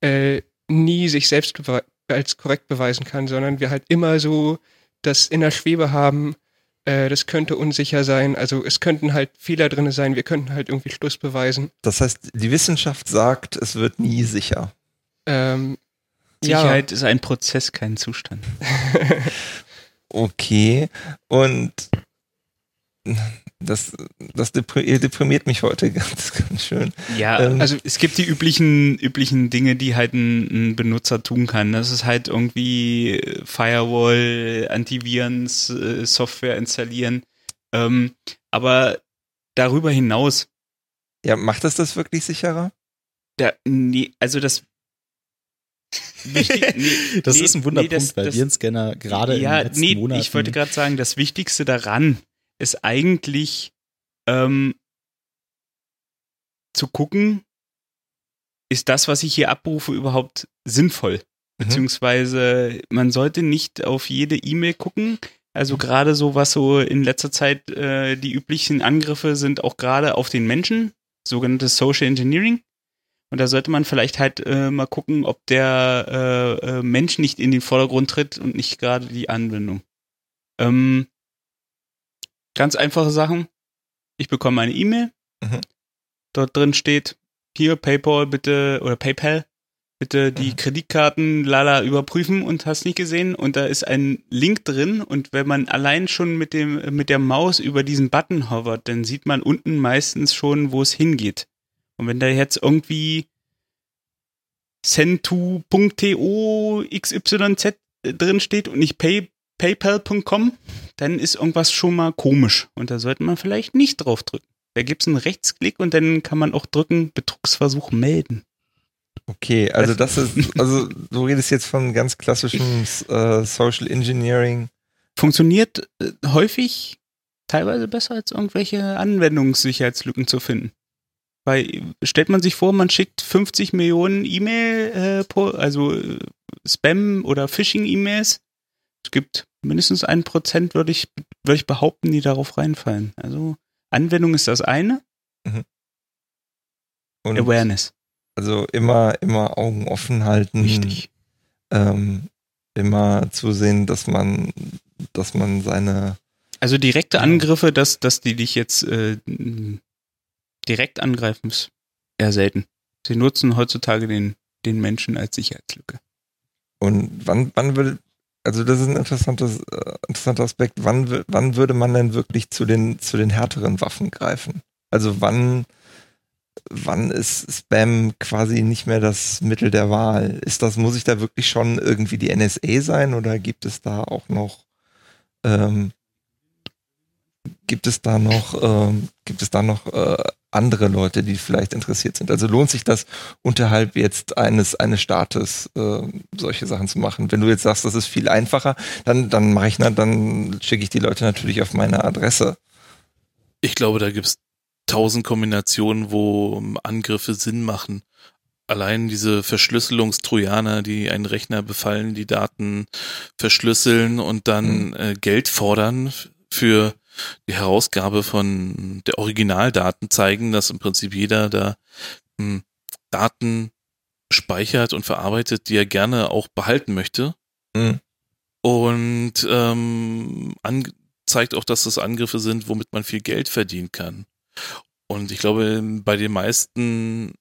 äh, nie sich selbst als korrekt beweisen kann, sondern wir halt immer so das in der Schwebe haben, äh, das könnte unsicher sein, also es könnten halt Fehler drin sein, wir könnten halt irgendwie Schluss beweisen. das heißt, die Wissenschaft sagt, es wird nie sicher. Ähm, Sicherheit ist ein Prozess, kein Zustand. Okay. Und das, das depri- deprimiert mich heute ganz, ganz schön. Ja, Ähm, also es gibt die üblichen, üblichen Dinge, die halt ein, ein Benutzer tun kann. Das ist halt irgendwie äh, Firewall, Antivirens, äh, Software installieren. Ähm, aber darüber hinaus, Ja, macht das das wirklich sicherer? da, nee, also das Wichtig- nee, Das nee, ist ein Wunderpunkt nee, das- bei das- Virenscanner, gerade ja, in den letzten nee, Monaten. ich wollte gerade sagen, das Wichtigste daran ist eigentlich ähm, zu gucken, ist das, was ich hier abrufe, überhaupt sinnvoll? Mhm. Beziehungsweise man sollte nicht auf jede E-Mail gucken. Also gerade so, was so in letzter Zeit äh, die üblichen Angriffe sind, auch gerade auf den Menschen, sogenanntes Social Engineering. Und da sollte man vielleicht halt äh, mal gucken, ob der äh, äh, Mensch nicht in den Vordergrund tritt und nicht gerade die Anwendung. Ähm, ganz einfache Sachen. Ich bekomme eine E-Mail. Mhm. Dort drin steht, hier PayPal bitte oder PayPal bitte die Mhm. Kreditkarten lala überprüfen und hast nicht gesehen und da ist ein Link drin und wenn man allein schon mit dem mit der Maus über diesen Button hovert, dann sieht man unten meistens schon, wo es hingeht. Und wenn da jetzt irgendwie send2.to xyz drin steht und nicht pay, paypal.com, dann ist irgendwas schon mal komisch und da sollte man vielleicht nicht drauf drücken. Da gibt's einen Rechtsklick und dann kann man auch drücken, Betrugsversuch melden. Okay, also das ist, also du redest jetzt von ganz klassischem äh, Social Engineering. Funktioniert äh, häufig teilweise besser als irgendwelche Anwendungssicherheitslücken zu finden. Weil stellt man sich vor, man schickt 50 Millionen E-Mail, äh, also äh, Spam oder Phishing-E-Mails Es gibt mindestens ein Prozent, würde ich, würde ich behaupten, die darauf reinfallen. Also Anwendung ist das eine. Und Awareness. Also immer, immer Augen offen halten. Richtig. Ähm, immer zusehen, dass man, dass man seine Also direkte Angriffe, dass, dass die dich jetzt äh, direkt angreifen, ist eher selten. Sie nutzen heutzutage den, den Menschen als Sicherheitslücke. Und wann, wann würde, also das ist ein interessantes, äh, interessanter Aspekt, wann, wann würde man denn wirklich zu den, zu den härteren Waffen greifen? Also wann, wann ist Spam quasi nicht mehr das Mittel der Wahl? Ist das, muss ich da wirklich schon irgendwie die NSA sein oder gibt es da auch noch, ähm, gibt es da noch, ähm, gibt es da noch äh, andere Leute, die vielleicht interessiert sind? Also lohnt sich das unterhalb jetzt eines eines Staates äh, solche Sachen zu machen? Wenn du jetzt sagst, das ist viel einfacher, dann dann mache ich na, dann schicke ich die Leute natürlich auf meine Adresse. Ich glaube, da gibt's tausend Kombinationen, wo ähm, Angriffe Sinn machen. Allein diese Verschlüsselungstrojaner, die einen Rechner befallen, die Daten verschlüsseln und dann äh, Geld fordern für die Herausgabe von der Originaldaten zeigen, dass im Prinzip jeder da hm, Daten speichert und verarbeitet, die er gerne auch behalten möchte. Hm. Und ähm, zeigt auch, dass das Angriffe sind, womit man viel Geld verdienen kann. Und ich glaube, bei den meisten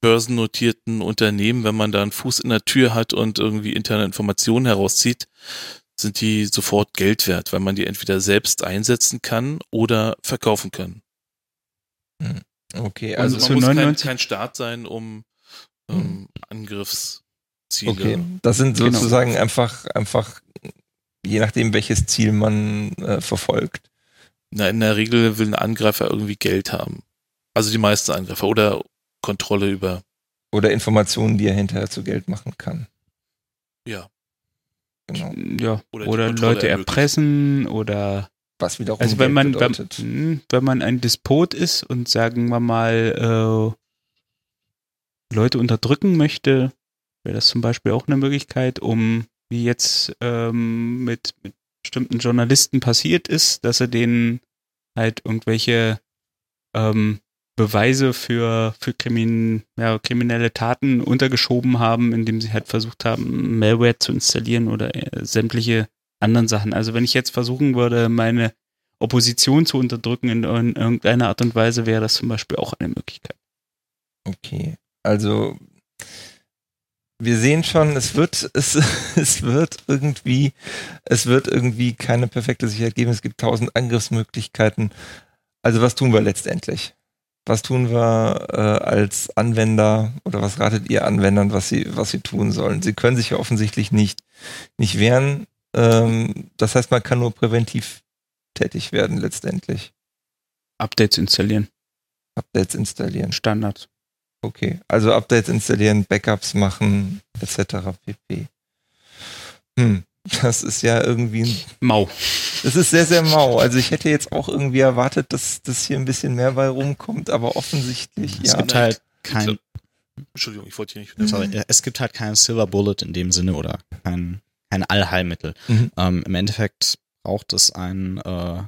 börsennotierten Unternehmen, wenn man da einen Fuß in der Tür hat und irgendwie interne Informationen herauszieht, sind die sofort Geld wert, weil man die entweder selbst einsetzen kann oder verkaufen kann. Okay, Also, also man muss kein, 99 kein Staat sein, um ähm, Angriffsziele. okay, das sind Genau. sozusagen einfach einfach je nachdem welches Ziel man äh, verfolgt. Na, in der Regel will ein Angreifer irgendwie Geld haben. Also die meisten Angreifer oder Kontrolle über, Oder Informationen, die er hinterher zu Geld machen kann. ja. Genau. Ja, Oder oder, Leute erpressen oder Was wiederum also wenn man wenn, bedeutet. mh, wenn man ein Despot ist und sagen wir mal äh, Leute unterdrücken möchte, wäre das zum Beispiel auch eine Möglichkeit, um wie jetzt ähm, mit, mit bestimmten Journalisten passiert ist, dass er denen halt irgendwelche ähm, Beweise für, für krimin, ja, kriminelle Taten untergeschoben haben, indem sie halt versucht haben, Malware zu installieren oder äh, sämtliche anderen Sachen. Also wenn ich jetzt versuchen würde, meine Opposition zu unterdrücken in, in irgendeiner Art und Weise, wäre das zum Beispiel auch eine Möglichkeit. Okay, also wir sehen schon, es wird, es, es wird irgendwie, es wird irgendwie keine perfekte Sicherheit geben. Es gibt tausend Angriffsmöglichkeiten. Also was tun wir letztendlich? Was tun wir äh, als Anwender oder was ratet ihr Anwendern, was sie, was sie tun sollen? Sie können sich ja offensichtlich nicht, nicht wehren. Ähm, das heißt, man kann nur präventiv tätig werden letztendlich. Updates installieren, Updates installieren. Standards. Okay, also Updates installieren, Backups machen, etc. pp. Hm, das ist ja irgendwie, ein- Mau. das ist sehr, sehr mau. Also ich hätte jetzt auch irgendwie erwartet, dass, dass hier ein bisschen mehr bei rumkommt, aber offensichtlich, Es ja. gibt nein, halt kein, Entschuldigung, ich wollte hier nicht. sorry, äh, es gibt halt kein Silver Bullet in dem Sinne oder kein, kein Allheilmittel. Mhm. Ähm, Im Endeffekt braucht es ein, äh,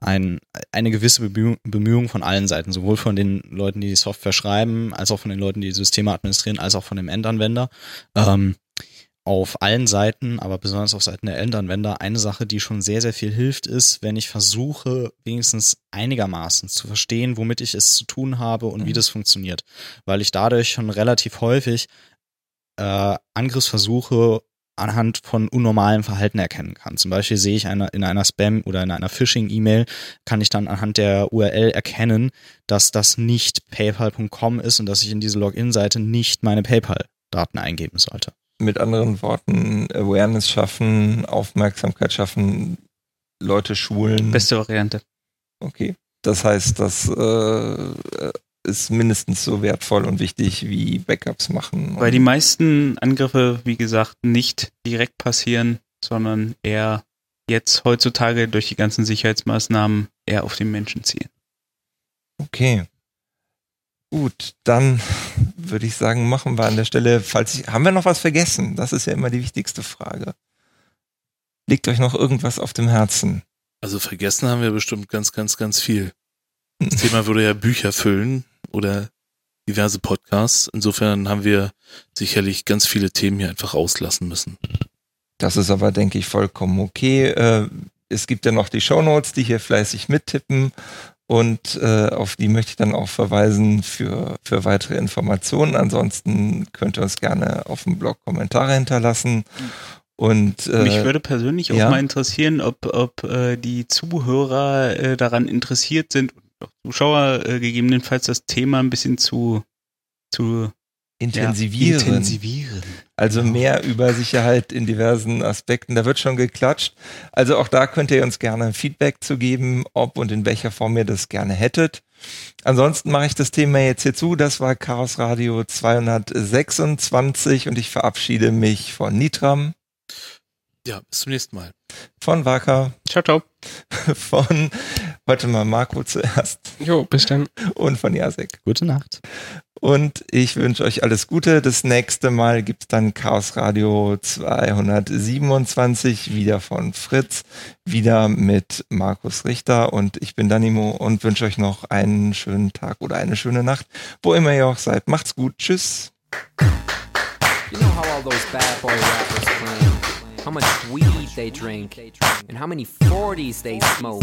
ein, eine gewisse Bemühung, Bemühung von allen Seiten, sowohl von den Leuten, die die Software schreiben, als auch von den Leuten, die die Systeme administrieren, als auch von dem Endanwender. Ähm, auf allen Seiten, aber besonders auf Seiten der Endanwender, eine Sache, die schon sehr, sehr viel hilft, ist, wenn ich versuche, wenigstens einigermaßen zu verstehen, womit ich es zu tun habe und wie Mhm. das funktioniert. Weil ich dadurch schon relativ häufig äh, Angriffsversuche anhand von unnormalem Verhalten erkennen kann. Zum Beispiel sehe ich eine, in einer Spam- oder in einer Phishing-E-Mail, kann ich dann anhand der URL erkennen, dass das nicht paypal.com ist und dass ich in diese Login-Seite nicht meine PayPal-Daten eingeben sollte. Mit anderen Worten, Awareness schaffen, Aufmerksamkeit schaffen, Leute schulen. Beste Variante. Okay. Das heißt, das äh, ist mindestens so wertvoll und wichtig wie Backups machen. Weil die meisten Angriffe, wie gesagt, nicht direkt passieren, sondern eher jetzt heutzutage durch die ganzen Sicherheitsmaßnahmen eher auf den Menschen zielen. Okay. Gut, dann würde ich sagen, machen wir an der Stelle, falls ich, haben wir noch was vergessen? Das ist ja immer die wichtigste Frage. Liegt euch noch irgendwas auf dem Herzen? Also vergessen haben wir bestimmt ganz, ganz, ganz viel. Das Thema würde ja Bücher füllen oder diverse Podcasts. Insofern haben wir sicherlich ganz viele Themen hier einfach auslassen müssen. Das ist aber, denke ich, vollkommen okay. Äh, es gibt ja noch die Shownotes, die hier fleißig mittippen und äh, auf die möchte ich dann auch verweisen für, für weitere Informationen. Ansonsten könnt ihr uns gerne auf dem Blog Kommentare hinterlassen. Und, äh, Mich würde persönlich auch ja? mal interessieren, ob, ob äh, die Zuhörer äh, daran interessiert sind, auch Zuschauer äh, gegebenenfalls das Thema ein bisschen zu, zu intensivieren. Ja, intensivieren. Also mehr über Sicherheit in diversen Aspekten. Da wird schon geklatscht. Also auch da könnt ihr uns gerne Feedback zu geben, ob und in welcher Form ihr das gerne hättet. Ansonsten mache ich das Thema jetzt hier zu. Das war Chaos Radio 226 und ich verabschiede mich von Nitram, Ja, bis zum nächsten Mal. von Waka, Ciao, ciao. von heute mal Marco zuerst Jo, bis dann. und von Jasek. Gute Nacht. Und ich wünsche euch alles Gute. Das nächste Mal gibt's dann Chaos Radio 227 wieder von Fritz, wieder mit Markus Richter und ich bin Danimo und wünsche euch noch einen schönen Tag oder eine schöne Nacht, wo immer ihr auch seid. Macht's gut. Tschüss. You know how all those bad boy rappers claim how much weed they drink, and how many 40s they smoke,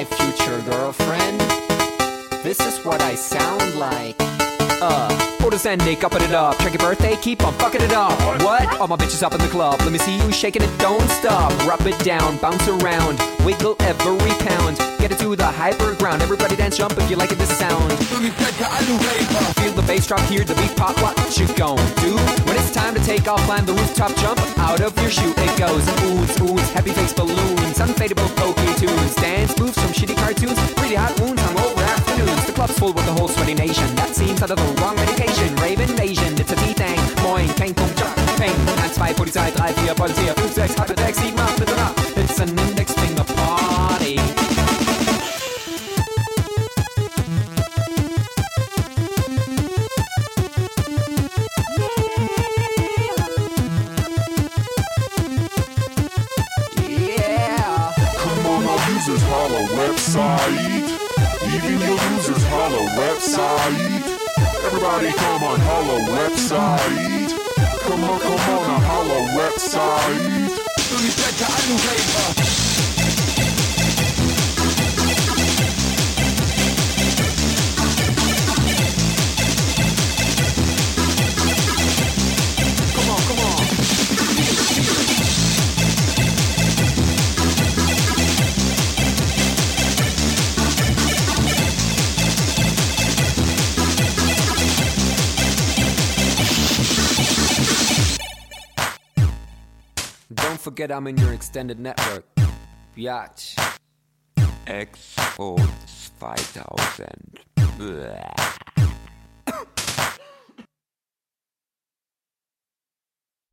My future girlfriend. This is what I sound like. Uh, orders ending, upping it up. Check your birthday, keep on fucking it up. What? All my bitches up in the club. Let me see you shaking it, don't stop. Rub it down, bounce around, wiggle every pound. Get it to the hyper ground. Everybody dance, jump if you like it, this sound. Feel the bass drop, hear the beat pop. What you gon' do? When it's time to take off, climb the rooftop, jump out of your shoe. It goes oohs, oohs, happy face balloons, unfadable pokey tunes, dance moves from shitty cartoons, pretty hot wounds, hungover afternoons. The club's full with the whole sweaty nation. That seems out of the wrong medication. Rave invasion, it's a D-Thing. Moin, kein Punkt, Job, Peng. 1, 2, Polizei, 3, 4, Polizei, 5, 6, 8, 6, 7, 8, bitte nach. It's an index finger holla website. Even your losers holla website. Everybody come on holla website. Come on, come on, a holla website. Come Don't forget I'm in your extended network. Biatch. X O five thousand.